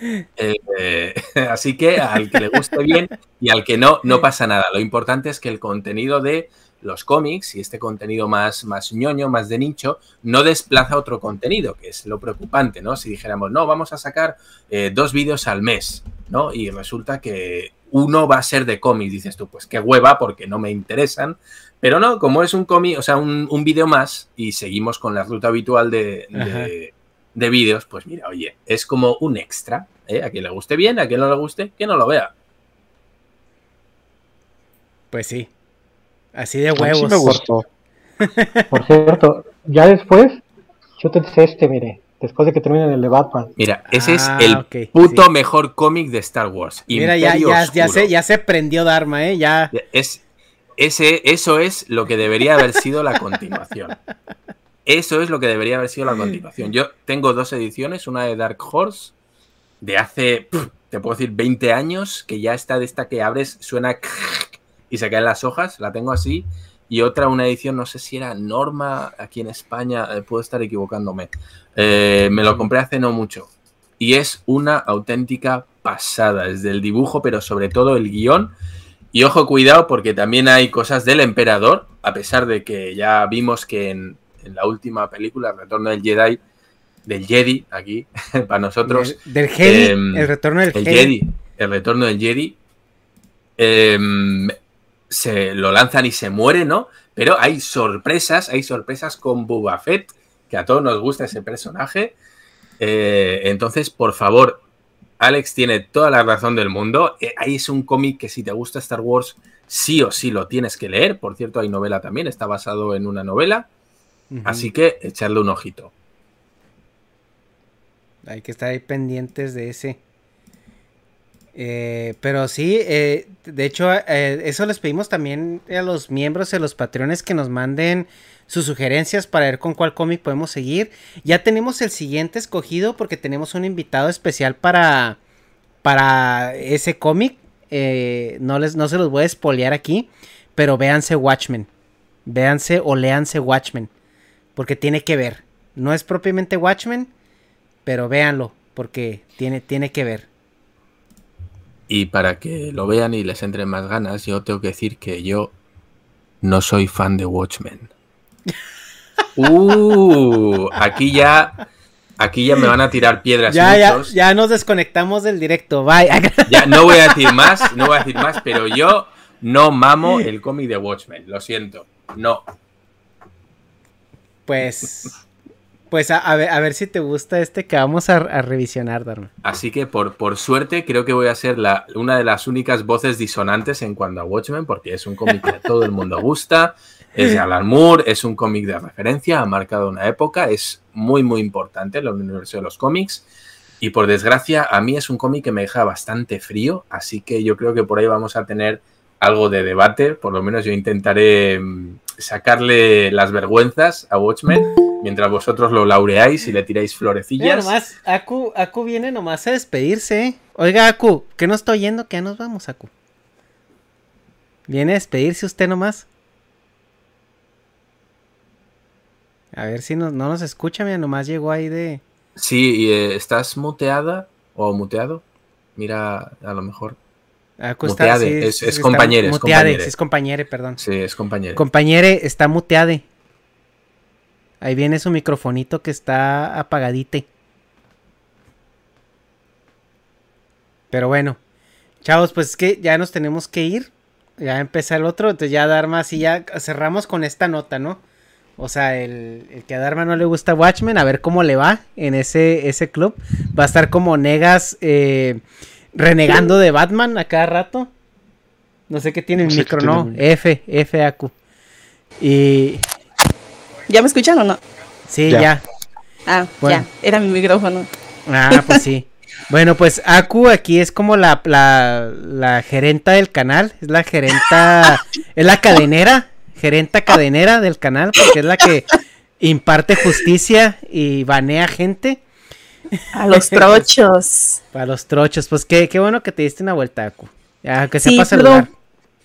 Eh, [laughs] así que al que le guste bien y al que no, no pasa nada. Lo importante es que el contenido de los cómics y este contenido más, más ñoño, más de nicho, no desplaza otro contenido, que es lo preocupante, ¿no? Si dijéramos, no, vamos a sacar eh, dos vídeos al mes, ¿no? Y resulta que uno va a ser de cómics, dices tú, pues qué hueva, porque no me interesan. Pero no, como es un cómic, o sea, un, un vídeo más y seguimos con la ruta habitual de, de, de vídeos, pues mira, oye, es como un extra, ¿eh? A quien le guste bien, a quien no le guste, que no lo vea. Pues sí. Así de huevos. sí me gustó. [laughs] Por cierto, ya después, chútense este, mire, después de que terminen el de Batman. Mira, ese Ah, es el ok, puto sí. mejor cómic de Star Wars. Mira, ya, Imperio ya, ya, se, ya se prendió Dharma, ¿eh? Ya. Es, ese, eso es lo que debería haber sido la continuación. [laughs] Eso es lo que debería haber sido la continuación. Yo tengo dos ediciones, una de Dark Horse, de hace, te puedo decir, 20 años, que ya está de esta que abres, suena [laughs] y se caen las hojas, la tengo así. Y otra, una edición, no sé si era Norma aquí en España, eh, puedo estar equivocándome. Eh, me lo compré hace no mucho. Y es una auténtica pasada, desde el dibujo, pero sobre todo el guion. Y ojo, cuidado, porque también hay cosas del emperador, a pesar de que ya vimos que en, en la última película, El Retorno del Jedi, del Jedi, aquí, [laughs] para nosotros, Del, em, el retorno del el. Jedi, el retorno del Jedi, em, se lo lanzan y se muere, ¿no? Pero hay sorpresas, hay sorpresas con Boba Fett, que a todos nos gusta ese personaje. Eh, entonces, por favor, Alex tiene toda la razón del mundo. Eh, ahí es un cómic que si te gusta Star Wars, sí o sí lo tienes que leer. Por cierto, hay novela también, está basado en una novela. Así que echarle un ojito. Hay que estar ahí pendientes de ese. Eh, pero sí, eh, de hecho, eh, eso les pedimos también a los miembros y a los patrones que nos manden sus sugerencias para ver con cuál cómic podemos seguir. Ya tenemos el siguiente escogido porque tenemos un invitado especial para, para ese cómic. No, les, no se los voy a espolear aquí, pero véanse Watchmen. Véanse o léanse Watchmen. Porque tiene que ver. No es propiamente Watchmen, pero véanlo, porque tiene, tiene que ver. Y para que lo vean y les entren más ganas, yo tengo que decir que yo no soy fan de Watchmen. [laughs] Uh, aquí ya, aquí ya me van a tirar piedras Ya, ya, ya nos desconectamos del directo. Bye. [laughs] Ya no voy a decir más, no voy a decir más, pero yo no mamo el cómic de Watchmen, lo siento. No. Pues, pues a, ver, a ver si te gusta este que vamos a, a revisionar, Dharma. Así que por, por suerte creo que voy a ser la, una de las únicas voces disonantes en cuanto a Watchmen, porque es un cómic que a todo el mundo gusta, es de Alan Moore, es un cómic de referencia, ha marcado una época, es muy muy importante en el universo de los cómics. Y por desgracia, a mí es un cómic que me deja bastante frío, así que yo creo que por ahí vamos a tener algo de debate, por lo menos yo intentaré mm, sacarle las vergüenzas a Watchmen, mientras vosotros lo laureáis y le tiráis florecillas. nomás, Aku, Aku viene nomás a despedirse. ¿eh? Oiga, Aku, ¿qué no estoy oyendo? Que ya nos vamos, Aku. Viene a despedirse usted nomás. A ver si no, no nos escucha, mira, nomás llegó ahí de... Sí, y, eh, ¿estás muteada o muteado? Mira, a lo mejor. Muteade, sí, es- es está compañere, es muteade, compañere. sí, es compañere, perdón. Sí, es compañero. Compañere, está muteade. Ahí viene su microfonito que está apagadite. Pero bueno, chavos, pues es que ya nos tenemos que ir. Ya empieza el otro, entonces ya Dharma, así ya cerramos con esta nota, ¿no? O sea, el, el que a Dharma no le gusta Watchmen, a ver cómo le va en ese, ese club. Va a estar como Negas eh, renegando de Batman a cada rato. No sé qué tiene el No sé micro, tiene ¿no? F, F, Acu. Y ¿Ya me escuchan o no? sí, Ya. ya. Ah, Bueno. ya, era mi micrófono. Ah, pues sí. [laughs] Bueno, pues Aku aquí es como la, la, la gerenta del canal, es la gerenta, es la cadenera, gerenta cadenera del canal, porque es la que imparte justicia y banea gente A los trochos. [laughs] para los trochos. Pues qué, qué bueno que te diste una vuelta, Aku. Ya, que Sí, saludar. perdón.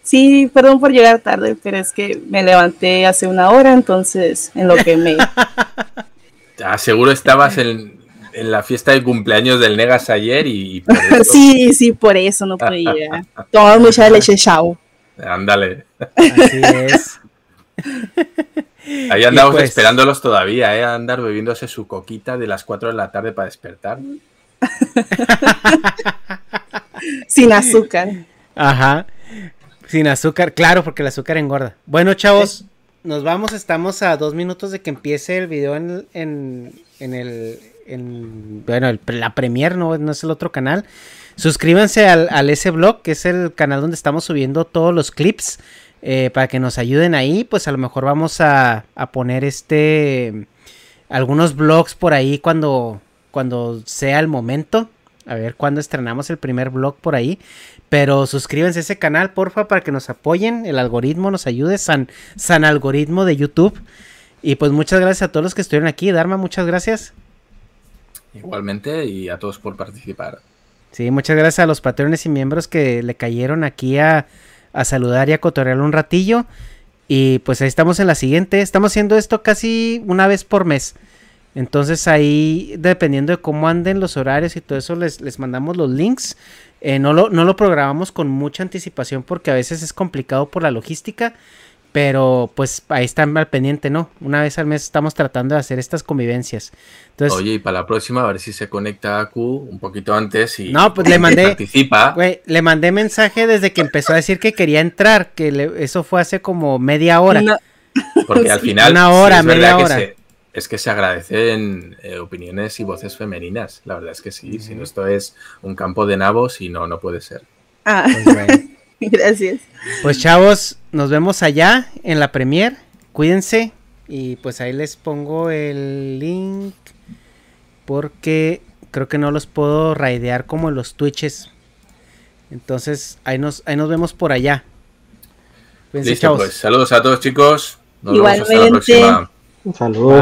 Sí, perdón por llegar tarde, pero es que me levanté hace una hora, entonces en lo que me... [laughs] Ah, seguro estabas en, en la fiesta de cumpleaños del Negas ayer y, y por eso- [laughs] Sí, sí, por eso no podía. Tomaba mucha leche chao. Ándale. Así es. Ahí andamos pues- esperándolos todavía, ¿eh? A andar bebiéndose su coquita de las 4 de la tarde para despertar. [laughs] Sin azúcar. Ajá. Sin azúcar, claro, porque el azúcar engorda. Bueno, chavos, nos vamos. Estamos a dos minutos de que empiece el video en, en, en el. En, bueno, el- la premier, no, no es el otro canal. Suscríbanse al, al ese blog, que es el canal donde estamos subiendo todos los clips. Eh, para que nos ayuden ahí. Pues a lo mejor vamos a, a poner este. Algunos blogs por ahí cuando, cuando sea el momento. A ver cuándo estrenamos el primer blog por ahí. Pero suscríbanse a ese canal, porfa, para que nos apoyen. El algoritmo nos ayude. San, san algoritmo de YouTube. Y pues muchas gracias a todos los que estuvieron aquí. Dharma, muchas gracias. Igualmente, y a todos por participar. Sí, muchas gracias a los patrones y miembros que le cayeron aquí a, a saludar y a un ratillo. Y pues ahí estamos en la siguiente. Estamos haciendo esto casi una vez por mes. Entonces ahí, dependiendo de cómo anden los horarios y todo eso, les, les mandamos los links. Eh, no, lo, no lo programamos con mucha anticipación porque a veces es complicado por la logística. Pero pues ahí están al pendiente, ¿no? Una vez al mes estamos tratando de hacer estas convivencias. Entonces, Oye, y para la próxima, a ver si se conecta a Q un poquito antes y No, pues le [laughs] mandé- participa. Güey, le mandé mensaje desde que empezó a decir que quería entrar, que le- eso fue hace como media hora. No, Porque al [laughs] final Una hora, sí es verdad media que hora. se- es que se agradecen eh, opiniones y voces femeninas. La verdad es que sí. Si no, esto es un campo de nabos y no, no puede ser. Ah, Pues, bueno. [laughs] gracias. Pues, chavos, nos vemos allá en la premier. Cuídense y pues ahí les pongo el link porque creo que no los puedo raidear como en los Twitches. Entonces, ahí nos, ahí nos vemos por allá. Cuídense, Listo, chavos. pues saludos a todos, chicos. Nos vemos hasta la Igualmente. próxima. Saludos.